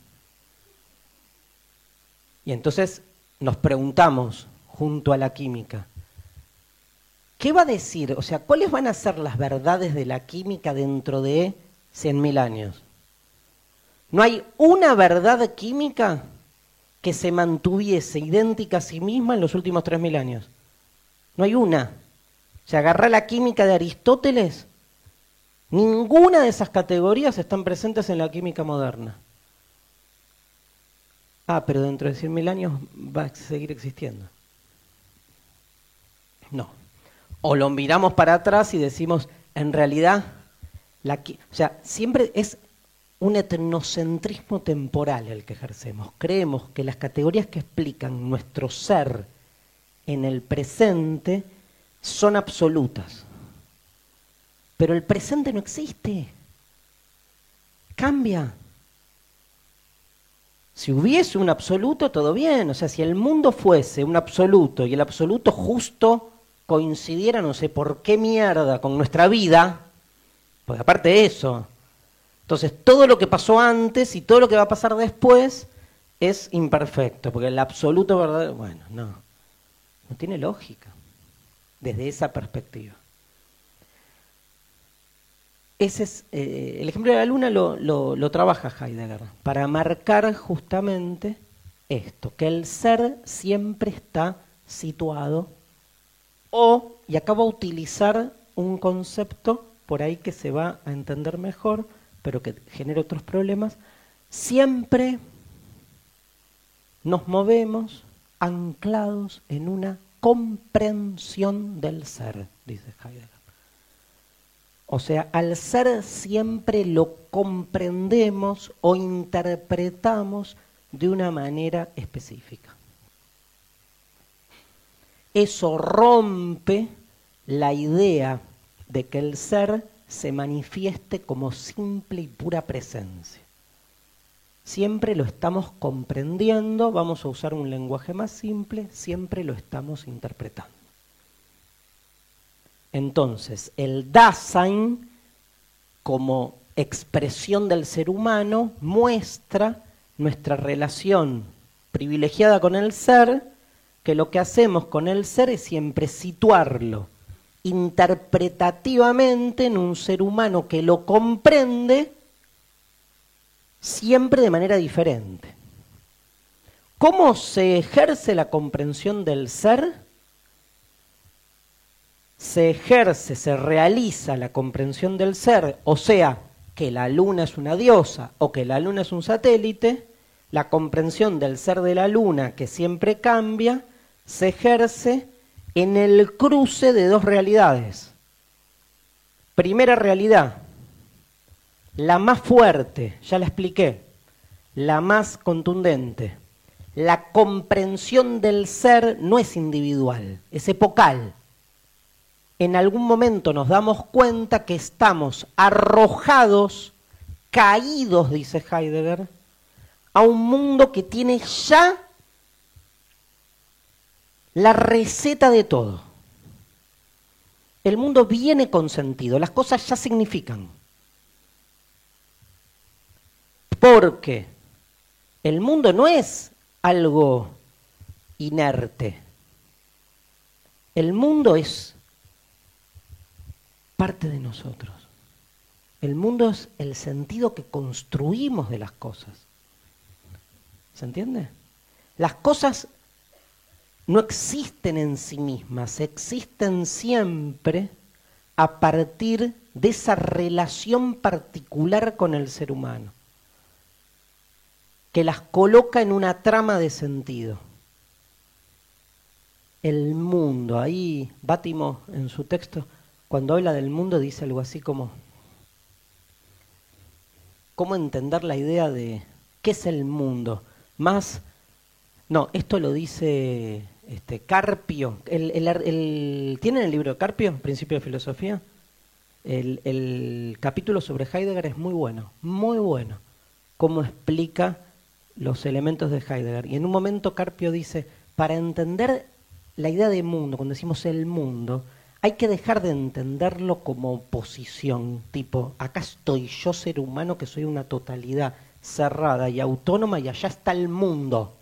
Y entonces nos preguntamos, junto a la química, ¿qué va a decir? O sea, ¿cuáles van a ser las verdades de la química dentro de 100.000 años? No hay una verdad química que se mantuviese idéntica a sí misma en los últimos 3.000 años. No hay una. Se agarra la química de Aristóteles. Ninguna de esas categorías están presentes en la química moderna. Ah, pero dentro de 100.000 años va a seguir existiendo. No. O lo miramos para atrás y decimos, en realidad, la, o sea, siempre es un etnocentrismo temporal el que ejercemos. Creemos que las categorías que explican nuestro ser en el presente son absolutas. Pero el presente no existe. Cambia. Si hubiese un absoluto, todo bien. O sea, si el mundo fuese un absoluto y el absoluto justo coincidiera, no sé por qué mierda, con nuestra vida, pues aparte de eso, entonces, todo lo que pasó antes y todo lo que va a pasar después es imperfecto, porque el absoluto verdad, bueno, no, no tiene lógica desde esa perspectiva. ese es, eh, el ejemplo de la luna lo, lo trabaja Heidegger para marcar justamente esto, que el ser siempre está situado o, y acabo de utilizar un concepto por ahí que se va a entender mejor, pero que genera otros problemas, siempre nos movemos anclados en una comprensión del ser, dice Heidegger. O sea, al ser siempre lo comprendemos o interpretamos de una manera específica. Eso rompe la idea de que el ser se manifieste como simple y pura presencia. Siempre lo estamos comprendiendo, vamos a usar un lenguaje más simple, siempre lo estamos interpretando. Entonces, el Dasein, como expresión del ser humano, muestra nuestra relación privilegiada con el ser, que lo que hacemos con el ser es siempre situarlo interpretativamente en un ser humano que lo comprende siempre de manera diferente. ¿Cómo se ejerce la comprensión del ser? Se ejerce, se realiza la comprensión del ser, o sea, que la luna es una diosa o que la luna es un satélite, la comprensión del ser de la luna, que siempre cambia, se ejerce en el cruce de dos realidades. Primera realidad, la más fuerte, ya la expliqué, la más contundente. La comprensión del ser no es individual, es epocal. En algún momento nos damos cuenta que estamos arrojados, caídos, dice Heidegger, a un mundo que tiene ya la receta de todo. El mundo viene con sentido, las cosas ya significan. Porque el mundo no es algo inerte. El mundo es parte de nosotros. El mundo es el sentido que construimos de las cosas. ¿Se entiende? Las cosas no existen en sí mismas, existen siempre a partir de esa relación particular con el ser humano, que las coloca en una trama de sentido. El mundo, ahí Bátimo en su texto, cuando habla del mundo, dice algo así como, ¿cómo entender la idea de qué es el mundo? Más, no, esto lo dice este, Carpio, el, ¿tienen el libro Carpio, Principio de Filosofía? El, capítulo sobre Heidegger es muy bueno, muy bueno, cómo explica los elementos de Heidegger. Y en un momento Carpio dice, para entender la idea de mundo, cuando decimos el mundo, hay que dejar de entenderlo como posición, tipo, acá estoy yo ser humano que soy una totalidad cerrada y autónoma y allá está el mundo.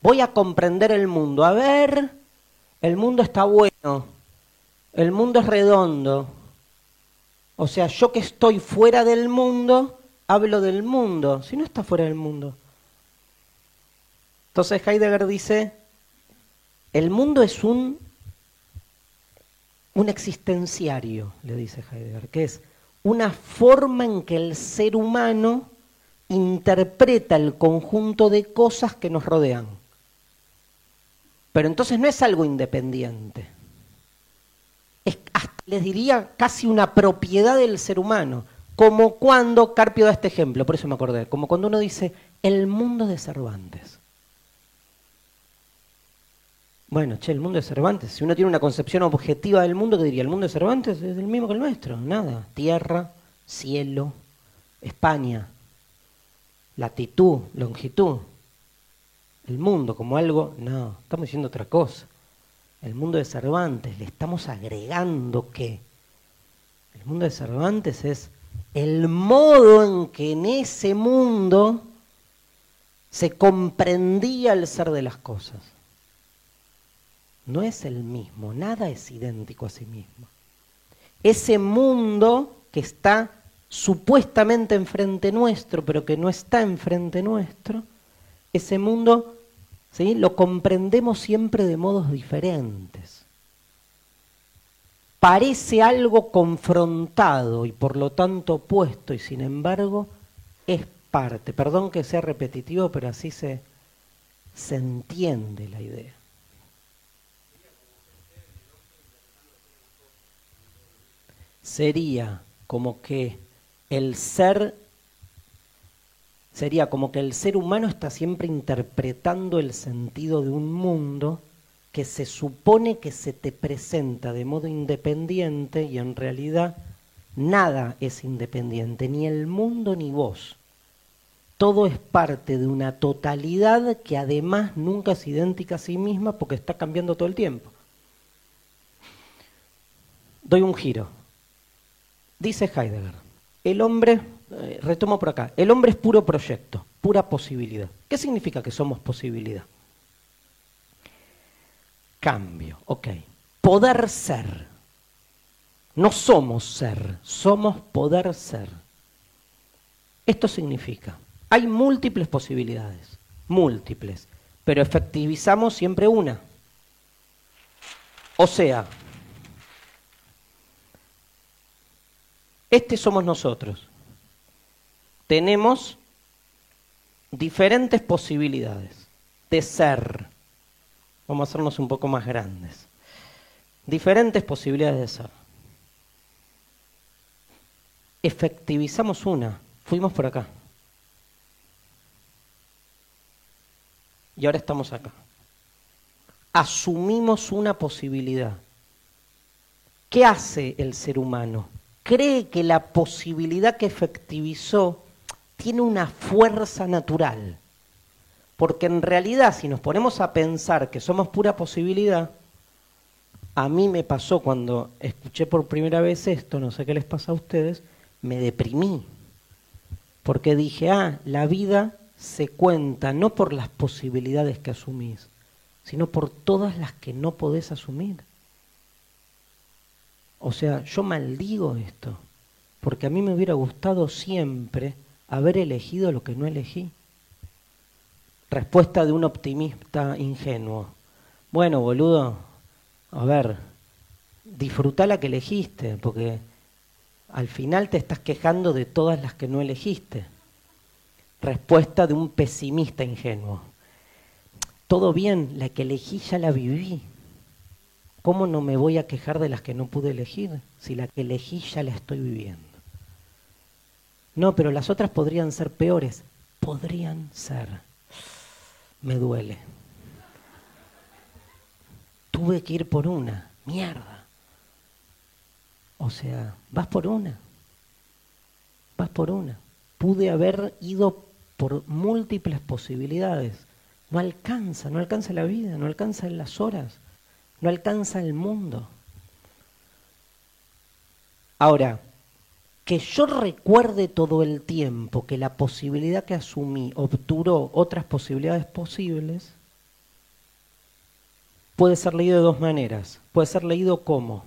Voy a comprender el mundo. A ver, el mundo está bueno, el mundo es redondo. O sea, yo que estoy fuera del mundo, hablo del mundo, si no está fuera del mundo. Entonces Heidegger dice, el mundo es un, un existenciario, le dice Heidegger, que es una forma en que el ser humano interpreta el conjunto de cosas que nos rodean. Pero entonces no es algo independiente. Es, les diría, casi una propiedad del ser humano. Como cuando, Carpio da este ejemplo, por eso me acordé, como cuando uno dice, el mundo de Cervantes. Bueno, che, el mundo de Cervantes, si uno tiene una concepción objetiva del mundo, ¿qué diría? El mundo de Cervantes es el mismo que el nuestro, nada. Tierra, cielo, España, latitud, longitud el mundo como algo, no, estamos diciendo otra cosa. El mundo de Cervantes, le estamos agregando que el mundo de Cervantes es el modo en que en ese mundo se comprendía el ser de las cosas. No es el mismo, nada es idéntico a sí mismo. Ese mundo que está supuestamente enfrente nuestro, pero que no está enfrente nuestro, ese mundo ¿sí? lo comprendemos siempre de modos diferentes. Parece algo confrontado y por lo tanto opuesto y sin embargo es parte. Perdón que sea repetitivo, pero así se, se entiende la idea. Sería como que el ser sería como que el ser humano está siempre interpretando el sentido de un mundo que se supone que se te presenta de modo independiente y en realidad nada es independiente, ni el mundo ni vos. Todo es parte de una totalidad que además nunca es idéntica a sí misma porque está cambiando todo el tiempo. Doy un giro. Dice Heidegger, el hombre, eh, retomo por acá, el hombre es puro proyecto, pura posibilidad. ¿Qué significa que somos posibilidad? Cambio, ok. Poder ser. No somos ser, somos poder ser. Esto significa, hay múltiples posibilidades, múltiples, pero efectivizamos siempre una. O sea, Este somos nosotros. Tenemos diferentes posibilidades de ser. Vamos a hacernos un poco más grandes. Diferentes posibilidades de ser. Efectivizamos una. Fuimos por acá. Y ahora estamos acá. Asumimos una posibilidad. ¿Qué hace el ser humano? cree que la posibilidad que efectivizó tiene una fuerza natural. Porque en realidad, si nos ponemos a pensar que somos pura posibilidad, a mí me pasó cuando escuché por primera vez esto, no sé qué les pasa a ustedes, me deprimí. Porque dije, ah, la vida se cuenta no por las posibilidades que asumís, sino por todas las que no podés asumir. O sea, yo maldigo esto, porque a mí me hubiera gustado siempre haber elegido lo que no elegí. Respuesta de un optimista ingenuo. Bueno, boludo, a ver, disfruta la que elegiste, porque al final te estás quejando de todas las que no elegiste. Respuesta de un pesimista ingenuo. Todo bien, la que elegí ya la viví. ¿Cómo no me voy a quejar de las que no pude elegir si la que elegí ya la estoy viviendo? No, pero las otras podrían ser peores. Podrían ser. Me duele. Tuve que ir por una. Mierda. O sea, vas por una. Vas por una. Pude haber ido por múltiples posibilidades. No alcanza, no alcanza la vida, no alcanza las horas no alcanza el mundo. Ahora, que yo recuerde todo el tiempo que la posibilidad que asumí obturó otras posibilidades posibles, puede ser leído de dos maneras. Puede ser leído como,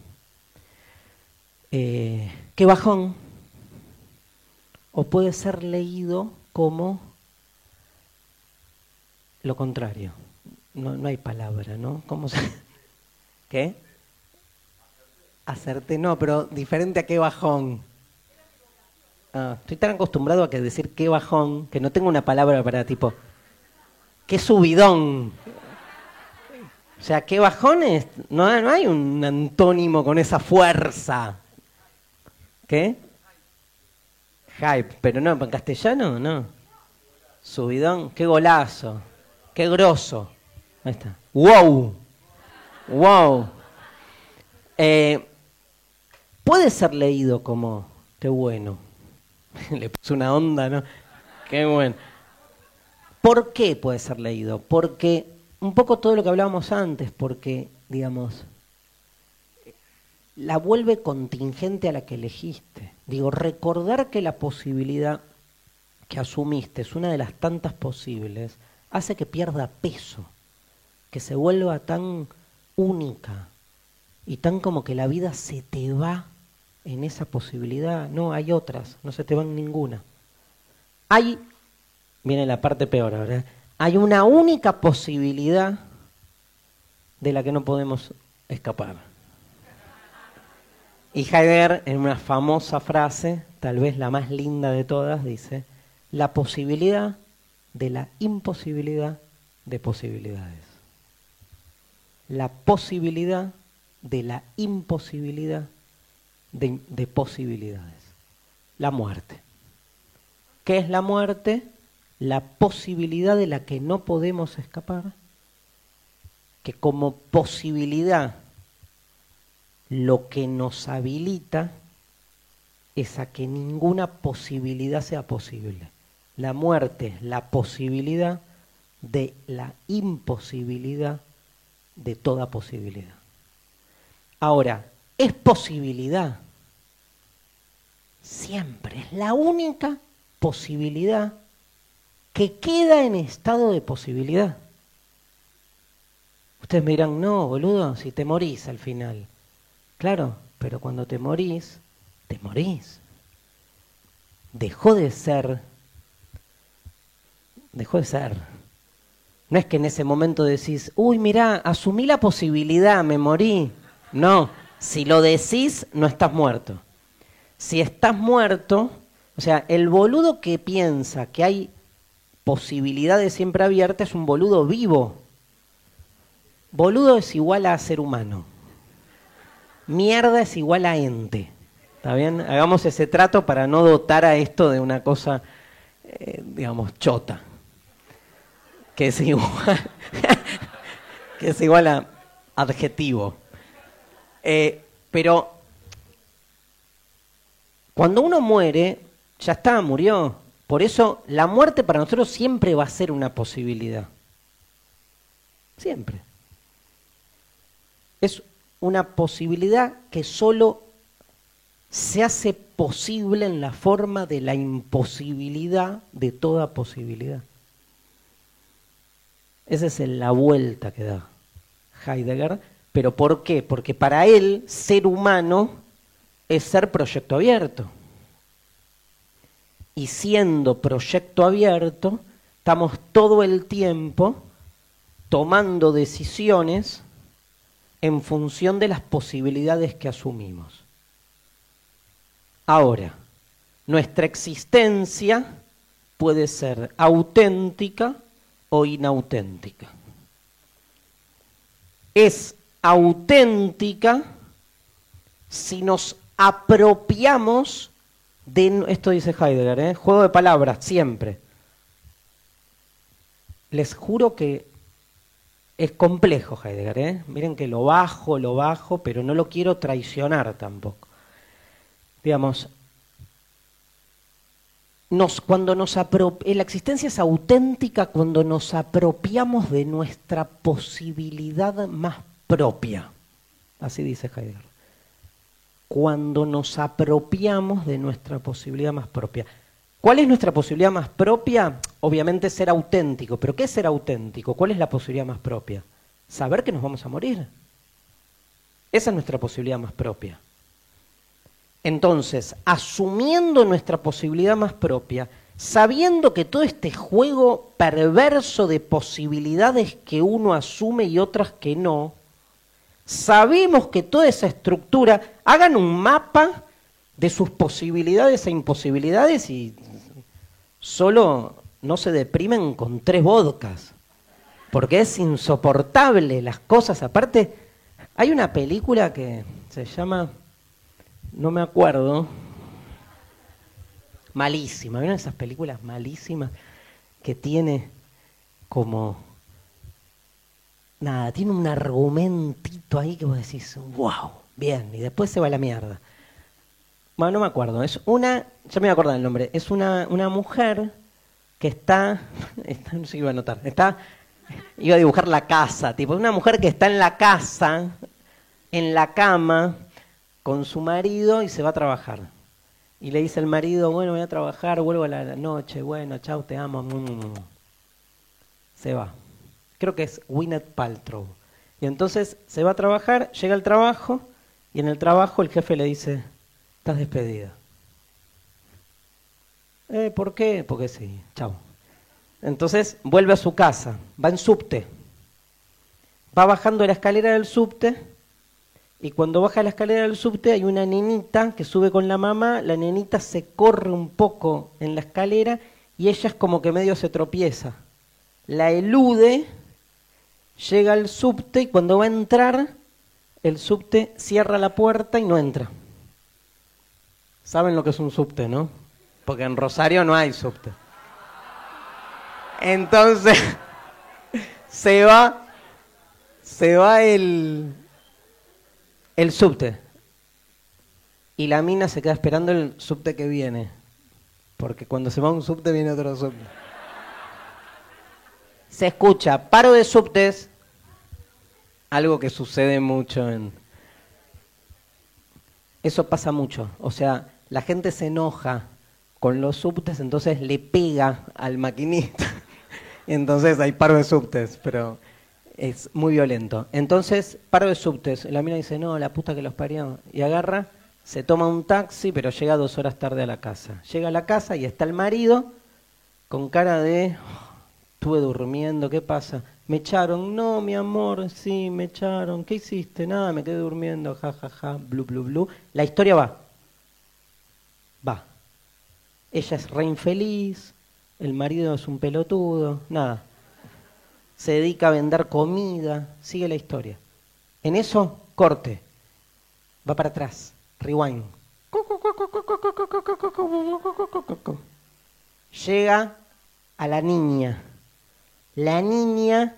eh, qué bajón, o puede ser leído como lo contrario. No, no hay palabra, ¿no? ¿Cómo se... ¿Qué? Hacerte, no, pero diferente a qué bajón. Ah, estoy tan acostumbrado a que decir qué bajón que no tengo una palabra para tipo, qué subidón. O sea, qué bajones, no, no hay un antónimo con esa fuerza. ¿Qué? Hype, pero no, en castellano no. Subidón, qué golazo, qué grosso. Ahí está. ¡Wow! Wow. Eh, puede ser leído como, qué bueno. Le puse una onda, ¿no? Qué bueno. ¿Por qué puede ser leído? Porque un poco todo lo que hablábamos antes, porque, digamos, la vuelve contingente a la que elegiste. Digo, recordar que la posibilidad que asumiste es una de las tantas posibles, hace que pierda peso, que se vuelva tan única y tan como que la vida se te va en esa posibilidad. No, hay otras, no se te van ninguna. Hay, viene la parte peor ahora, hay una única posibilidad de la que no podemos escapar. Y Heidegger, en una famosa frase, tal vez la más linda de todas, dice, la posibilidad de la imposibilidad de posibilidades. La posibilidad de la imposibilidad de, de posibilidades. La muerte. ¿Qué es la muerte? La posibilidad de la que no podemos escapar, que como posibilidad lo que nos habilita es a que ninguna posibilidad sea posible. La muerte es la posibilidad de la imposibilidad de toda posibilidad. Ahora, es posibilidad. Siempre es la única posibilidad que queda en estado de posibilidad. Ustedes me dirán, no, boludo, si te morís al final. Claro, pero cuando te morís, te morís. Dejó de ser, dejó de ser. No es que en ese momento decís, uy, mirá, asumí la posibilidad, me morí. No, si lo decís, no estás muerto. Si estás muerto, o sea, el boludo que piensa que hay posibilidades siempre abiertas es un boludo vivo. Boludo es igual a ser humano. Mierda es igual a ente. ¿Está bien? Hagamos ese trato para no dotar a esto de una cosa, eh, digamos, chota. Que es igual, que es igual a adjetivo. Eh, pero cuando uno muere, ya está, murió. Por eso la muerte para nosotros siempre va a ser una posibilidad. Siempre. Es una posibilidad que solo se hace posible en la forma de la imposibilidad de toda posibilidad. Esa es la vuelta que da Heidegger. ¿Pero por qué? Porque para él, ser humano es ser proyecto abierto. Y siendo proyecto abierto, estamos todo el tiempo tomando decisiones en función de las posibilidades que asumimos. Ahora, nuestra existencia puede ser auténtica o inauténtica. Es auténtica si nos apropiamos de, esto dice Heidegger, ¿eh? juego de palabras, siempre. Les juro que es complejo Heidegger, ¿eh? miren que lo bajo, lo bajo, pero no lo quiero traicionar tampoco. Digamos, cuando nos eh, la existencia es auténtica cuando nos apropiamos de nuestra posibilidad más propia. Así dice Heidegger cuando nos apropiamos de nuestra posibilidad más propia. ¿Cuál es nuestra posibilidad más propia? Obviamente ser auténtico, pero ¿qué es ser auténtico? ¿Cuál es la posibilidad más propia? Saber que nos vamos a morir. Esa es nuestra posibilidad más propia. Entonces, asumiendo nuestra posibilidad más propia, sabiendo que todo este juego perverso de posibilidades que uno asume y otras que no, sabemos que toda esa estructura, hagan un mapa de sus posibilidades e imposibilidades y solo no se deprimen con tres vodkas, porque es insoportable las cosas. Aparte, hay una película que se llama, no me acuerdo, malísima, ¿vieron esas películas malísimas que tiene como nada, tiene un argumentito ahí que vos decís, wow, bien, y después se va a la mierda. Bueno, no me acuerdo, es una, ya me voy a acordar el nombre, es una, una mujer que está, no sé qué iba a notar, está, iba a dibujar la casa, tipo, una mujer que está en la casa, en la cama, con su marido y se va a trabajar. Y le dice el marido, bueno, voy a trabajar, vuelvo a la noche, bueno, chao, te amo. Se va creo que es Gwyneth Paltrow. Y entonces se va a trabajar, llega al trabajo y en el trabajo el jefe le dice, Estás despedida. Eh, ¿Por qué? Porque sí, chao. Entonces vuelve a su casa, va en subte. Va bajando la escalera del subte y cuando baja la escalera del subte hay una nenita que sube con la mamá, la nenita se corre un poco en la escalera y ella es como que medio se tropieza. La elude, llega al subte y cuando va a entrar, el subte cierra la puerta y no entra. ¿Saben lo que es un subte, no? Porque en Rosario no hay subte. Entonces, se va, se va el, el subte. Y la mina se queda esperando el subte que viene. Porque cuando se va un subte viene otro subte. Se escucha paro de subtes, algo que sucede mucho en... Eso pasa mucho. O sea, la gente se enoja con los subtes, entonces le pega al maquinista. entonces hay paro de subtes, pero es muy violento. Entonces, paro de subtes. La mina dice, no, la puta que los parió. Y agarra, se toma un taxi, pero llega dos horas tarde a la casa. Llega a la casa y está el marido con cara de, oh, estuve durmiendo, ¿qué pasa? Me echaron, no, mi amor, sí, me echaron. ¿Qué hiciste? Nada, me quedé durmiendo, ja, ja, ja, blu, blu, blu. La historia va. Va. Ella es re infeliz, el marido es un pelotudo, nada. Se dedica a vender comida, sigue la historia. En eso, corte. Va para atrás, rewind. Llega a la niña. La niña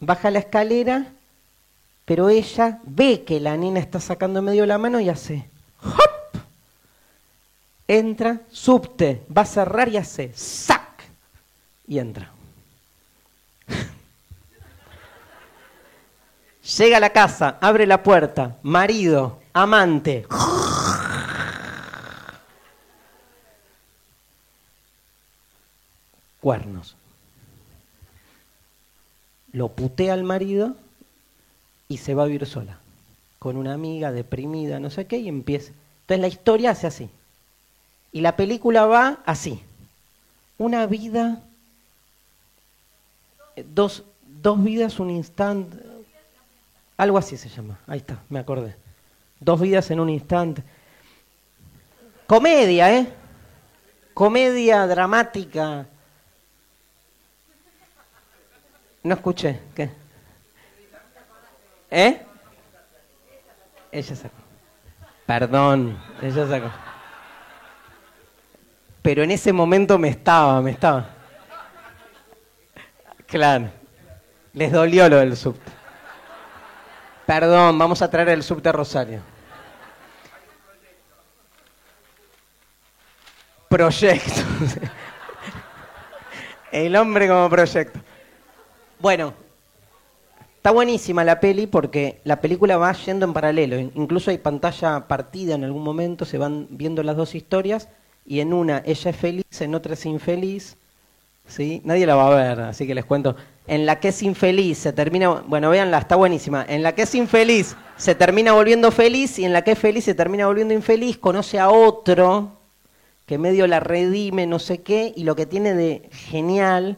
baja la escalera, pero ella ve que la nena está sacando medio la mano y hace ¡hop! Entra, subte, va a cerrar y hace ¡sac! Y entra. Llega a la casa, abre la puerta, marido, amante. Cuernos. Lo putea al marido y se va a vivir sola. Con una amiga deprimida, no sé qué, y empieza. Entonces la historia hace así. Y la película va así. Una vida, dos, dos vidas, un instante, algo así se llama. Ahí está, me acordé. Dos vidas en un instante. Comedia, ¿eh? Comedia dramática. No escuché. ¿Qué? ¿Eh? Ella sacó. Perdón, ella sacó. Pero en ese momento me estaba, me estaba. Claro. Les dolió lo del subte. Perdón, vamos a traer el subte Rosario. Proyecto. el hombre como proyecto. Bueno, está buenísima la peli porque la película va yendo en paralelo. Incluso hay pantalla partida en algún momento, se van viendo las dos historias y en una ella es feliz, en otra es infeliz. ¿sí? Nadie la va a ver, así que les cuento en la que es infeliz se termina, bueno, véanla, está buenísima, en la que es infeliz se termina volviendo feliz y en la que es feliz se termina volviendo infeliz, conoce a otro que medio la redime, no sé qué, y lo que tiene de genial,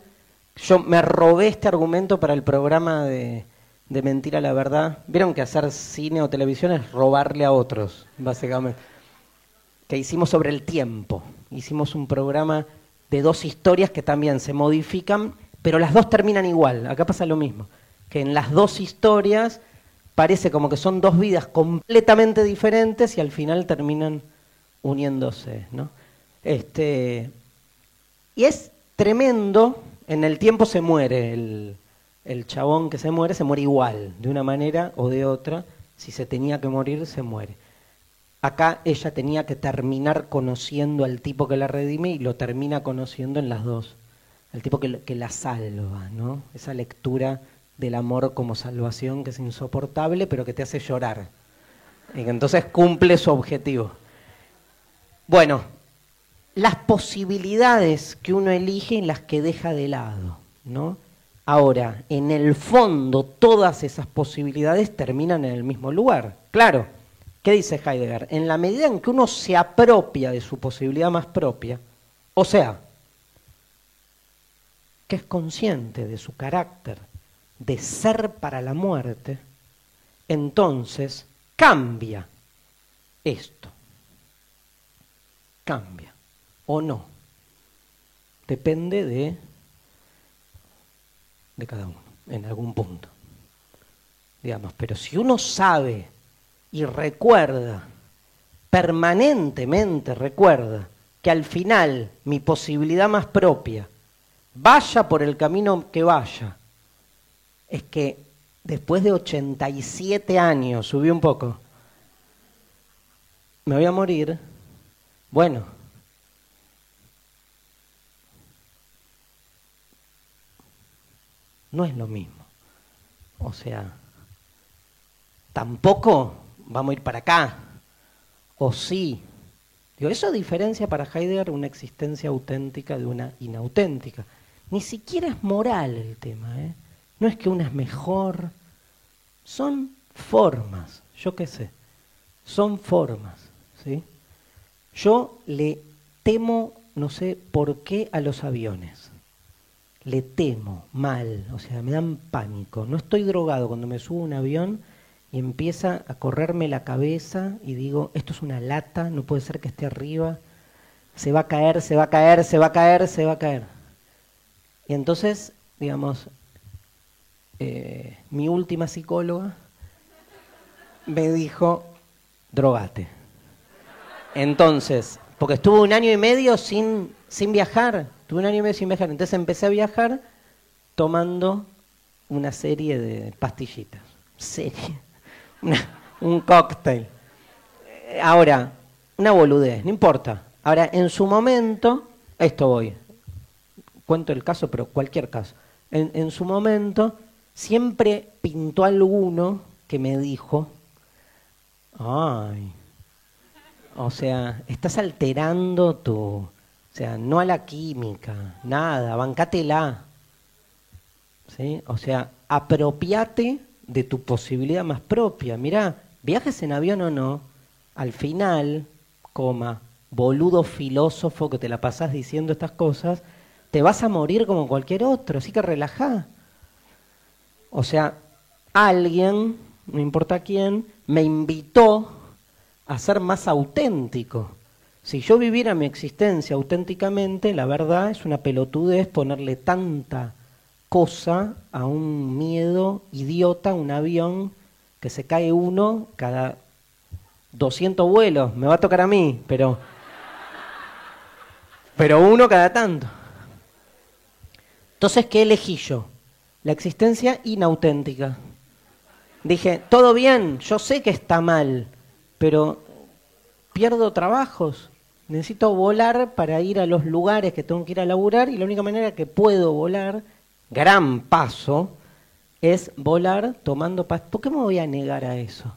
yo me robé este argumento para el programa de, de Mentira la Verdad. Vieron que hacer cine o televisión es robarle a otros, básicamente. Que hicimos sobre el tiempo. Hicimos un programa de dos historias que también se modifican pero las dos terminan igual. Acá pasa lo mismo, que en las dos historias parece como que son dos vidas completamente diferentes y al final terminan uniéndose, ¿no? Este, y es tremendo, en el tiempo se muere, el, el chabón que se muere se muere igual, de una manera o de otra, si se tenía que morir, se muere. Acá ella tenía que terminar conociendo al tipo que la redime y lo termina conociendo en las dos el tipo que, que, la salva, ¿no? Esa lectura del amor como salvación que es insoportable, pero que te hace llorar. Y entonces cumple su objetivo. Bueno, las posibilidades que uno elige y las que deja de lado, ¿no? Ahora, en el fondo, todas esas posibilidades terminan en el mismo lugar. Claro, ¿Qué dice Heidegger? En la medida en que uno se apropia de su posibilidad más propia, o sea, que es consciente de su carácter de ser para la muerte, entonces cambia esto. Cambia o no. Depende de, de cada uno, en algún punto. Digamos, pero si uno sabe y recuerda, permanentemente recuerda, que al final mi posibilidad más propia, vaya por el camino que vaya, es que después de 87 años, subí un poco, me voy a morir, bueno, no es lo mismo. O sea, tampoco vamos a ir para acá, o sí. Digo, eso diferencia para Heidegger una existencia auténtica de una inauténtica. Ni siquiera es moral el tema, ¿eh? No es que una es mejor, son formas, yo qué sé, son formas, ¿sí? Yo le temo, no sé por qué, a los aviones. Le temo mal, o sea, me dan pánico. No estoy drogado cuando me subo a un avión y empieza a correrme la cabeza y digo, esto es una lata, no puede ser que esté arriba, se va a caer, se va a caer, se va a caer, se va a caer. Y entonces, digamos, eh, mi última psicóloga me dijo, drogate. Entonces, porque estuve un año y medio sin, sin viajar, estuve un año y medio sin viajar, entonces empecé a viajar tomando una serie de pastillitas. Serie un cóctel. Ahora, una boludez, no importa. Ahora, en su momento, esto voy, cuento el caso, pero cualquier caso. En, su momento, siempre pintó alguno que me dijo, ay, o sea, estás alterando tu, sea, no a la química, nada, bancátela. ¿Sí? O sea, apropiate de tu posibilidad más propia. Mirá, viajes en avión o no, al final, coma, boludo filósofo que te la pasás diciendo estas cosas, te vas a morir como cualquier otro, así que relajá. O sea, alguien, no importa quién, me invitó a ser más auténtico. Si yo viviera mi existencia auténticamente, la verdad es una pelotudez ponerle tanta cosa a un miedo idiota, un avión que se cae uno cada 200 vuelos. Me va a tocar a mí, pero, pero uno cada tanto. Entonces, ¿qué elegí yo? La existencia inauténtica. Dije, todo bien, yo sé que está mal, pero pierdo trabajos. Necesito volar para ir a los lugares que tengo que ir a laburar y la única manera que puedo volar gran paso es volar tomando paz. ¿Por qué me voy a negar a eso?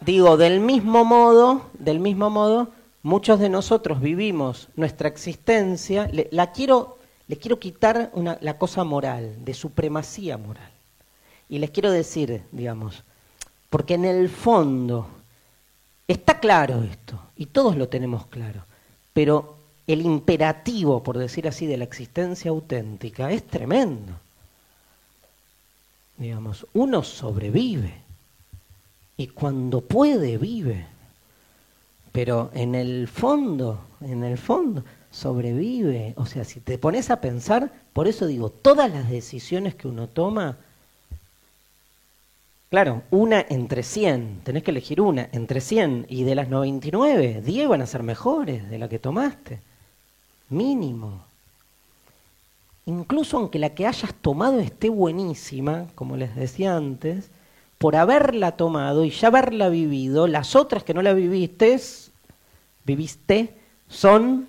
Digo, del mismo modo, del mismo modo, muchos de nosotros vivimos nuestra existencia, le, la quiero, les quiero quitar una, la cosa moral, de supremacía moral. Y les quiero decir, digamos, porque en el fondo está claro esto, y todos lo tenemos claro, pero el imperativo, por decir así, de la existencia auténtica es tremendo. Digamos, uno sobrevive y cuando puede vive, pero en el fondo, en el fondo, sobrevive. O sea, si te pones a pensar, por eso digo, todas las decisiones que uno toma, claro, una entre 100, tenés que elegir una entre 100 y de las 99, 10 van a ser mejores de la que tomaste mínimo. Incluso aunque la que hayas tomado esté buenísima, como les decía antes, por haberla tomado y ya haberla vivido, las otras que no la viviste, viviste, son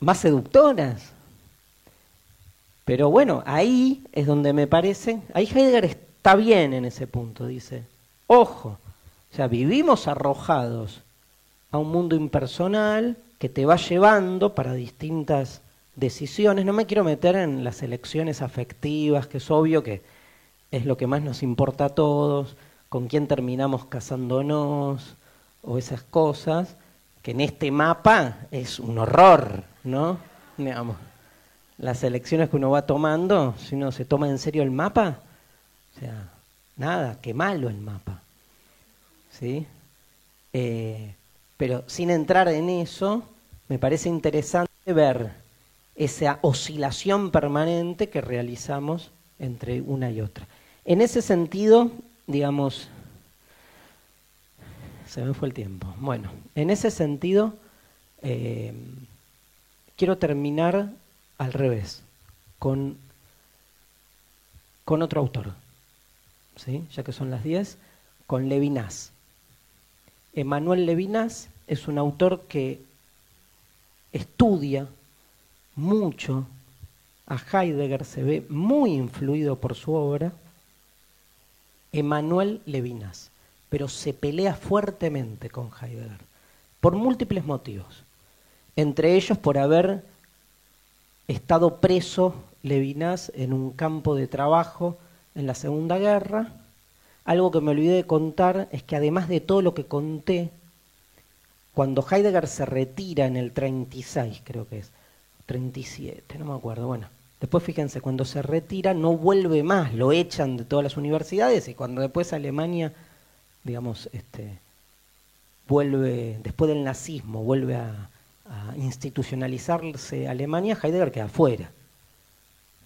más seductoras. Pero bueno, ahí es donde me parece, ahí Heidegger está bien en ese punto, dice, ojo, o sea, vivimos arrojados a un mundo impersonal, que te va llevando para distintas decisiones. No me quiero meter en las elecciones afectivas, que es obvio que es lo que más nos importa a todos, con quién terminamos casándonos o esas cosas, que en este mapa es un horror, ¿no? Digamos, las elecciones que uno va tomando, si uno se toma en serio el mapa, o sea, nada, qué malo el mapa. ¿Sí? Eh, pero sin entrar en eso, me parece interesante ver esa oscilación permanente que realizamos entre una y otra. En ese sentido, digamos, se me fue el tiempo. Bueno, en ese sentido, eh, quiero terminar al revés, con, con otro autor, ¿sí? ya que son las 10, con Levinas. Emanuel Levinas es un autor que estudia mucho a Heidegger, se ve muy influido por su obra, Emanuel Levinas, pero se pelea fuertemente con Heidegger, por múltiples motivos, entre ellos por haber estado preso Levinas en un campo de trabajo en la Segunda Guerra. Algo que me olvidé de contar es que además de todo lo que conté, cuando Heidegger se retira en el 36, creo que es, 37, no me acuerdo, bueno, después fíjense, cuando se retira no vuelve más, lo echan de todas las universidades y cuando después Alemania, digamos, este, vuelve, después del nazismo, vuelve a, institucionalizarse Alemania, Heidegger queda afuera.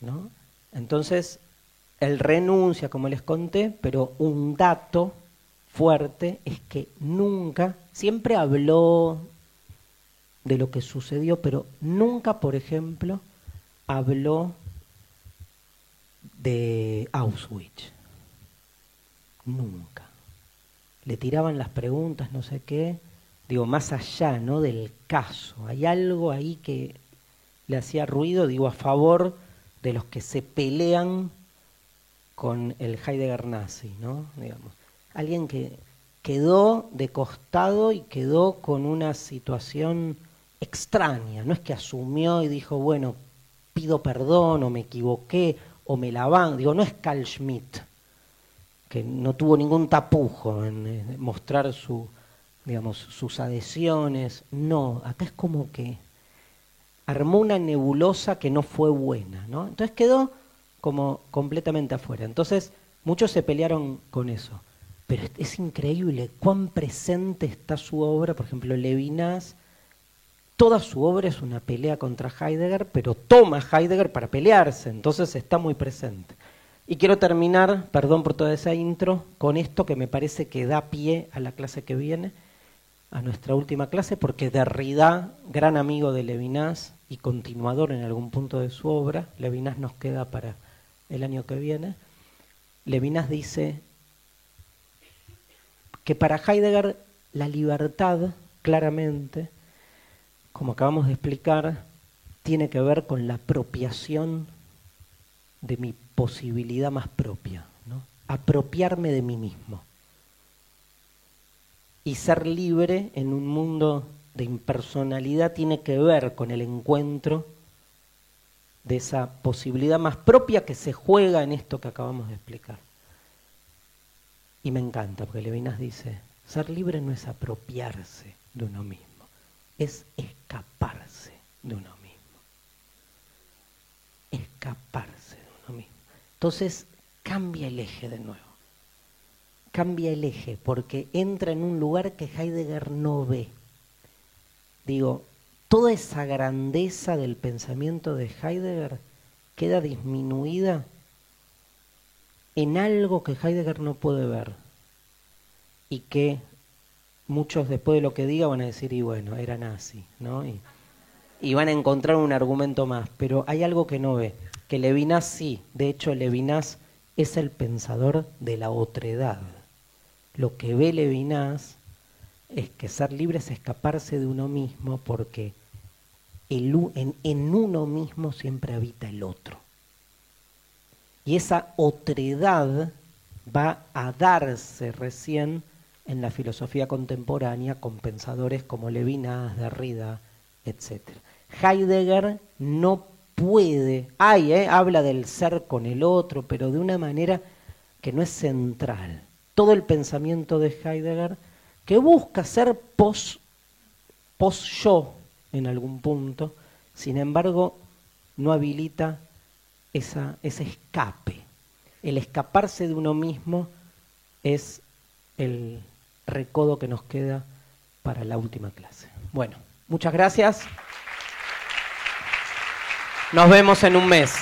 ¿no? Entonces, él renuncia, como les conté, pero un dato fuerte es que nunca, siempre habló de lo que sucedió, pero nunca, por ejemplo, habló de Auschwitz. Nunca. Le tiraban las preguntas, no sé qué, digo, más allá ¿no? del caso. Hay algo ahí que le hacía ruido, digo, a favor de los que se pelean con el Heidegger nazi, ¿no? Digamos. Alguien que quedó de costado y quedó con una situación extraña, no es que asumió y dijo, bueno, pido perdón o me equivoqué o me la van, digo, no es Carl Schmitt, que no tuvo ningún tapujo en mostrar su, digamos, sus adhesiones. No, acá es como que armó una nebulosa que no fue buena, ¿no? Entonces quedó como completamente afuera. Entonces, muchos se pelearon con eso. Pero es, increíble cuán presente está su obra, por ejemplo, Levinas, toda su obra es una pelea contra Heidegger, pero toma Heidegger para pelearse, entonces está muy presente. Y quiero terminar, perdón por toda esa intro, con esto que me parece que da pie a la clase que viene, a nuestra última clase porque Derrida, gran amigo de Levinas y continuador en algún punto de su obra, Levinas nos queda para el año que viene, Levinas dice que para Heidegger la libertad, claramente, como acabamos de explicar, tiene que ver con la apropiación de mi posibilidad más propia, ¿no? apropiarme de mí mismo y ser libre en un mundo de impersonalidad tiene que ver con el encuentro de esa posibilidad más propia que se juega en esto que acabamos de explicar. Y me encanta, porque Levinas dice, ser libre no es apropiarse de uno mismo, es escaparse de uno mismo. Escaparse de uno mismo. Entonces cambia el eje de nuevo cambia el eje porque entra en un lugar que Heidegger no ve. Digo, toda esa grandeza del pensamiento de Heidegger queda disminuida en algo que Heidegger no puede ver y que muchos después de lo que diga van a decir, y bueno, era nazi, ¿no? Y, y van a encontrar un argumento más, pero hay algo que no ve, que Levinas sí, de hecho Levinas es el pensador de la otredad. Lo que ve Levinas es que ser libre es escaparse de uno mismo porque en, en uno mismo siempre habita el otro. Y esa otredad va a darse recién en la filosofía contemporánea con pensadores como Levinas, Derrida, etc. Heidegger no puede, hay, eh, habla del ser con el otro, pero de una manera que no es central. Todo el pensamiento de Heidegger que busca ser pos, pos yo en algún punto, sin embargo, no habilita esa, ese escape. El escaparse de uno mismo es el recodo que nos queda para la última clase. Bueno, muchas gracias. Nos vemos en un mes.